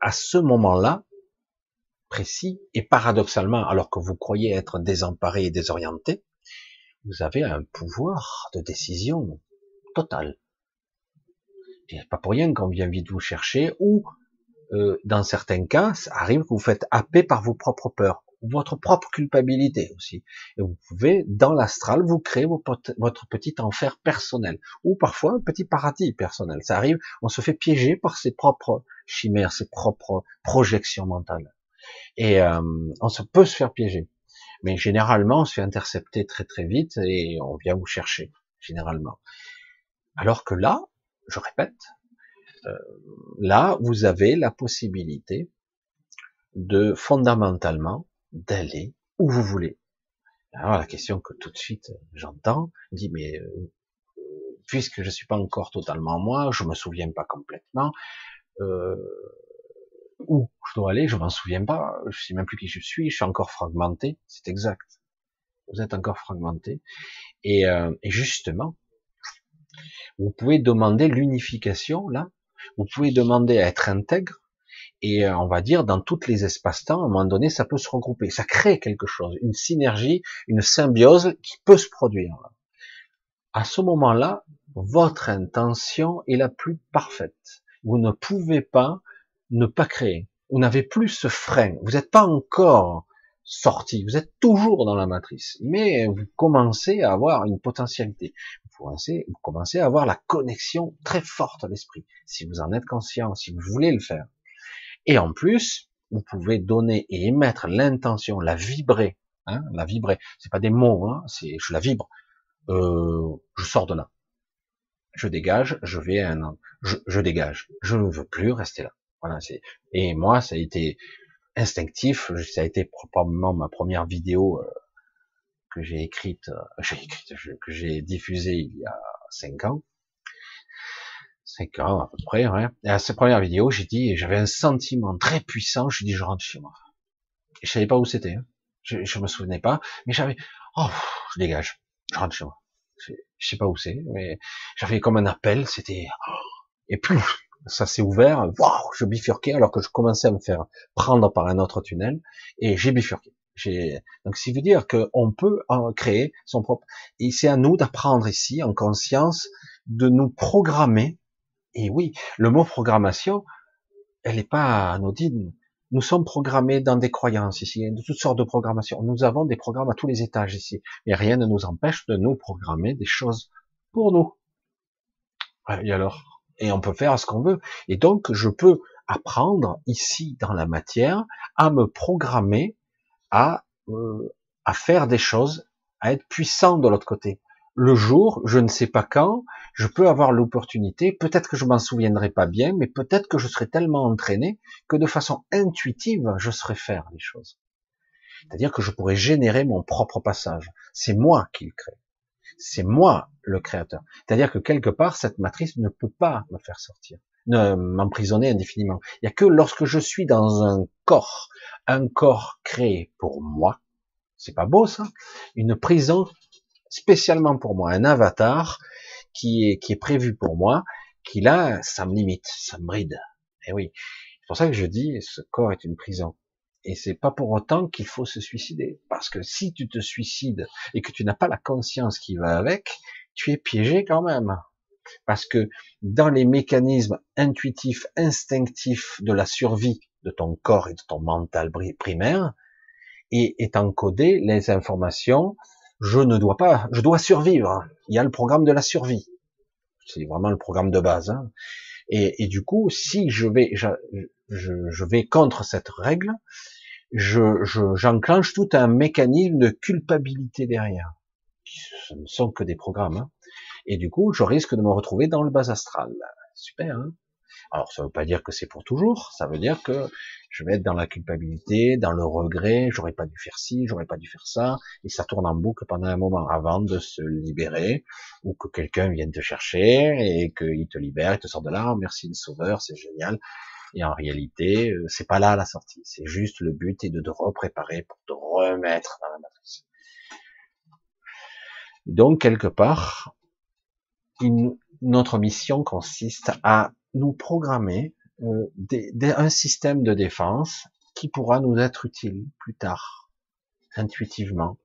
à ce moment-là, précis, et paradoxalement, alors que vous croyez être désemparé et désorienté, vous avez un pouvoir de décision total. Et pas pour rien qu'on vient vite vous chercher, ou dans certains cas, ça arrive que vous faites happer par vos propres peurs, votre propre culpabilité aussi. Et vous pouvez, dans l'astral, vous créer votre petit enfer personnel, ou parfois un petit paradis personnel. Ça arrive, on se fait piéger par ses propres chimères, ses propres projections mentales. Et euh, on se peut se faire piéger. Mais généralement, on se fait intercepter très très vite et on vient vous chercher, généralement. Alors que là, je répète, euh, là, vous avez la possibilité de fondamentalement d'aller où vous voulez. Alors la question que tout de suite j'entends, dit mais euh, puisque je suis pas encore totalement moi, je me souviens pas complètement, euh, où je dois aller, je m'en souviens pas, je sais même plus qui je suis, je suis encore fragmenté, c'est exact. Vous êtes encore fragmenté. Et, euh, et justement, vous pouvez demander l'unification là, vous pouvez demander à être intègre, et euh, on va dire dans tous les espaces-temps, à un moment donné, ça peut se regrouper, ça crée quelque chose, une synergie, une symbiose qui peut se produire. À ce moment-là, votre intention est la plus parfaite. Vous ne pouvez pas ne pas créer. Vous n'avez plus ce frein. Vous n'êtes pas encore sorti. Vous êtes toujours dans la matrice. Mais vous commencez à avoir une potentialité. Vous commencez, vous commencez à avoir la connexion très forte à l'esprit. Si vous en êtes conscient, si vous voulez le faire. Et en plus, vous pouvez donner et émettre l'intention, la vibrer. Hein, la vibrer. C'est pas des mots, hein, c'est je la vibre. Euh, je sors de là. Je dégage, je vais à un, je, je dégage. Je ne veux plus rester là. Voilà, c'est, et moi, ça a été instinctif, ça a été probablement ma première vidéo euh, que j'ai écrite, euh, j'ai écrite, que j'ai diffusée il y a cinq ans. Cinq ans à peu près, ouais. Et à cette première vidéo, j'ai dit, j'avais un sentiment très puissant, je dis, je rentre chez moi. Et je savais pas où c'était, hein. je, je me souvenais pas, mais j'avais, oh, je dégage, je rentre chez moi. Je, je sais pas où c'est, mais j'avais comme un appel, c'était, oh, et plus, ça s'est ouvert, waouh, je bifurquais alors que je commençais à me faire prendre par un autre tunnel et j'ai bifurqué. Donc ça veut dire qu'on peut en créer son propre. Et c'est à nous d'apprendre ici en conscience de nous programmer. Et oui, le mot programmation, elle n'est pas anodine. Nous sommes programmés dans des croyances ici, de toutes sortes de programmations. Nous avons des programmes à tous les étages ici, mais rien ne nous empêche de nous programmer des choses pour nous. Et alors, et on peut faire ce qu'on veut. Et donc, je peux apprendre ici dans la matière à me programmer à, euh, à faire des choses, à être puissant de l'autre côté. Le jour, je ne sais pas quand, je peux avoir l'opportunité, peut-être que je m'en souviendrai pas bien, mais peut-être que je serai tellement entraîné que de façon intuitive, je saurai faire les choses. C'est-à-dire que je pourrais générer mon propre passage. C'est moi qui le crée. C'est moi le créateur. C'est-à-dire que quelque part, cette matrice ne peut pas me faire sortir, ne m'emprisonner indéfiniment. Il n'y a que lorsque je suis dans un corps, un corps créé pour moi, c'est pas beau ça, une prison spécialement pour moi, un avatar qui est, qui est prévu pour moi, qui là, ça me limite, ça me bride. Et eh oui, c'est pour ça que je dis, ce corps est une prison. Et c'est pas pour autant qu'il faut se suicider. Parce que si tu te suicides et que tu n'as pas la conscience qui va avec, tu es piégé quand même. Parce que dans les mécanismes intuitifs, instinctifs de la survie de ton corps et de ton mental primaire, est encodé les informations, je ne dois pas, je dois survivre. Il y a le programme de la survie. C'est vraiment le programme de base. Hein. Et, du coup, si je vais, je, je, vais contre cette règle, je, j'enclenche tout un mécanisme de culpabilité derrière. Ce ne sont que des programmes. Hein. Et du coup, je risque de me retrouver dans le bas astral. Super. Hein Alors, ça ne veut pas dire que c'est pour toujours. Ça veut dire que je vais être dans la culpabilité, dans le regret. J'aurais pas dû faire ci, j'aurais pas dû faire ça. Et ça tourne en boucle pendant un moment avant de se libérer ou que quelqu'un vienne te chercher et qu'il te libère, il te sort de là. merci le sauveur, c'est génial. Et en réalité, euh, c'est pas là la sortie. C'est juste le but est de te repréparer pour te remettre dans la matrice. Donc quelque part, notre mission consiste à nous programmer euh, un système de défense qui pourra nous être utile plus tard, intuitivement.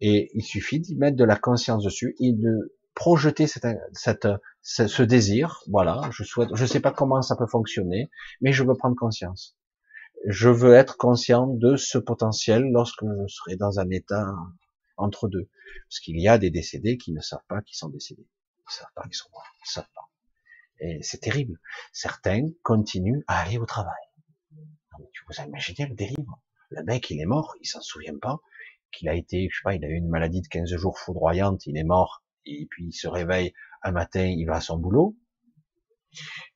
Et il suffit d'y mettre de la conscience dessus et de projeter cette, ce désir. Voilà, je souhaite, je sais pas comment ça peut fonctionner, mais je veux prendre conscience. Je veux être conscient de ce potentiel lorsque je serai dans un état entre deux. Parce qu'il y a des décédés qui ne savent pas qu'ils sont décédés. Ils savent pas qu'ils sont morts. Ils savent pas. Et c'est terrible. Certains continuent à aller au travail. Donc, tu vous imaginez le délire. Le mec, il est mort, il s'en souvient pas qu'il a été, je sais pas, il a eu une maladie de 15 jours foudroyante, il est mort, et puis il se réveille un matin, il va à son boulot.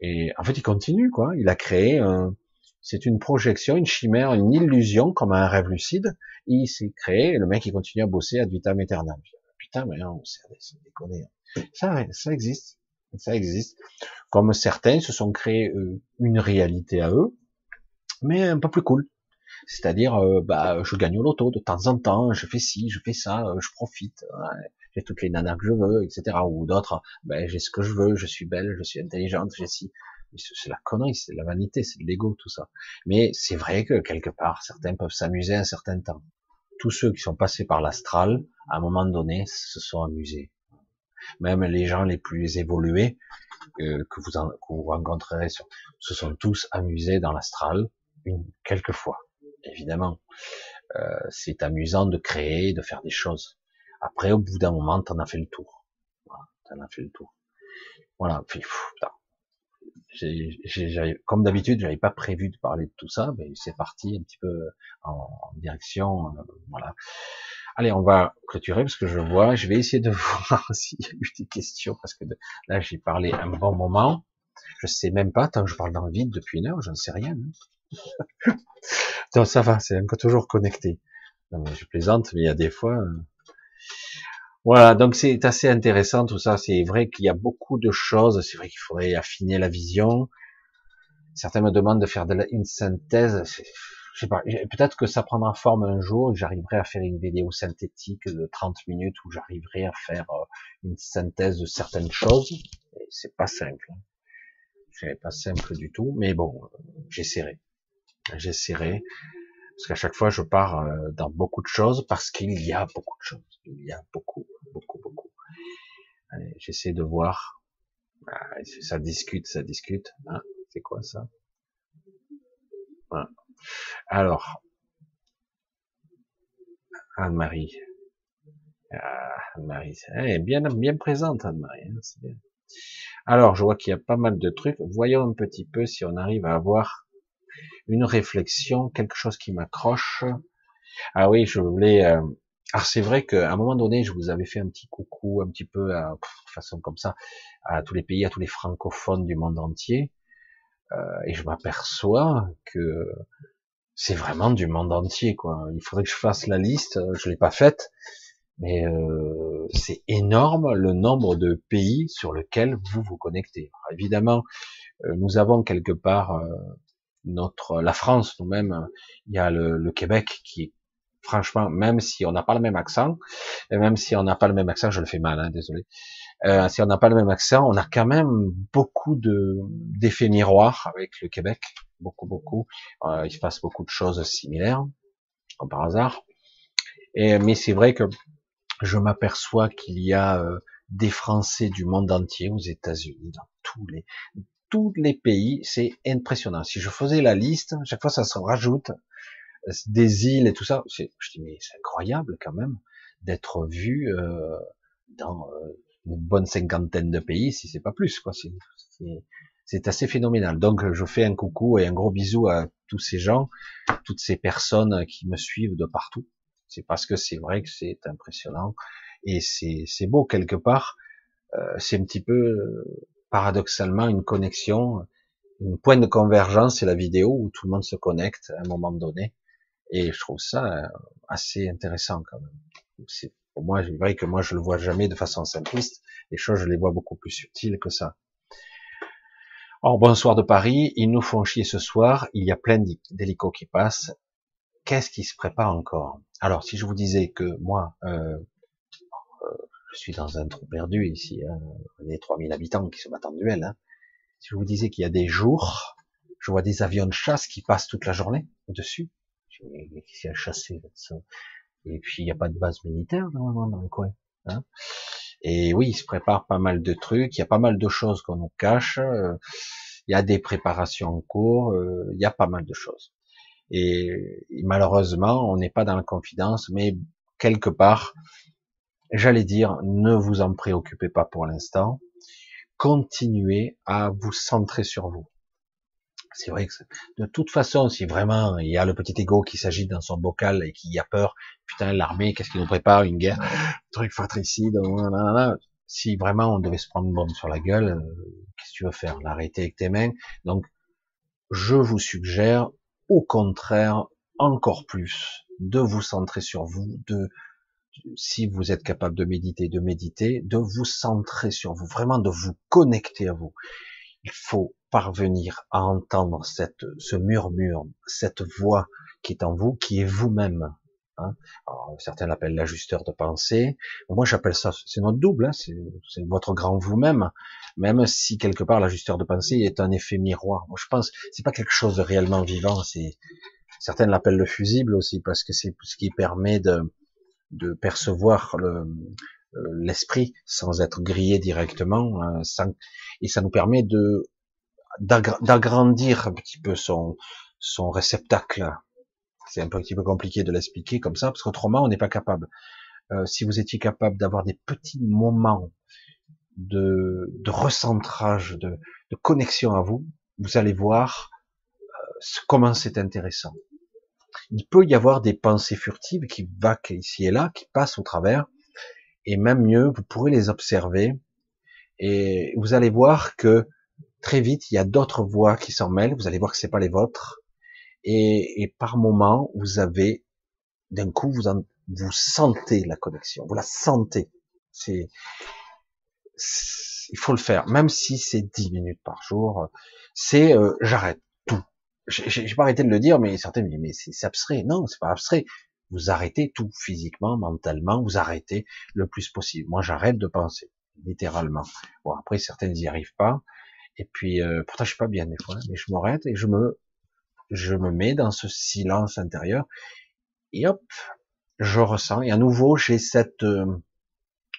Et en fait, il continue, quoi. Il a créé un, c'est une projection, une chimère, une illusion, comme un rêve lucide. Il s'est créé, le mec, il continue à bosser à vitam aeternam. Putain, mais non, c'est déconné. Ça, ça existe. Ça existe. Comme certains se sont créés euh, une réalité à eux, mais un peu plus cool. C'est-à-dire, euh, bah, je gagne au loto de temps en temps, je fais ci, je fais ça, euh, je profite, j'ai toutes les nanas que je veux, etc. Ou d'autres, ben, j'ai ce que je veux, je suis belle, je suis intelligente, j'ai ci. C'est la connerie, c'est la vanité, c'est de l'ego, tout ça. Mais c'est vrai que quelque part, certains peuvent s'amuser un certain temps. Tous ceux qui sont passés par l'astral, à un moment donné, se sont amusés même les gens les plus évolués euh, que, vous en, rencontrerez, se sont tous amusés dans l'astral une quelques fois. Évidemment, euh, c'est amusant de créer, de faire des choses. Après, au bout d'un moment, t'en as fait le tour. Voilà, t'en as fait le tour. Voilà. Puis, comme d'habitude, j'avais pas prévu de parler de tout ça, mais c'est parti un petit peu en, en direction, euh, voilà. Allez, on va clôturer parce que je vois, je vais essayer de [laughs] voir s'il y a eu des questions parce que là j'ai parlé un bon moment. Je sais même pas, tant que je parle dans le vide depuis une heure, je ne sais rien. Hein. [laughs] Donc ça va, c'est encore toujours connecté. Je plaisante, mais il y a des fois. Euh, voilà, donc c'est assez intéressant tout ça. C'est vrai qu'il y a beaucoup de choses. C'est vrai qu'il faudrait affiner la vision. Certains me demandent de faire une synthèse je sais pas, peut-être que ça prendra forme un jour et j'arriverai à faire une vidéo synthétique de 30 minutes où j'arriverai à faire euh, une synthèse de certaines choses. C'est pas simple. Hein. C'est pas simple du tout, mais bon, j'essaierai. J'essaierai. Parce qu'à chaque fois, je pars euh, dans beaucoup de choses parce qu'il y a beaucoup de choses. Il y a beaucoup, beaucoup, beaucoup. J'essaie de voir. Ah, ça discute, ça discute. Hein, c'est quoi ça? Voilà. Alors, Anne-Marie. Ah, Anne-Marie, elle est bien, bien présente, Anne-Marie. Hein, Alors, je vois qu'il y a pas mal de trucs. Voyons un petit peu si on arrive à avoir une réflexion, quelque chose qui m'accroche. Ah oui, je voulais. Euh... Alors c'est vrai qu'à un moment donné, je vous avais fait un petit coucou, un petit peu à façon comme ça, à tous les pays, à tous les francophones du monde entier, et je m'aperçois que c'est vraiment du monde entier, quoi. Il faudrait que je fasse la liste, je l'ai pas faite, mais euh, c'est énorme le nombre de pays sur lesquels vous vous connectez. évidemment, euh, nous avons quelque part euh, notre la France nous-mêmes, il y a le, Québec qui franchement, même si on n'a pas le même accent, et même si on n'a pas le même accent, je le fais mal, hein, désolé. Euh, si on n'a pas le même accent, on a quand même beaucoup de d'effets miroirs avec le Québec beaucoup, beaucoup. Euh, il se passe beaucoup de choses similaires, comme par hasard. Et, mais c'est vrai que je m'aperçois qu'il y a euh, des Français du monde entier, aux États-Unis, dans tous les tous les pays, c'est impressionnant. Si je faisais la liste, chaque fois ça se rajoute des îles et tout ça. Je dis mais c'est incroyable quand même d'être vu euh, dans euh, une bonne cinquantaine de pays, si c'est pas plus quoi. C'est assez phénoménal. Donc je fais un coucou et un gros bisou à tous ces gens, toutes ces personnes qui me suivent de partout. C'est parce que c'est vrai que c'est impressionnant et c'est beau quelque part. Euh, c'est un petit peu paradoxalement une connexion, une point de convergence, c'est la vidéo où tout le monde se connecte à un moment donné. Et je trouve ça euh, assez intéressant quand même. Pour moi, c'est vrai que moi je le vois jamais de façon simpliste. Les choses, je les vois beaucoup plus subtiles que ça. Bonsoir de Paris. Ils nous font chier ce soir. Il y a plein d'hélicos qui passent. Qu'est-ce qui se prépare encore? Alors, si je vous disais que moi, euh, euh, je suis dans un trou perdu ici, hein, on est 3000 habitants qui se battent en duel. Hein. Si je vous disais qu'il y a des jours, je vois des avions de chasse qui passent toute la journée au-dessus. Qui Et puis il n'y a pas de base militaire normalement dans le coin. Hein. Et oui, il se prépare pas mal de trucs, il y a pas mal de choses qu'on nous cache, euh, il y a des préparations en cours, euh, il y a pas mal de choses. Et, malheureusement, on n'est pas dans la confidence, mais quelque part, j'allais dire, ne vous en préoccupez pas pour l'instant, continuez à vous centrer sur vous. C'est vrai que de toute façon, si vraiment il y a le petit ego qui s'agite dans son bocal et qui a peur, putain, l'armée, qu'est-ce qui nous prépare Une guerre, [laughs] truc fratricide, si vraiment on devait se prendre une bombe sur la gueule, euh, qu'est-ce que tu veux faire? L'arrêter avec tes mains? Donc, je vous suggère, au contraire, encore plus, de vous centrer sur vous, de, si vous êtes capable de méditer, de méditer, de vous centrer sur vous, vraiment de vous connecter à vous. Il faut parvenir à entendre cette, ce murmure, cette voix qui est en vous, qui est vous-même. Hein. certains l'appellent l'ajusteur de pensée. Moi, j'appelle ça, c'est notre double, hein, c'est votre grand vous-même. Même si quelque part l'ajusteur de pensée est un effet miroir. Moi, je pense, c'est pas quelque chose de réellement vivant. C'est certains l'appellent le fusible aussi parce que c'est ce qui permet de, percevoir le, l'esprit sans être grillé directement, hein, sans, et ça nous permet de d'agrandir un petit peu son son réceptacle. C'est un petit peu compliqué de l'expliquer comme ça, parce qu'autrement on n'est pas capable. Euh, si vous étiez capable d'avoir des petits moments de, de recentrage, de, de, connexion à vous, vous allez voir euh, comment c'est intéressant. Il peut y avoir des pensées furtives qui vaquent ici et là, qui passent au travers, et même mieux, vous pourrez les observer, et vous allez voir que très vite, il y a d'autres voix qui s'en mêlent, vous allez voir que c'est pas les vôtres, et, et par moment, vous avez, d'un coup, vous, en, vous sentez la connexion, vous la sentez. C'est, il faut le faire, même si c'est dix minutes par jour. C'est, euh, j'arrête tout. J'ai pas arrêté de le dire, mais certains me disent, mais c'est abstrait. Non, c'est pas abstrait. Vous arrêtez tout physiquement, mentalement, vous arrêtez le plus possible. Moi, j'arrête de penser, littéralement. Bon, après, certains n'y arrivent pas. Et puis, euh, pourtant, je suis pas bien des fois, mais je m'arrête et je me, je me mets dans ce silence intérieur. Et hop, je ressens. Et à nouveau, j'ai cette euh,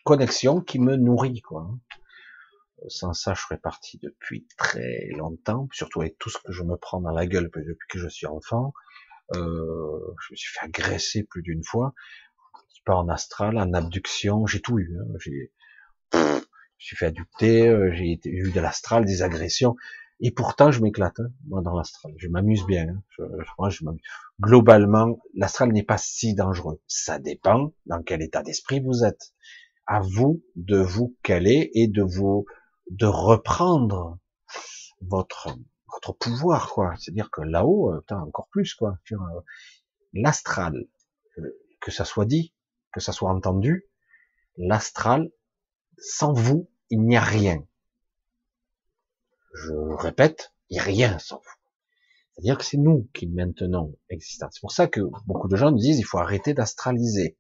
connexion qui me nourrit, quoi. Sans ça, je serais parti depuis très longtemps, surtout avec tout ce que je me prends dans la gueule depuis que je suis enfant. Euh, je me suis fait agresser plus d'une fois, pas en astral, en abduction, j'ai tout eu. Hein. J'ai, je suis fait adopter, euh, j'ai eu de l'astral, des agressions, et pourtant je m'éclate hein, moi dans l'astral. Je m'amuse bien. Hein. Je, je, Globalement, l'astral n'est pas si dangereux. Ça dépend dans quel état d'esprit vous êtes. À vous de vous caler et de vous de reprendre votre votre pouvoir, quoi. C'est-à-dire que là-haut, euh, encore plus, quoi. Euh, l'astral, euh, que ça soit dit, que ça soit entendu, l'astral, sans vous, il n'y a rien. Je répète, il n'y a rien sans vous. C'est-à-dire que c'est nous qui maintenons existence. C'est pour ça que beaucoup de gens nous disent il faut arrêter d'astraliser.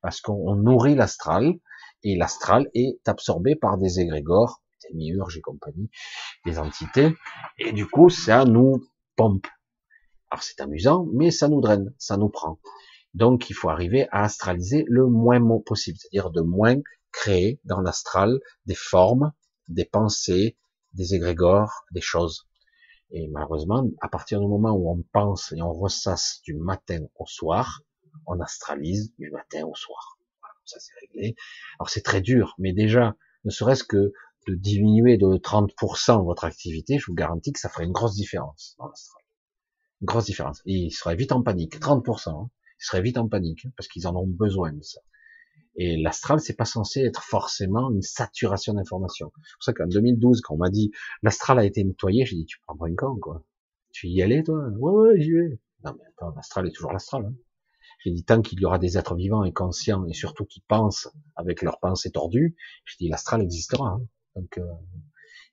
Parce qu'on nourrit l'astral, et l'astral est absorbé par des égrégores miurges et compagnie, des entités, et du coup, ça nous pompe. Alors c'est amusant, mais ça nous draine, ça nous prend. Donc il faut arriver à astraliser le moins possible, c'est-à-dire de moins créer dans l'astral des formes, des pensées, des égrégores, des choses. Et malheureusement, à partir du moment où on pense et on ressasse du matin au soir, on astralise du matin au soir. Ça c'est réglé. Alors c'est très dur, mais déjà, ne serait-ce que de diminuer de 30% votre activité, je vous garantis que ça ferait une grosse différence dans l'astral. Une grosse différence. Et ils seraient vite en panique. 30%. Hein. Ils seraient vite en panique, hein, parce qu'ils en ont besoin de ça. Et l'astral, c'est pas censé être forcément une saturation d'informations. C'est pour ça qu'en 2012, quand on m'a dit l'astral a été nettoyé, j'ai dit tu prends pas une quoi. Tu y allais, toi? Ouais, ouais, j'y vais. Non, mais attends, l'astral est toujours l'astral. Hein. J'ai dit tant qu'il y aura des êtres vivants et conscients et surtout qui pensent avec leurs pensées tordues, j'ai dit l'astral existera. Euh,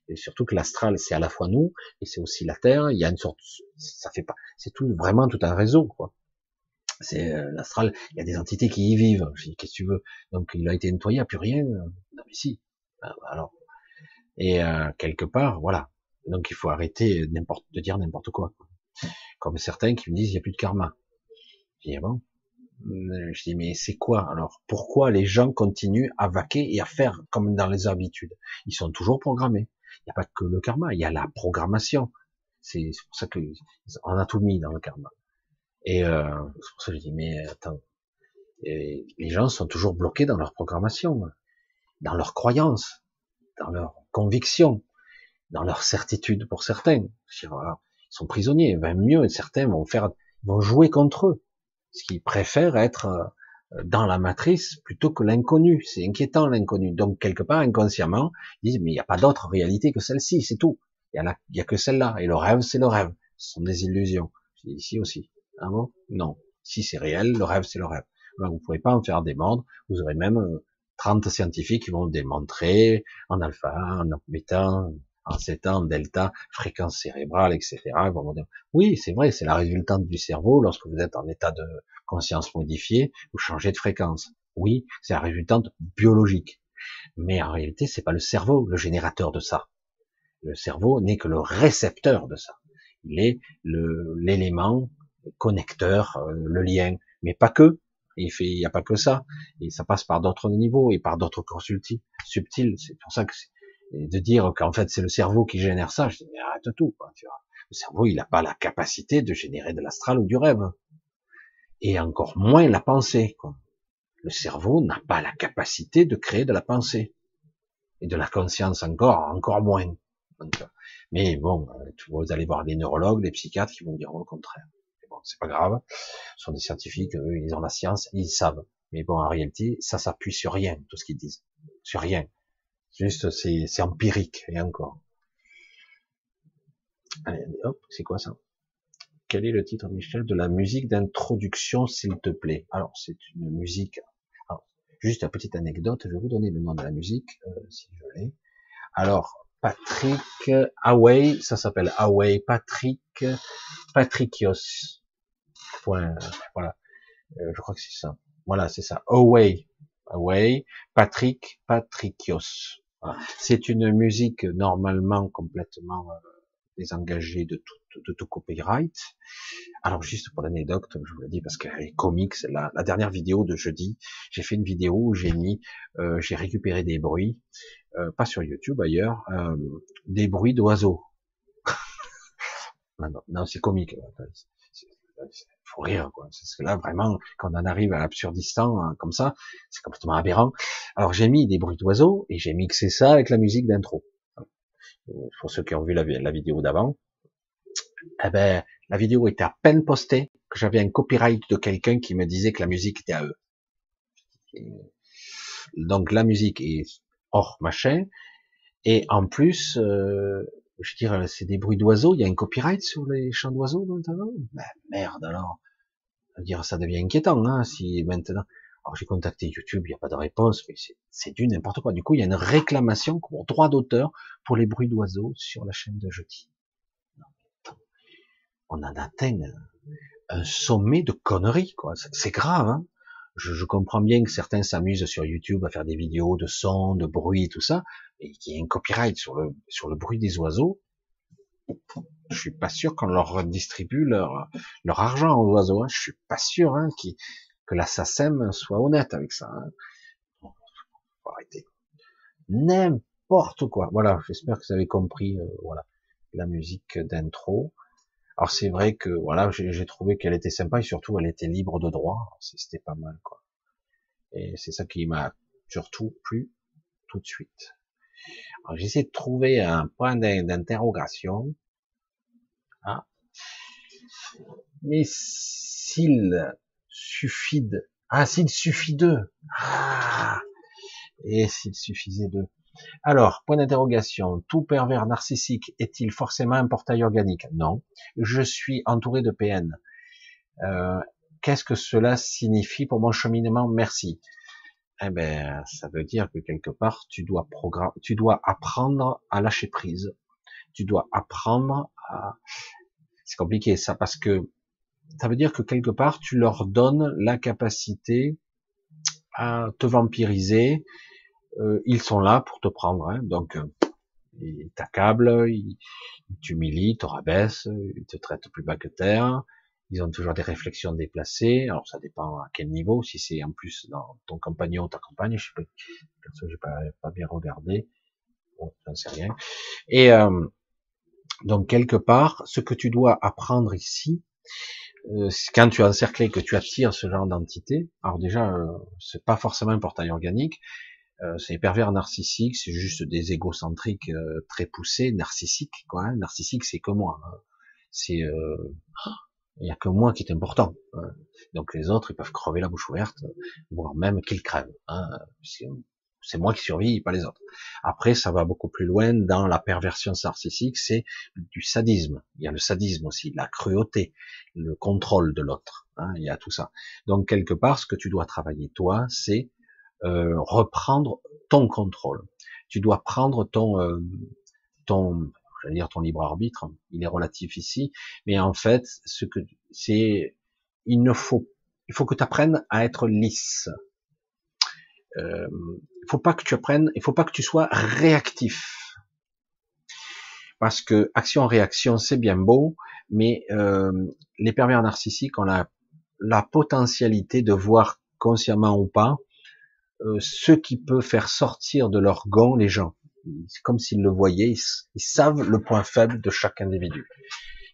et surtout que l'astral c'est à la fois nous et c'est aussi la terre. Il y a une sorte, ça fait pas, c'est tout vraiment tout un réseau, quoi c'est euh, l'astral, il y a des entités qui y vivent. Qu'est-ce que tu veux? Donc il a été nettoyé, il n'y a plus rien. Non mais si. Ah, bah, alors. Et euh, quelque part, voilà. Donc il faut arrêter n'importe de dire n'importe quoi. Comme certains qui me disent, il n'y a plus de karma. Je euh, Je dis, mais c'est quoi? Alors pourquoi les gens continuent à vaquer et à faire comme dans les habitudes? Ils sont toujours programmés. Il n'y a pas que le karma, il y a la programmation. C'est pour ça qu'on a tout mis dans le karma. Et euh, c'est pour ça que je dis, mais attends, et les gens sont toujours bloqués dans leur programmation, dans leurs croyances, dans leurs convictions, dans leurs certitudes pour certains. Ils sont prisonniers, même mieux, certains vont faire, vont jouer contre eux, parce qu'ils préfèrent être euh, dans la matrice plutôt que l'inconnu. C'est inquiétant l'inconnu. Donc quelque part inconsciemment, ils disent mais il n'y a pas d'autre réalité que celle-ci, c'est tout. Il y, a, que celle-là. Et le rêve, c'est le rêve. Ce sont des illusions. Ici aussi. Ah bon? Non. Si c'est réel, le rêve, c'est le rêve. Vous vous pouvez pas en faire des mondes. Vous aurez même 30 euh, scientifiques qui vont démontrer en alpha, en bêta, en zeta, en delta, fréquence cérébrale, etc. oui, c'est vrai, c'est la résultante du cerveau. Lorsque vous êtes en état de conscience modifiée, vous changez de fréquence. Oui, c'est la résultante biologique. Mais en réalité, c'est pas le cerveau le générateur de ça. Le cerveau n'est que le récepteur de ça. Il est l'élément connecteur, euh, le lien, mais pas que. Il n'y a pas que ça. Et ça passe par d'autres niveaux et par d'autres cours subtils. C'est pour ça que de dire qu'en fait c'est le cerveau qui génère ça, je dis mais arrête tout. Tu vois. Le cerveau, il n'a pas la capacité de générer de l'astral ou du rêve, et encore moins la pensée. Quoi. Le cerveau n'a pas la capacité de créer de la pensée et de la conscience encore, encore moins. mais bon, euh, vous allez voir les neurologues, les psychiatres qui vont dire le contraire c'est pas grave. Ce sont des scientifiques, eux, ils ont la science, ils savent. Mais bon, en réalité, ça s'appuie sur rien, tout ce qu'ils disent. Sur rien. Juste, c'est empirique, et encore. Allez, hop, c'est quoi ça? Quel est le titre, Michel, de la musique d'introduction, s'il te plaît? Alors, c'est une musique... juste une petite anecdote, je vais vous donner le nom de la musique, euh, si je l'ai. Alors, Patrick Away, ça s'appelle Away, Patrick Patricios voilà. Euh, je crois que c'est ça. Voilà, c'est ça. Away, Away, Patrick Patricios. C'est une musique normalement complètement euh, désengagée de tout, de tout copyright. Alors juste pour l'anecdote, je vous le dis parce qu'elle est comique, c'est la, la, dernière vidéo de jeudi. J'ai fait une vidéo où j'ai mis, euh, j'ai récupéré des bruits, pas sur YouTube ailleurs, des bruits d'oiseaux. [laughs] non, non c'est comique faut rire, quoi. Parce que là, vraiment, quand on arrive à l'absurdistan, hein, comme ça, c'est complètement aberrant. Alors, j'ai mis des bruits d'oiseaux, et j'ai mixé ça avec la musique d'intro. Pour ceux qui ont vu la, vidéo d'avant, eh ben, la vidéo était à peine postée, que j'avais un copyright de quelqu'un qui me disait que la musique était à eux. Donc, la musique est hors machin, et en plus, euh, je veux dire, c'est des bruits d'oiseaux, il y a un copyright sur les chants d'oiseaux maintenant? Ben, Merde alors. Je veux dire, ça devient inquiétant, hein, si maintenant... Alors j'ai contacté YouTube, il n'y a pas de réponse, mais c'est du n'importe quoi. Du coup, il y a une réclamation pour droit d'auteur pour les bruits d'oiseaux sur la chaîne de jeudi. On en atteint un sommet de conneries, quoi. C'est grave, hein je, je, comprends bien que certains s'amusent sur YouTube à faire des vidéos de sons, de bruit, tout ça, et qu'il y ait un copyright sur le, sur le bruit des oiseaux. Je suis pas sûr qu'on leur redistribue leur, leur argent aux oiseaux. Hein. Je suis pas sûr hein, que la soit honnête avec ça. Hein. arrêter. N'importe quoi. Voilà, j'espère que vous avez compris, euh, voilà, la musique d'intro. Alors c'est vrai que voilà, j'ai trouvé qu'elle était sympa et surtout elle était libre de droit. C'était pas mal quoi. Et c'est ça qui m'a surtout plu tout de suite. J'essaie de trouver un point d'interrogation. Ah. Mais s'il suffit de... Ah, s'il suffit d'eux. Ah. Et s'il suffisait d'eux. Alors, point d'interrogation, tout pervers narcissique est-il forcément un portail organique? Non. Je suis entouré de PN. Euh, Qu'est-ce que cela signifie pour mon cheminement? Merci. Eh ben, ça veut dire que quelque part, tu dois tu dois apprendre à lâcher prise. Tu dois apprendre à. C'est compliqué ça parce que ça veut dire que quelque part, tu leur donnes la capacité à te vampiriser, euh, ils sont là pour te prendre. Hein, donc, euh, ils t'accablent, ils, ils t'humilient, ils te rabaissent, ils te traitent plus bas que terre. Ils ont toujours des réflexions déplacées. Alors, ça dépend à quel niveau. Si c'est en plus dans ton compagnon, ta compagne, je sais pas, perso, j'ai pas, pas bien regardé. Bon, j'en sais rien. Et euh, donc quelque part, ce que tu dois apprendre ici, euh, quand tu es encerclé, que tu attires ce genre d'entité, alors déjà, euh, c'est pas forcément un portail organique, euh, c'est pervers narcissique, c'est juste des égocentriques euh, très poussés, narcissiques, quoi. Hein. Narcissique, c'est que moi. Hein. C'est, euh, il n'y a que moi qui est important. Hein. Donc les autres, ils peuvent crever la bouche ouverte, voire même qu'ils crèvent. Hein. C'est moi qui survis, pas les autres. Après, ça va beaucoup plus loin dans la perversion narcissique, c'est du sadisme. Il y a le sadisme aussi, la cruauté, le contrôle de l'autre. Hein. Il y a tout ça. Donc quelque part, ce que tu dois travailler toi, c'est euh, reprendre ton contrôle. Tu dois prendre ton euh, ton j'allais dire ton libre arbitre. Il est relatif ici, mais en fait, ce que c'est, il ne faut, il faut que tu apprennes à être lisse. Euh, il faut pas que tu apprennes, il faut pas que tu sois réactif. Parce que action-réaction, c'est bien beau, mais euh, les pervers narcissiques ont la, la potentialité de voir consciemment ou pas euh, ce qui peut faire sortir de leur gant les gens. C'est comme s'ils le voyaient, ils, savent le point faible de chaque individu.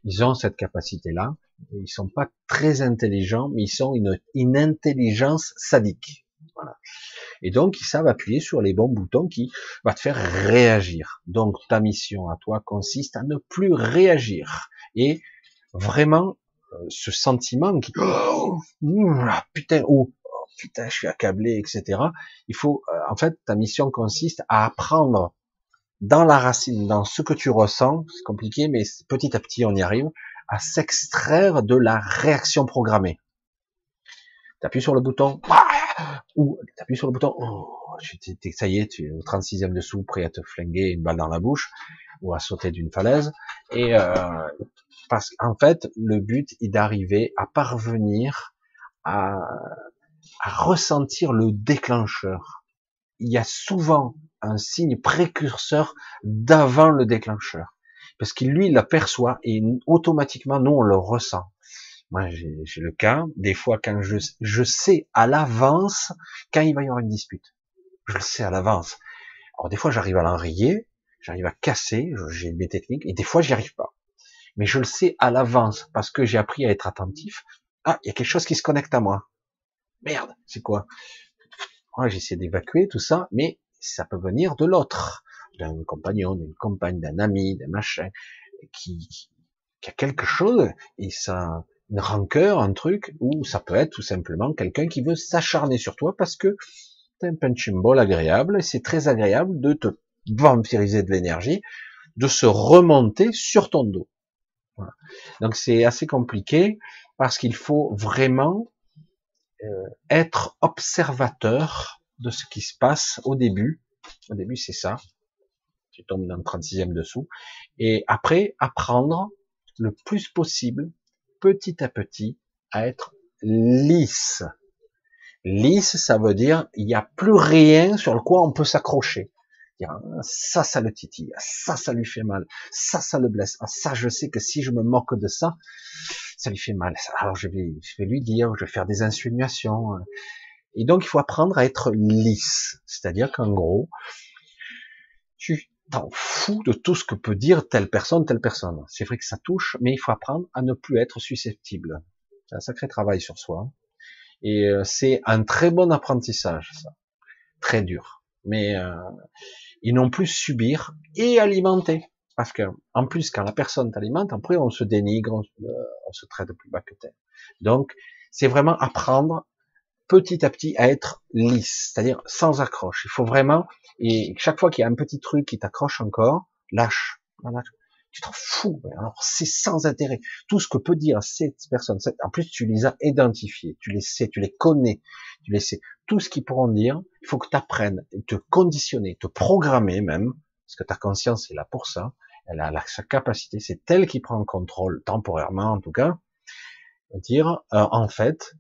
Ils ont cette capacité-là. Ils sont pas très intelligents, mais ils sont une, une intelligence sadique. Voilà. Et donc, ils savent appuyer sur les bons boutons qui va te faire réagir. Donc, ta mission à toi consiste à ne plus réagir. Et vraiment, euh, ce sentiment qui, oh, putain, ou putain, je suis accablé, etc. Il faut, euh, en fait, ta mission consiste à apprendre dans la racine, dans ce que tu ressens, c'est compliqué, mais petit à petit on y arrive, à s'extraire de la réaction programmée. Tu appuies sur le bouton, ou tu appuies sur le bouton, oh, ça y est, tu es au 36e dessous, prêt à te flinguer une balle dans la bouche, ou à sauter d'une falaise, et euh, parce qu'en fait, le but est d'arriver à parvenir à ressentir le déclencheur. Il y a souvent un signe précurseur d'avant le déclencheur. Parce qu'il, lui, l'aperçoit et automatiquement, nous, on le ressent. Moi, j'ai le cas, des fois, quand je, je sais à l'avance quand il va y avoir une dispute. Je le sais à l'avance. Alors, des fois, j'arrive à l'enrayer, j'arrive à casser, j'ai mes techniques, et des fois, j'y arrive pas. Mais je le sais à l'avance, parce que j'ai appris à être attentif. Ah, il y a quelque chose qui se connecte à moi merde, c'est quoi? Moi, j'essaie d'évacuer tout ça, mais ça peut venir de l'autre, d'un compagnon, d'une compagne, d'un ami, d'un machin, qui, qui, a quelque chose, et ça, une rancœur, un truc, ou ça peut être tout simplement quelqu'un qui veut s'acharner sur toi parce que t'es un punching ball agréable, et c'est très agréable de te vampiriser de l'énergie, de se remonter sur ton dos. Voilà. Donc c'est assez compliqué parce qu'il faut vraiment euh, être observateur de ce qui se passe au début. Au début, c'est ça. Tu tombes dans le 36e dessous. Et après, apprendre le plus possible, petit à petit, à être lisse. Lisse, ça veut dire, il n'y a plus rien sur le quoi on peut s'accrocher. Ça, ça le titille. Ça, ça lui fait mal. Ça, ça le blesse. Ah, ça, je sais que si je me moque de ça, ça lui fait mal. Alors je vais, je vais lui dire, je vais faire des insinuations. Et donc, il faut apprendre à être lisse. C'est-à-dire qu'en gros, tu t'en fous de tout ce que peut dire telle personne, telle personne. C'est vrai que ça touche, mais il faut apprendre à ne plus être susceptible. C'est un sacré travail sur soi. Et euh, c'est un très bon apprentissage, ça. Très dur. Mais euh, ils n'ont plus subir et alimenter. Parce que, en plus, quand la personne t'alimente, après, on se dénigre, on, euh, se traite plus bas que terre. Donc, c'est vraiment apprendre petit à petit à être lisse, c'est-à-dire sans accroche. Il faut vraiment, et chaque fois qu'il y a un petit truc qui t'accroche encore, lâche. Tu t'en fous. Alors c'est sans intérêt. Tout ce que peut dire cette personne, en plus tu les as identifiés, tu les sais, tu les connais, tu les sais. Tout ce qu'ils pourront dire, il faut que tu apprennes, te conditionner, te programmer même, parce que ta conscience est là pour ça. Elle a sa capacité, c'est elle qui prend le contrôle temporairement en tout cas. Dire euh, en fait,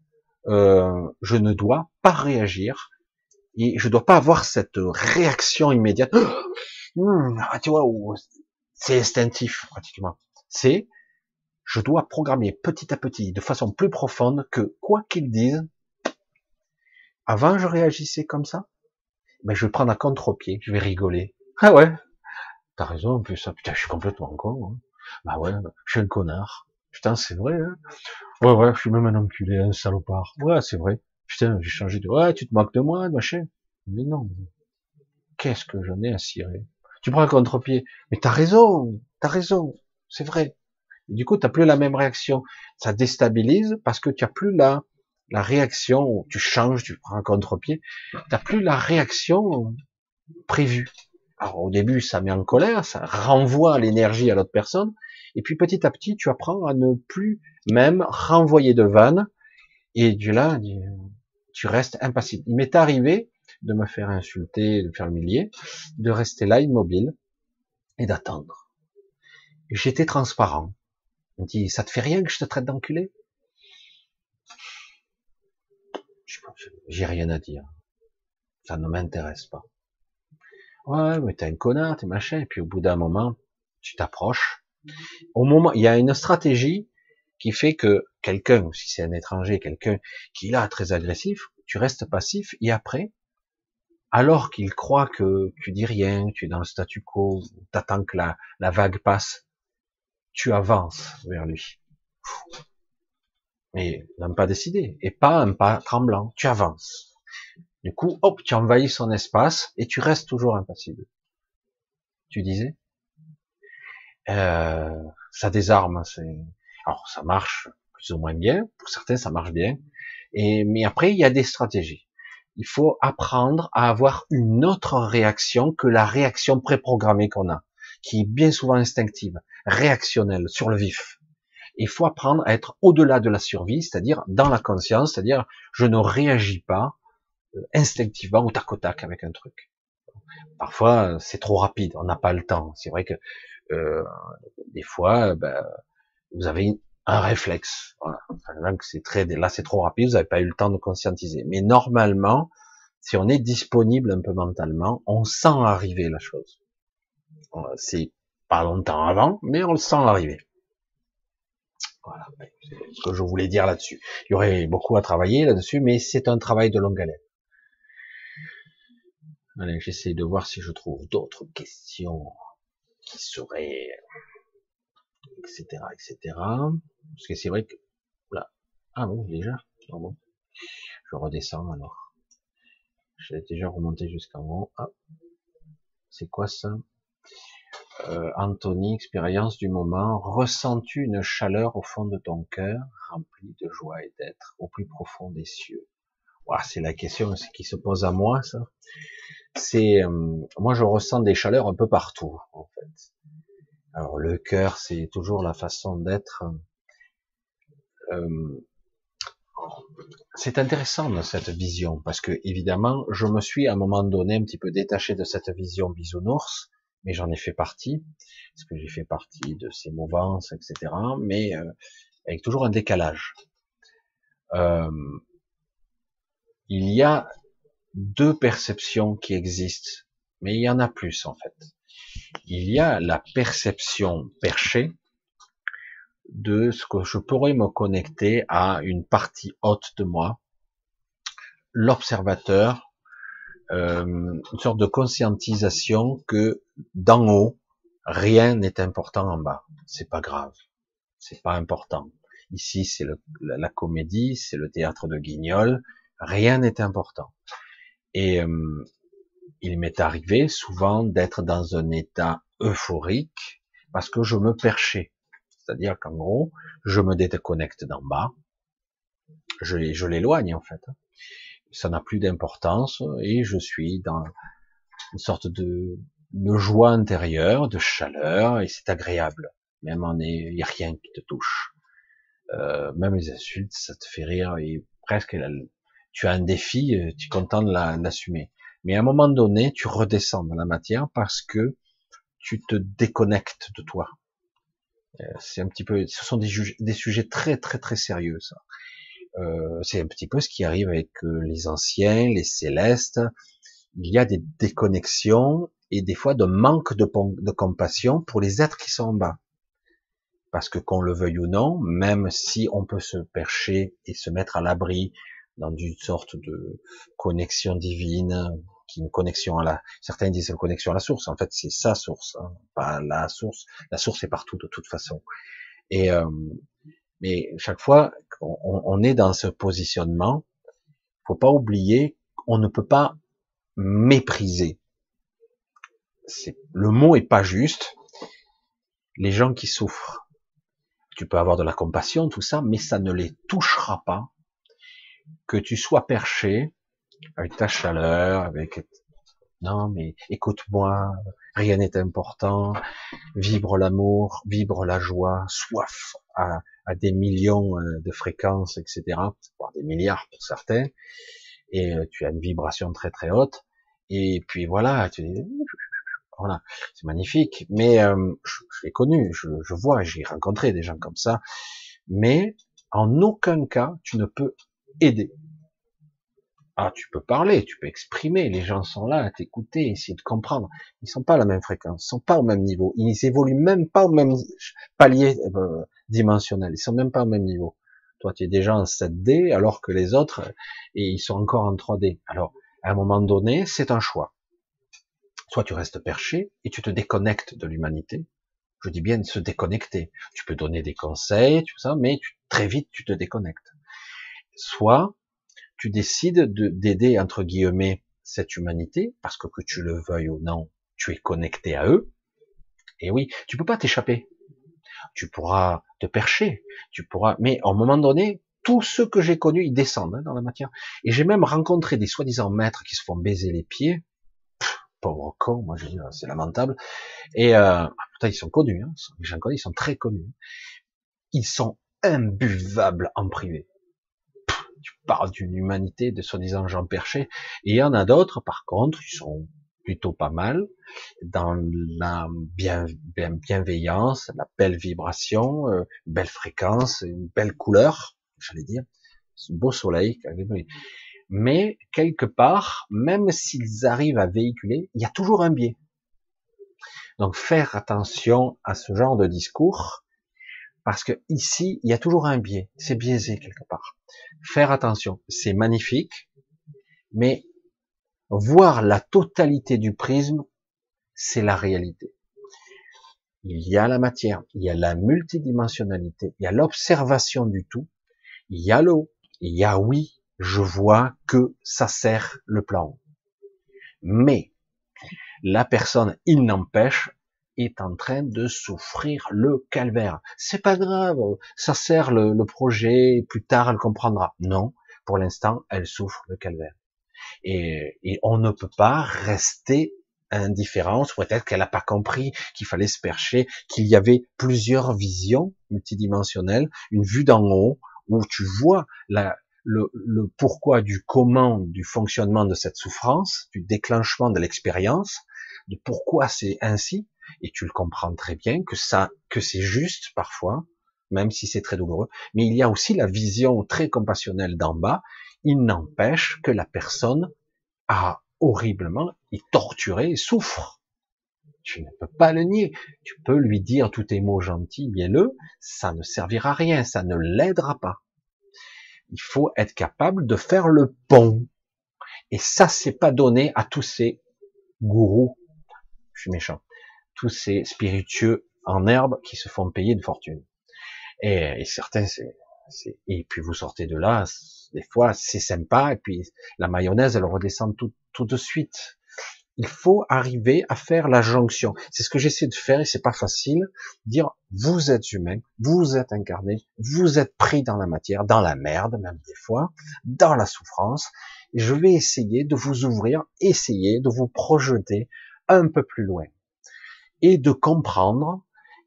euh, je ne dois pas réagir et je dois pas avoir cette réaction immédiate. [gasps] Hmm, ah, tu vois, c'est instinctif pratiquement. C'est, je dois programmer petit à petit, de façon plus profonde, que quoi qu'ils disent, avant je réagissais comme ça, mais ben, je vais prendre à contre-pied, je vais rigoler. Ah ouais, t'as raison, en plus, ça, putain, je suis complètement con. Hein. Bah ouais, je suis un connard. Putain, c'est vrai. Hein ouais, ouais, je suis même un enculé, un salopard. Ouais, c'est vrai. Putain, j'ai changé de... Ouais, tu te moques de moi, machin. Mais non. Qu'est-ce que j'en ai à cirer? Tu prends un contre-pied. Mais t'as raison, t'as raison. C'est vrai. Du coup, t'as plus la même réaction. Ça déstabilise parce que tu as plus la, la réaction tu changes, tu prends un contre-pied. T'as plus la réaction prévue. Au début, ça met en colère, ça renvoie l'énergie à l'autre personne. Et puis petit à petit, tu apprends à ne plus même renvoyer de vannes. Et du là, tu restes impassible. Il m'est arrivé de me faire insulter, de faire humilier, de rester là immobile et d'attendre. J'étais transparent. On dit, ça te fait rien que je te traite d'enculé? J'ai rien à dire. Ça ne m'intéresse pas. Ouais, mais t'es un connard, t'es machin. Et puis au bout d'un moment, tu t'approches au moment, il y a une stratégie qui fait que quelqu'un, si c'est un étranger, quelqu'un qui est là très agressif, tu restes passif et après, alors qu'il croit que tu dis rien, tu es dans le statu quo, t'attends que la, la vague passe, tu avances vers lui. Mais d'un pas décidé, et pas un pas tremblant, tu avances. Du coup, hop, tu envahis son espace et tu restes toujours impassible. Tu disais? Euh, ça désarme. Alors ça marche plus ou moins bien. Pour certains, ça marche bien. Et mais après, il y a des stratégies. Il faut apprendre à avoir une autre réaction que la réaction préprogrammée qu'on a, qui est bien souvent instinctive, réactionnelle, sur le vif. Il faut apprendre à être au-delà de la survie, c'est-à-dire dans la conscience, c'est-à-dire je ne réagis pas instinctivement au tac au tac avec un truc. Parfois, c'est trop rapide, on n'a pas le temps. C'est vrai que euh, des fois, ben, vous avez un réflexe. Voilà. c'est très, là, c'est trop rapide, vous n'avez pas eu le temps de conscientiser. Mais normalement, si on est disponible un peu mentalement, on sent arriver la chose. C'est pas longtemps avant, mais on le sent arriver. Voilà, ce que je voulais dire là-dessus. Il y aurait beaucoup à travailler là-dessus, mais c'est un travail de longue haleine. Allez, j'essaie de voir si je trouve d'autres questions qui serait, etc., etc. Parce que c'est vrai que, là, ah bon, déjà, ah bon. je redescends alors. J'ai déjà remonté jusqu'en haut. Ah, c'est quoi ça? Euh, Anthony, expérience du moment. Ressens-tu une chaleur au fond de ton cœur, remplie de joie et d'être au plus profond des cieux? C'est la question qui se pose à moi, ça? C'est euh, moi je ressens des chaleurs un peu partout en fait. Alors le cœur c'est toujours la façon d'être. Euh, c'est intéressant cette vision parce que évidemment je me suis à un moment donné un petit peu détaché de cette vision bisounours, mais j'en ai fait partie parce que j'ai fait partie de ces mouvances etc. Mais euh, avec toujours un décalage. Euh, il y a deux perceptions qui existent, mais il y en a plus en fait. Il y a la perception perchée de ce que je pourrais me connecter à une partie haute de moi, l'observateur, euh, une sorte de conscientisation que d'en haut, rien n'est important en bas. C'est pas grave, c'est pas important. Ici, c'est la, comédie, c'est le théâtre de Guignol. Rien n'est important. Et il m'est arrivé souvent d'être dans un état euphorique parce que je me perchais. C'est-à-dire qu'en gros, je me déconnecte d'en bas, je, l'éloigne en fait. Ça n'a plus d'importance et je suis dans une sorte de, joie intérieure, de chaleur et c'est agréable. Même en il n'y a rien qui te touche. Euh, même les insultes, ça te fait rire et presque tu as un défi, euh, tu es content de l'assumer. Mais à un moment donné, tu redescends dans la matière parce que tu te déconnectes de toi. Euh, c'est un petit peu, ce sont des, sujets très très très sérieux. Ça. Euh, c'est un petit peu ce qui arrive avec euh, les anciens, les célestes. Il y a des déconnexions et des fois de manque de, de compassion pour les êtres qui sont en bas. Parce que qu'on le veuille ou non, même si on peut se percher et se mettre à l'abri dans une sorte de connexion divine, qui une connexion à la, certains disent une connexion à la source. En fait, c'est sa source, hein, pas la source. La source est partout de toute façon. Et euh, mais chaque fois qu'on on est dans ce positionnement, faut pas oublier, on ne peut pas mépriser. C'est le mot est pas juste. Les gens qui souffrent, tu peux avoir de la compassion, tout ça, mais ça ne les touchera pas. Que tu sois perché avec ta chaleur, avec non mais écoute-moi, rien n'est important, vibre l'amour, vibre la joie, soif à, à des millions euh, de fréquences, etc., voire des milliards pour certains, et euh, tu as une vibration très très haute, et puis voilà, tu dis, [laughs] voilà, c'est magnifique, mais euh, je, l'ai connu, je, je vois, j'ai rencontré des gens comme ça, mais en aucun cas tu ne peux aider. Ah, tu peux parler, tu peux exprimer, les gens sont là à t'écouter, essayer de comprendre. Ils sont pas à la même fréquence, ils sont pas au même niveau, ils évoluent même pas au même palier euh, dimensionnel, ils sont même pas au même niveau. Toi, tu es déjà en 7D, alors que les autres, et ils sont encore en 3D. Alors, à un moment donné, c'est un choix. Soit tu restes perché et tu te déconnectes de l'humanité. Je dis bien de se déconnecter. Tu peux donner des conseils, tout ça, mais très vite tu te déconnectes. Soit tu décides d'aider entre guillemets cette humanité parce que que tu le veuilles ou non, tu es connecté à eux. Et oui, tu peux pas t'échapper. Tu pourras te percher, tu pourras, mais à un moment donné, tous ceux que j'ai connus, ils descendent hein, dans la matière. Et j'ai même rencontré des soi-disant maîtres qui se font baiser les pieds. pauvre con, moi je dis, c'est lamentable. Et euh, pourtant ils sont connus, hein, gens connus, ils sont très connus. Ils sont imbuvables en privé tu parles d'une humanité de soi-disant gens perchés, et il y en a d'autres, par contre, qui sont plutôt pas mal, dans la bien, bienveillance, la belle vibration, euh, belle fréquence, une belle couleur, j'allais dire, ce beau soleil. Mais quelque part, même s'ils arrivent à véhiculer, il y a toujours un biais. Donc faire attention à ce genre de discours, parce que ici, il y a toujours un biais, c'est biaisé quelque part faire attention. C'est magnifique, mais voir la totalité du prisme, c'est la réalité. Il y a la matière, il y a la multidimensionnalité, il y a l'observation du tout, il y a l'eau, il y a oui, je vois que ça sert le plan. Mais la personne, il n'empêche, est en train de souffrir le calvaire. C'est pas grave, ça sert le, projet, plus tard elle comprendra. Non, pour l'instant, elle souffre le calvaire. Et, on ne peut pas rester indifférent, peut-être qu'elle n'a pas compris qu'il fallait se percher, qu'il y avait plusieurs visions multidimensionnelles, une vue d'en haut, où tu vois le, pourquoi du comment du fonctionnement de cette souffrance, du déclenchement de l'expérience, de pourquoi c'est ainsi, et tu le comprends très bien que ça, que c'est juste parfois, même si c'est très douloureux. Mais il y a aussi la vision très compassionnelle d'en bas. Il n'empêche que la personne a horriblement est torturée et souffre. Tu ne peux pas le nier. Tu peux lui dire tous tes mots gentils, bien le, ça ne servira à rien, ça ne l'aidera pas. Il faut être capable de faire le pont Et ça, c'est pas donné à tous ces gourous, je suis méchant, tous ces spiritueux en herbe qui se font payer de fortune. Et, et certains, c'est, et puis vous sortez de là, des fois c'est sympa, et puis la mayonnaise, elle redescend tout, tout de suite. Il faut arriver à faire la jonction. C'est ce que j'essaie de faire et c'est pas facile. Dire, vous êtes humain, vous êtes incarné, vous êtes pris dans la matière, dans la merde même des fois, dans la souffrance. Et je vais essayer de vous ouvrir, essayer de vous projeter un peu plus loin et de comprendre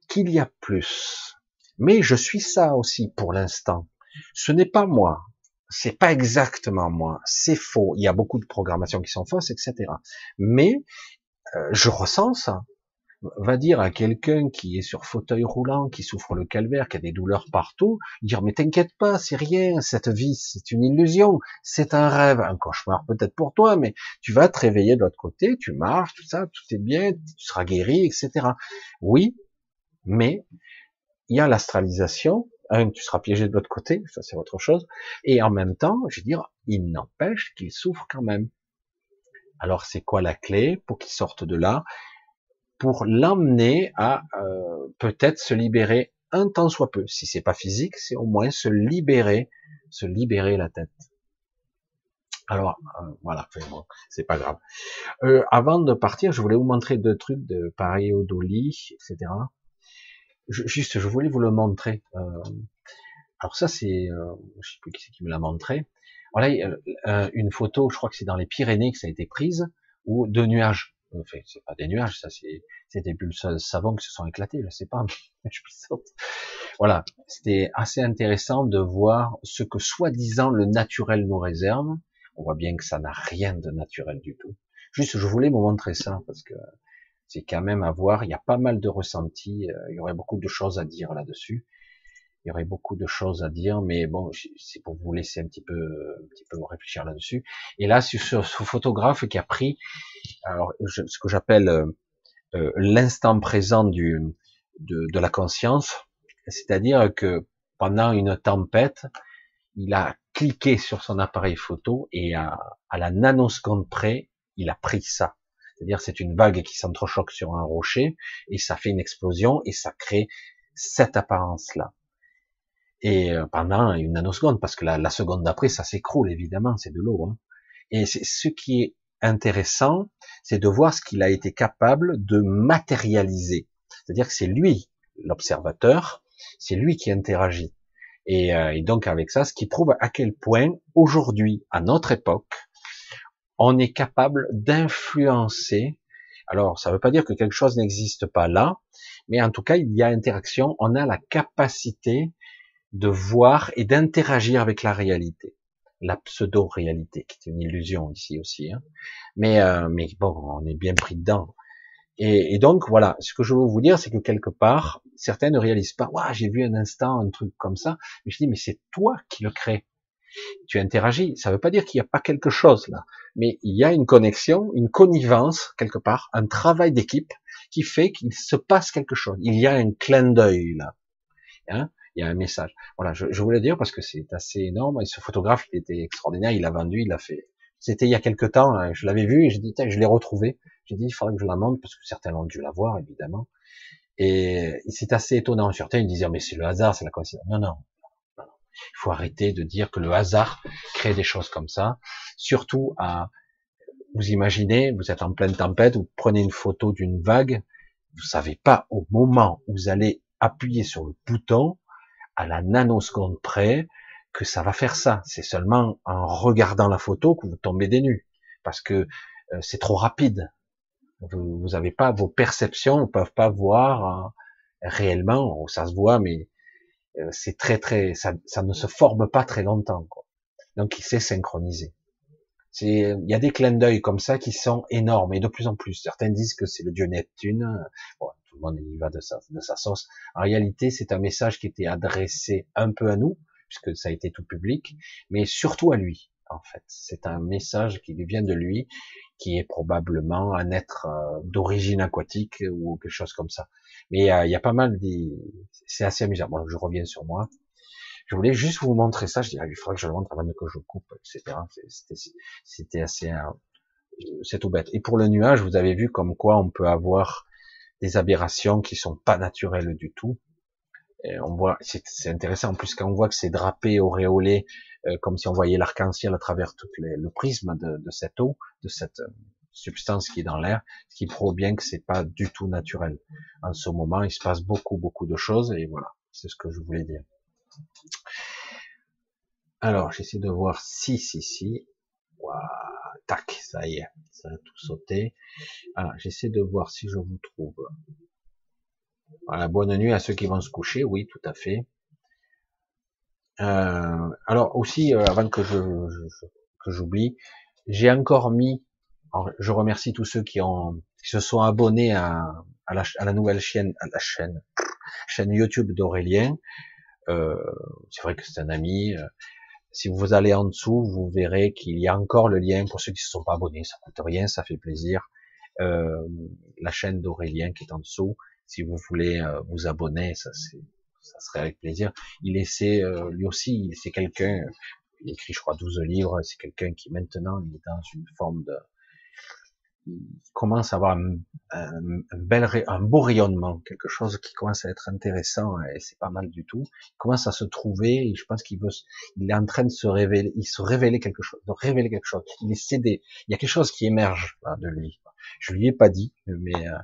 qu'il y a plus. Mais je suis ça aussi pour l'instant. Ce n'est pas moi. C'est pas exactement moi. C'est faux. Il y a beaucoup de programmations qui sont fausses, etc. Mais euh, je ressens ça. Va dire à quelqu'un qui est sur fauteuil roulant, qui souffre le calvaire, qui a des douleurs partout, dire mais t'inquiète pas, c'est rien, cette vie c'est une illusion, c'est un rêve, un cauchemar peut-être pour toi, mais tu vas te réveiller de l'autre côté, tu marches, tout ça, tout est bien, tu seras guéri, etc. Oui, mais il y a l'astralisation, un, tu seras piégé de l'autre côté, ça c'est autre chose, et en même temps, je veux dire, il n'empêche qu'il souffre quand même. Alors c'est quoi la clé pour qu'il sorte de là? Pour l'emmener à euh, peut-être se libérer un temps soit peu. Si c'est pas physique, c'est au moins se libérer, se libérer la tête. Alors euh, voilà, c'est pas grave. Euh, avant de partir, je voulais vous montrer deux trucs de Doli, etc juste, je voulais vous le montrer. Euh, alors ça, c'est, euh, je sais plus qui c'est qui me l'a montré. Voilà, euh, une photo, je crois que c'est dans les Pyrénées que ça a été prise, ou deux nuages. Enfin, c'est pas des nuages, ça c'est, c'est des bulles savon qui se sont éclatées, je sais pas, [laughs] je Voilà, c'était assez intéressant de voir ce que soi-disant le naturel nous réserve. On voit bien que ça n'a rien de naturel du tout. Juste, je voulais vous montrer ça parce que c'est quand même à voir. Il y a pas mal de ressentis. Euh, il y aurait beaucoup de choses à dire là-dessus. Il y aurait beaucoup de choses à dire, mais bon, c'est pour vous laisser un petit peu, un petit peu réfléchir là-dessus. Et là, sur ce photographe qui a pris, alors ce que j'appelle euh, euh, l'instant présent du, de, de la conscience, c'est-à-dire que pendant une tempête, il a cliqué sur son appareil photo et à, à la nanoseconde près, il a pris ça. C'est-à-dire c'est une vague qui s'entrechoque sur un rocher et ça fait une explosion et ça crée cette apparence-là. Et euh, pendant une nanoseconde, parce que la, seconde d'après, ça s'écroule évidemment, c'est de l'eau. Hein. Et c'est ce qui est intéressant, c'est de voir ce qu'il a été capable de matérialiser. C'est-à-dire que c'est lui, l'observateur, c'est lui qui interagit. Et, euh, et, donc avec ça, ce qui prouve à quel point aujourd'hui, à notre époque, on est capable d'influencer. Alors, ça ne veut pas dire que quelque chose n'existe pas là, mais en tout cas, il y a interaction. On a la capacité de voir et d'interagir avec la réalité, la pseudo-réalité, qui est une illusion ici aussi. Hein. Mais, euh, mais bon, on est bien pris dedans. Et, donc voilà, ce que je veux vous dire, c'est que quelque part, certains ne réalisent pas. Waouh, j'ai vu un instant un truc comme ça. Mais je dis, mais c'est toi qui le crée tu interagis. Ça ne veut pas dire qu'il n'y a pas quelque chose là, mais il y a une connexion, une connivence quelque part, un travail d'équipe qui fait qu'il se passe quelque chose. Il y a un clin d'œil là. Hein? Il y a un message. Voilà, je, je voulais dire parce que c'est assez énorme. Et ce photographe, il était extraordinaire. Il a vendu, il l'a fait. C'était il y a quelque temps. je l'avais vu et j'ai dit, je l'ai retrouvé. J'ai dit, il faudrait que je la montre parce que certains l'ont dû la voir évidemment. Et c'est assez étonnant. Certains ils disaient, mais c'est le hasard, c'est la coïncidence. Non, non, il faut arrêter de dire que le hasard crée des choses comme ça. Surtout à, vous imaginez, vous êtes en pleine tempête, vous prenez une photo d'une vague, vous savez pas au moment où vous allez appuyer sur le bouton, à la nanoseconde près, que ça va faire ça. C'est seulement en regardant la photo que vous tombez des nues. Parce que euh, c'est trop rapide. Vous n'avez pas vos perceptions, ne peuvent pas voir euh, réellement, ça se voit, mais euh, c'est très très, ça, ça, ne se forme pas très longtemps. Donc il sait synchroniser. Il y a des clins d'œil comme ça qui sont énormes et de plus en plus. Certains disent que c'est le dieu Neptune. Bon, tout va de sa, de sa. En réalité, c'est un message qui était adressé un peu à nous, puisque ça a été tout public, mais surtout à lui. En fait, c'est un message qui lui vient de lui, qui est probablement un être euh, d'origine aquatique ou quelque chose comme ça. Mais euh, il y a pas mal des, c'est assez amusant. Bon, je reviens sur moi. Je voulais juste vous montrer ça. Je dis, ah, il faudrait que je le montre avant que je coupe, etc. C'était assez, euh, c'est tout bête. Et pour le nuage, vous avez vu comme quoi on peut avoir des aberrations qui sont pas naturelles du tout. Et on voit, c'est intéressant. En plus, quand on voit que c'est drapé, auréolé, euh, comme si on voyait l'arc-en-ciel à travers tout le prisme de, de, cette eau, de cette euh, substance qui est dans l'air, ce qui prouve bien que c'est pas du tout naturel. En ce moment, il se passe beaucoup, beaucoup de choses, et voilà, c'est ce que je voulais dire. Alors, j'essaie de voir si, si, si. Tac, ça y est, ça a tout sauté. Alors, j'essaie de voir si je vous trouve. Voilà, bonne nuit à ceux qui vont se coucher, oui, tout à fait. Euh, alors aussi, euh, avant que je, que j'oublie, j'ai encore mis. je remercie tous ceux qui ont qui se sont abonnés à, la nouvelle chaîne, à la chaîne, chaîne YouTube d'Aurélien. Euh, c'est vrai que c'est un ami. Si vous allez en dessous, vous verrez qu'il y a encore le lien pour ceux qui ne se sont pas abonnés. Ça coûte rien, ça fait plaisir. Euh, la chaîne d'Aurélien qui est en dessous. Si vous voulez euh, vous abonner, ça ça serait avec plaisir. Il essaie, euh, lui aussi, c'est quelqu'un, il écrit, je crois, 12 livres, c'est quelqu'un qui maintenant, est dans une forme de, il commence à avoir un, bel, un beau rayonnement, quelque chose qui commence à être intéressant et c'est pas mal du tout. Il commence à se trouver et je pense qu'il veut, il est en train de se révéler, il se révéler quelque chose, de révéler quelque chose. Il est il y a quelque chose qui émerge de lui. Je lui ai pas dit, mais euh,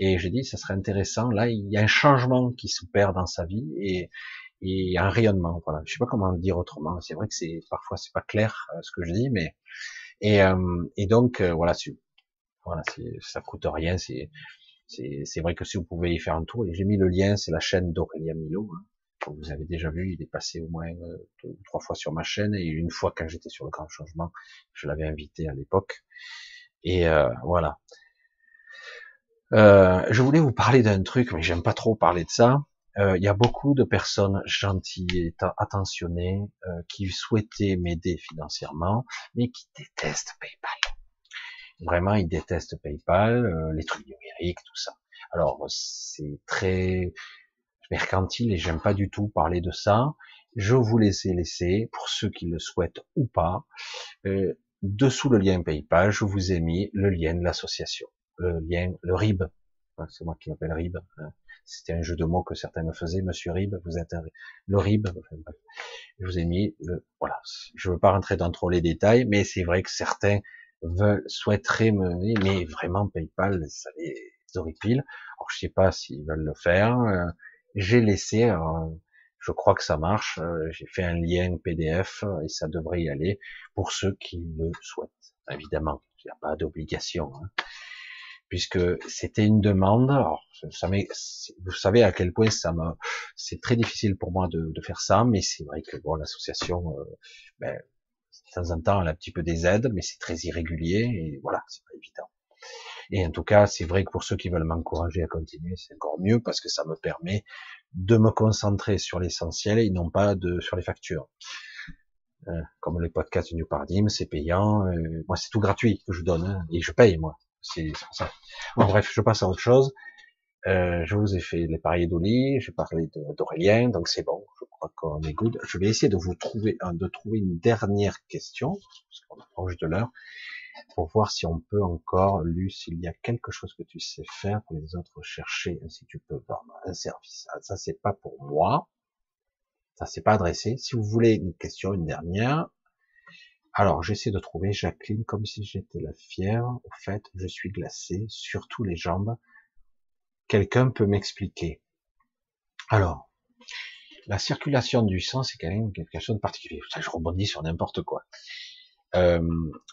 et j'ai dit, ça serait intéressant. Là, il y a un changement qui s'opère dans sa vie et, et un rayonnement. Voilà, je sais pas comment le dire autrement. C'est vrai que c'est parfois c'est pas clair euh, ce que je dis, mais et, euh, et donc euh, voilà, voilà, ça coûte rien. C'est vrai que si vous pouvez y faire un tour, et j'ai mis le lien, c'est la chaîne d'Aurélia Milo. Hein, vous avez déjà vu, il est passé au moins deux, trois fois sur ma chaîne et une fois quand j'étais sur le grand changement, je l'avais invité à l'époque. Et voilà. Euh, je voulais vous parler d'un truc, mais j'aime pas trop parler de ça. Euh, il y a beaucoup de personnes gentilles et attentionnées euh, qui souhaitaient m'aider financièrement, mais qui détestent PayPal. Vraiment, ils détestent PayPal, euh, les trucs numériques, tout ça. Alors, c'est très mercantile et j'aime pas du tout parler de ça. Je vous laisse laisser, pour ceux qui le souhaitent ou pas, dessous le lien PayPal, je vous ai mis le lien de l'association le lien, le RIB. C'est moi qui m'appelle RIB. Hein. C'était un jeu de mots que certains me faisaient. Monsieur RIB, vous êtes le RIB. Je vous ai mis le, voilà. Je veux pas rentrer dans trop les détails, mais c'est vrai que certains veulent, souhaiteraient me, mais vraiment PayPal, ça les horripile. Alors je sais pas s'ils veulent le faire. Euh, j'ai laissé, je crois que ça marche. Euh, j'ai fait un lien PDF et ça devrait y aller pour ceux qui le souhaitent. Évidemment, il n'y a pas d'obligation. Hein puisque c'était une demande. Alors, ça vous savez à quel point ça me, c'est très difficile pour moi de, de faire ça, mais c'est vrai que bon, l'association, euh, ben, de temps en temps, elle a un petit peu des aides, mais c'est très irrégulier et voilà, c'est pas évident. Et en tout cas, c'est vrai que pour ceux qui veulent m'encourager à continuer, c'est encore mieux parce que ça me permet de me concentrer sur l'essentiel et non pas de sur les factures. Euh, comme le podcast du New Paradigm, c'est payant. Euh, moi, c'est tout gratuit que je donne hein, et je paye moi. C'est ça. Bon, bref, je passe à autre chose. Euh, je vous ai fait les paris d'Oli, j'ai parlé d'Aurélien, donc c'est bon, je crois qu'on est good. Je vais essayer de vous trouver, de trouver une dernière question, parce qu'on approche de l'heure, pour voir si on peut encore, lu s'il y a quelque chose que tu sais faire pour les autres chercher, si tu peux vendre un service. Ah, ça, c'est pas pour moi. Ça, c'est pas adressé. Si vous voulez une question, une dernière, alors, j'essaie de trouver Jacqueline comme si j'étais la fière. Au fait, je suis glacé, surtout les jambes. Quelqu'un peut m'expliquer Alors, la circulation du sang, c'est quand même quelque chose de particulier. Ça, je rebondis sur n'importe quoi. Euh,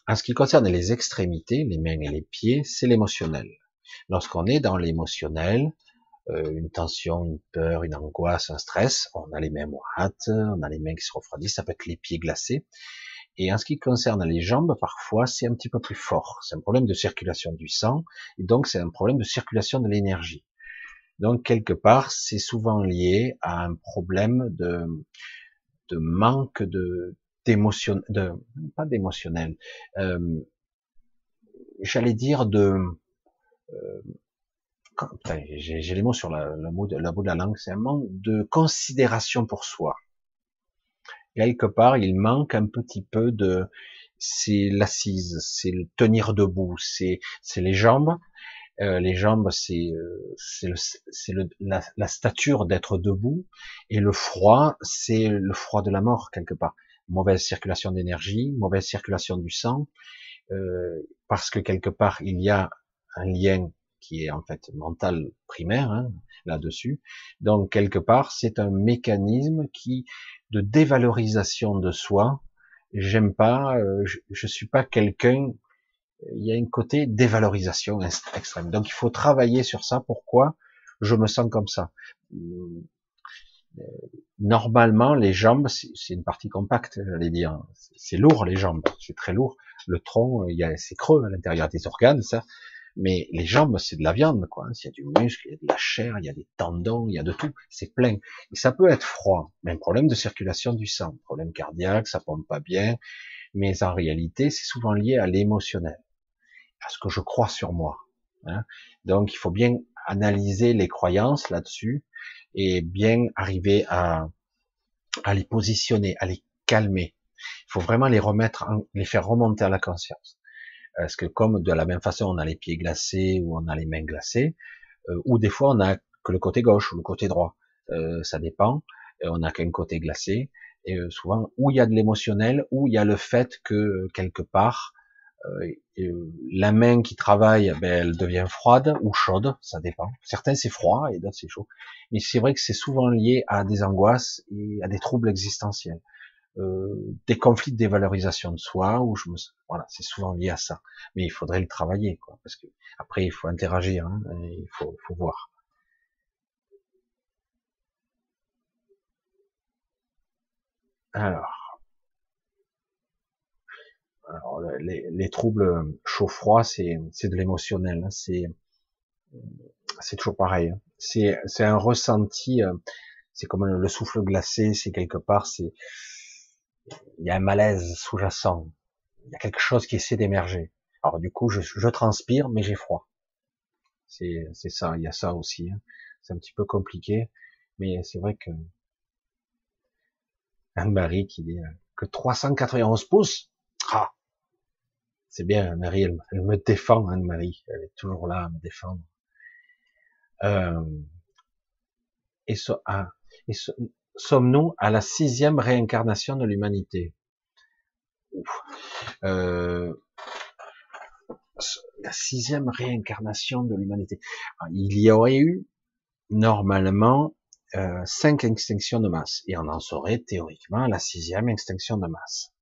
en ce qui concerne les extrémités, les mains et les pieds, c'est l'émotionnel. Lorsqu'on est dans l'émotionnel, euh, une tension, une peur, une angoisse, un stress, on a les mains moites, on a les mains qui se refroidissent, ça peut être les pieds glacés. Et en ce qui concerne les jambes, parfois, c'est un petit peu plus fort. C'est un problème de circulation du sang, et donc c'est un problème de circulation de l'énergie. Donc quelque part, c'est souvent lié à un problème de, de manque de d'émotion, de pas d'émotionnel, euh, j'allais dire de euh, j'ai les mots sur la, le mot de, la bout de la langue, c'est un manque de considération pour soi. quelque part, il manque un petit peu de, c'est l'assise, c'est le tenir debout, c'est c'est les jambes. Euh, les jambes, c'est euh, c'est la, la, stature d'être debout, et le froid, c'est le froid de la mort quelque part. Mauvaise circulation d'énergie, mauvaise circulation du sang, euh, parce que quelque part il y a un lien qui est en fait mental primaire hein, là-dessus. Donc quelque part, c'est un mécanisme qui de dévalorisation de soi. J'aime pas, euh, je, je suis pas quelqu'un. Il y a un côté dévalorisation extrême. Donc il faut travailler sur ça. Pourquoi je me sens comme ça? Euh, Normalement, les jambes, c'est une partie compacte, j'allais dire. C'est lourd les jambes, c'est très lourd. Le tronc, il y a c'est creux à l'intérieur des organes, ça. Mais les jambes, c'est de la viande, quoi. Il y a du muscle, il y a de la chair, il y a des tendons, il y a de tout. C'est plein. Et ça peut être froid. Mais un problème de circulation du sang, problème cardiaque, ça pompe pas bien. Mais en réalité, c'est souvent lié à l'émotionnel, à ce que je crois sur moi. Hein. Donc, il faut bien analyser les croyances là-dessus et bien arriver à, à les positionner, à les calmer. Il faut vraiment les remettre, les faire remonter à la conscience. Parce que comme de la même façon on a les pieds glacés ou on a les mains glacées, euh, ou des fois on a que le côté gauche ou le côté droit, euh, ça dépend. on n'a qu'un côté glacé. Et euh, souvent, où il y a de l'émotionnel, où il y a le fait que quelque part la main qui travaille, ben, elle devient froide ou chaude, ça dépend. Certains c'est froid et d'autres c'est chaud. Mais c'est vrai que c'est souvent lié à des angoisses et à des troubles existentiels. Euh, des conflits de dévalorisation de soi, ou je me, voilà, c'est souvent lié à ça. Mais il faudrait le travailler, quoi, parce que après il faut interagir, hein, il faut, faut voir. Alors, alors les, les, troubles chaud-froid, c'est c'est de l'émotionnel, hein, c'est c'est toujours pareil. Hein. C'est c'est un ressenti, euh, c'est comme le souffle glacé, c'est quelque part, c'est il y a un malaise sous-jacent, il y a quelque chose qui essaie d'émerger. Alors du coup, je, je transpire, mais j'ai froid. C'est, c'est ça, il y a ça aussi. Hein. C'est un petit peu compliqué, mais c'est vrai que Anne-Marie qui dit que 391 pouces, ah, c'est bien, Anne-Marie, elle, me défend, Anne-Marie, elle est toujours là à me défendre. Euh, et, ce, ah, et sommes-nous à la sixième réincarnation de l'humanité? Euh, La sixième réincarnation de l'humanité. Il y aurait eu normalement euh, cinq extinctions de masse, et on en saurait théoriquement la sixième extinction de masse.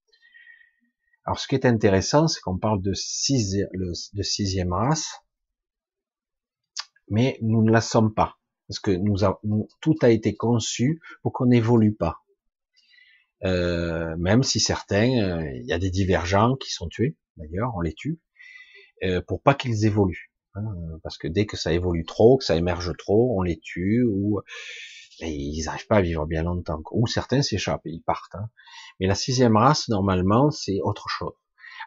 Alors ce qui est intéressant, c'est qu'on parle de, de sixième race, mais nous ne la sommes pas. Parce que nous, tout a été conçu pour qu'on n'évolue pas. Euh, même si certains, euh, il y a des divergents qui sont tués, d'ailleurs, on les tue, euh, pour pas qu'ils évoluent. Hein, parce que dès que ça évolue trop, que ça émerge trop, on les tue, ou ils n'arrivent pas à vivre bien longtemps. Ou certains s'échappent, ils partent. Hein. Mais la sixième race, normalement, c'est autre chose.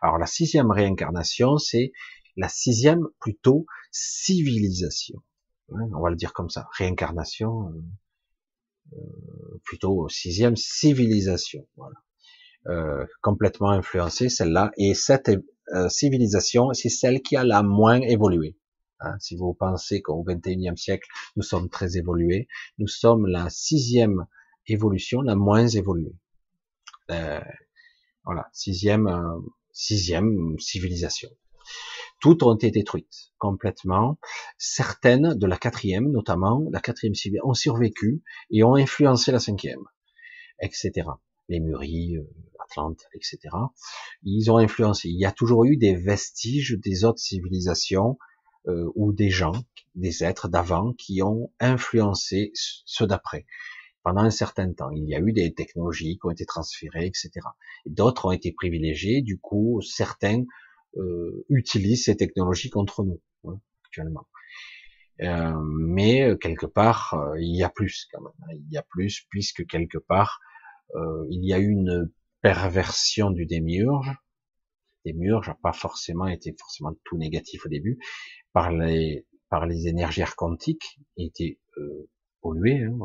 Alors la sixième réincarnation, c'est la sixième plutôt civilisation on va le dire comme ça, réincarnation, euh, euh, plutôt sixième civilisation, voilà, euh, complètement influencée celle-là, et cette civilisation, c'est celle qui a la moins évolué. Hein, si vous pensez qu'au XXIe siècle, nous sommes très évolués, nous sommes la sixième évolution, la moins évoluée. voilà, sixième, sixième civilisation. Toutes ont été détruites complètement. Certaines de la quatrième, notamment la quatrième civile, ont survécu et ont influencé la cinquième, etc. Les Muris, euh, Atlante, etc. Ils ont influencé. Il y a toujours eu des vestiges des autres civilisations euh, ou des gens, des êtres d'avant qui ont influencé ceux d'après pendant un certain temps. Il y a eu des technologies qui ont été transférées, etc. D'autres ont été privilégiés. Du coup, certains euh, utilisent ces technologies contre nous hein, actuellement. Euh, mais euh, quelque part, euh, il y a plus quand même. Hein. Il y a plus puisque quelque part, il y a eu une perversion du démiurge. Démiurge n'a pas forcément été forcément tout négatif au début par les par les énergies archontiques, il était pollué hein,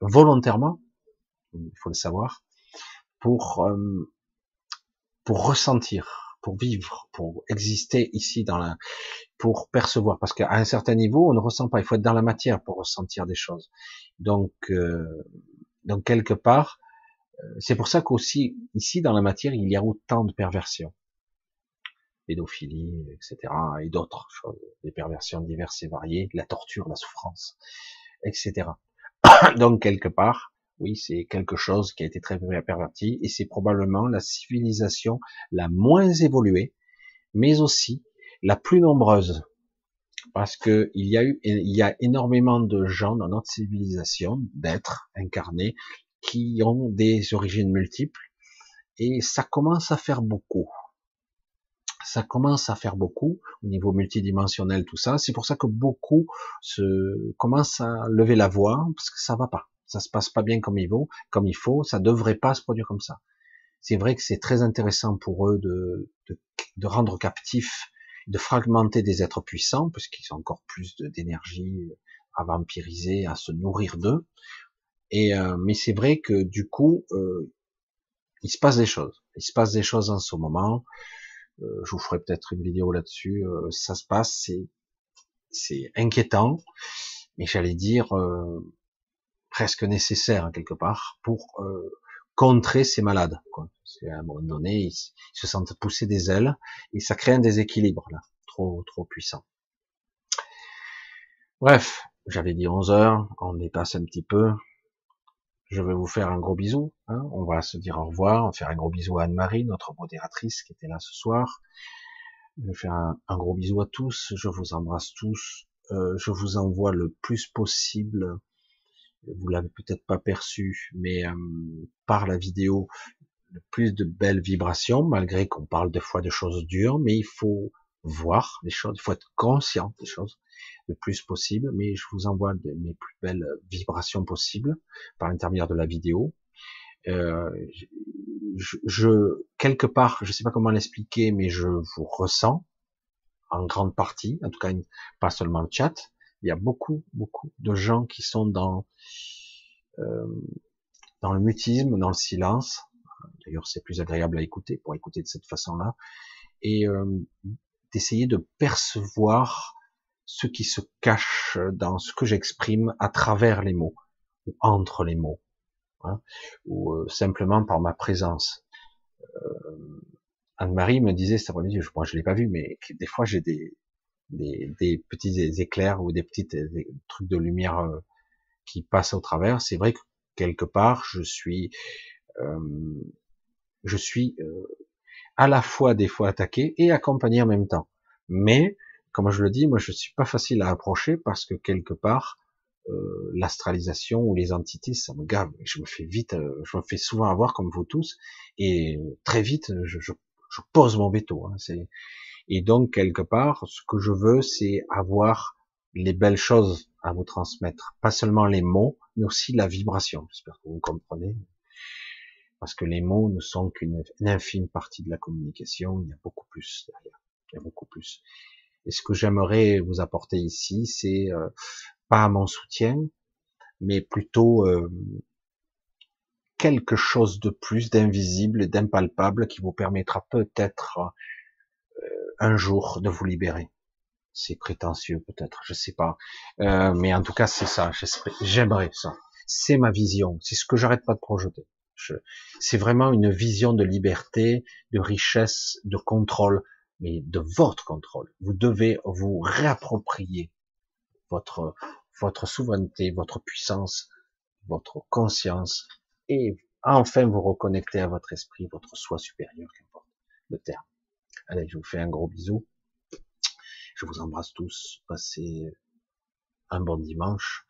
volontairement il faut le savoir, pour euh, pour ressentir, pour vivre, pour exister ici dans la, pour percevoir, parce qu'à un certain niveau, on ne ressent pas. Il faut être dans la matière pour ressentir des choses. Donc, euh, donc quelque part, euh, c'est pour ça qu'aussi ici dans la matière, il y a autant de perversions, pédophilie, etc., et d'autres choses, des perversions diverses et variées, la torture, la souffrance, etc. [coughs] donc quelque part, oui, c'est quelque chose qui a été très perverti et c'est probablement la civilisation la moins évoluée, mais aussi la plus nombreuse. Parce que il y a eu, il y a énormément de gens dans notre civilisation, d'êtres incarnés, qui ont des origines multiples et ça commence à faire beaucoup. Ça commence à faire beaucoup au niveau multidimensionnel, tout ça. C'est pour ça que beaucoup se commencent à lever la voix parce que ça va pas ça se passe pas bien comme il faut, comme il faut, ça devrait pas se produire comme ça. C'est vrai que c'est très intéressant pour eux de, de, rendre captifs, de fragmenter des êtres puissants, parce qu'ils ont encore plus d'énergie à vampiriser, à se nourrir d'eux. Et euh, mais c'est vrai que du coup, euh, il se passe des choses. Il se passe des choses en ce moment. Euh, je vous ferai peut-être une vidéo là-dessus. ça se passe, c'est c'est inquiétant, mais j'allais dire, presque nécessaire hein, quelque part pour euh, contrer ces malades. Quoi. À un moment donné, ils, se sentent pousser des ailes et ça crée un déséquilibre là, trop trop puissant. Bref, j'avais dit 11 heures, on dépasse un petit peu. Je vais vous faire un gros bisou. Hein. On va se dire au revoir. On va faire un gros bisou à Anne-Marie, notre modératrice qui était là ce soir. Je vais faire un, gros bisou à tous. Je vous embrasse tous. Euh, je vous envoie le plus possible vous l'avez peut-être pas perçu, mais euh, par la vidéo, le plus de belles vibrations, malgré qu'on parle des fois de choses dures, mais il faut voir les choses, il faut être conscient des choses le plus possible, mais je vous envoie mes plus belles vibrations possibles par l'intermédiaire de la vidéo. Euh, je, je, quelque part, je sais pas comment l'expliquer, mais je vous ressens en grande partie, en tout cas pas seulement le chat, il y a beaucoup, beaucoup de gens qui sont dans euh, dans le mutisme, dans le silence. D'ailleurs, c'est plus agréable à écouter pour écouter de cette façon-là et euh, d'essayer de percevoir ce qui se cache dans ce que j'exprime à travers les mots ou entre les mots, hein, ou euh, simplement par ma présence. Euh, Anne-Marie me disait cet après-midi, je l'ai pas vu, mais des fois j'ai des, des, petits éclairs ou des petits trucs de lumière euh, qui passent au travers. C'est vrai que quelque part, je suis, euh, je suis euh, à la fois des fois attaqué et accompagné en même temps. Mais, comme je le dis, moi je suis pas facile à approcher parce que quelque part, l'astralisation ou les entités, ça me gave. Je me fais vite, je me fais souvent avoir comme vous tous, et très vite, je, je, je pose mon veto. Hein. Et donc, quelque part, ce que je veux, c'est avoir les belles choses à vous transmettre. Pas seulement les mots, mais aussi la vibration. J'espère que vous comprenez. Parce que les mots ne sont qu'une infime partie de la communication. Il y a beaucoup plus derrière. Il y a beaucoup plus. Et ce que j'aimerais vous apporter ici, c'est euh, pas mon soutien, mais plutôt euh, quelque chose de plus d'invisible d'impalpable qui vous permettra peut-être un jour de vous libérer. C'est prétentieux peut-être, je sais pas. Euh, mais en tout cas, c'est ça. J'aimerais ça. C'est ma vision. C'est ce que j'arrête pas de projeter. C'est vraiment une vision de liberté, de richesse, de contrôle, mais de votre contrôle. Vous devez vous réapproprier votre votre souveraineté, votre puissance, votre conscience, et enfin vous reconnecter à votre esprit, votre soi supérieur, qu'importe le terme. Allez, je vous fais un gros bisou. Je vous embrasse tous. Passez un bon dimanche.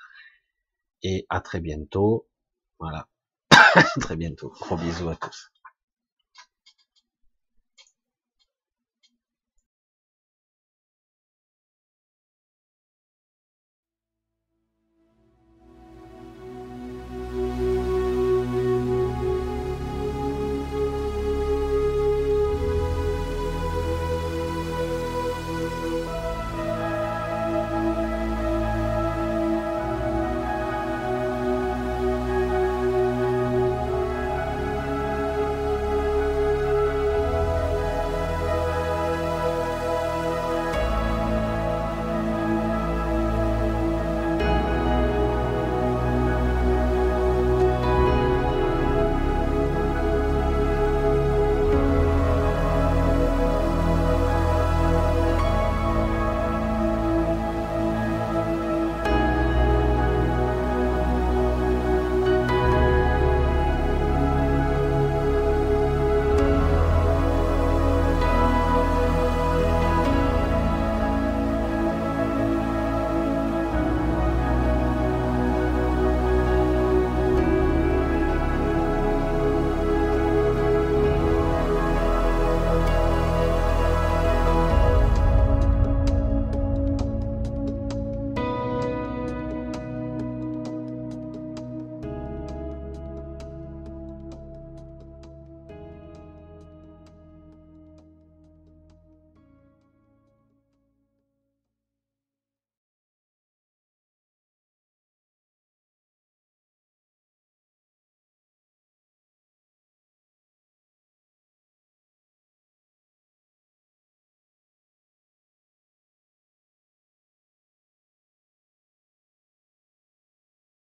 Et à très bientôt. Voilà. [coughs] très bientôt. Gros bisous à tous.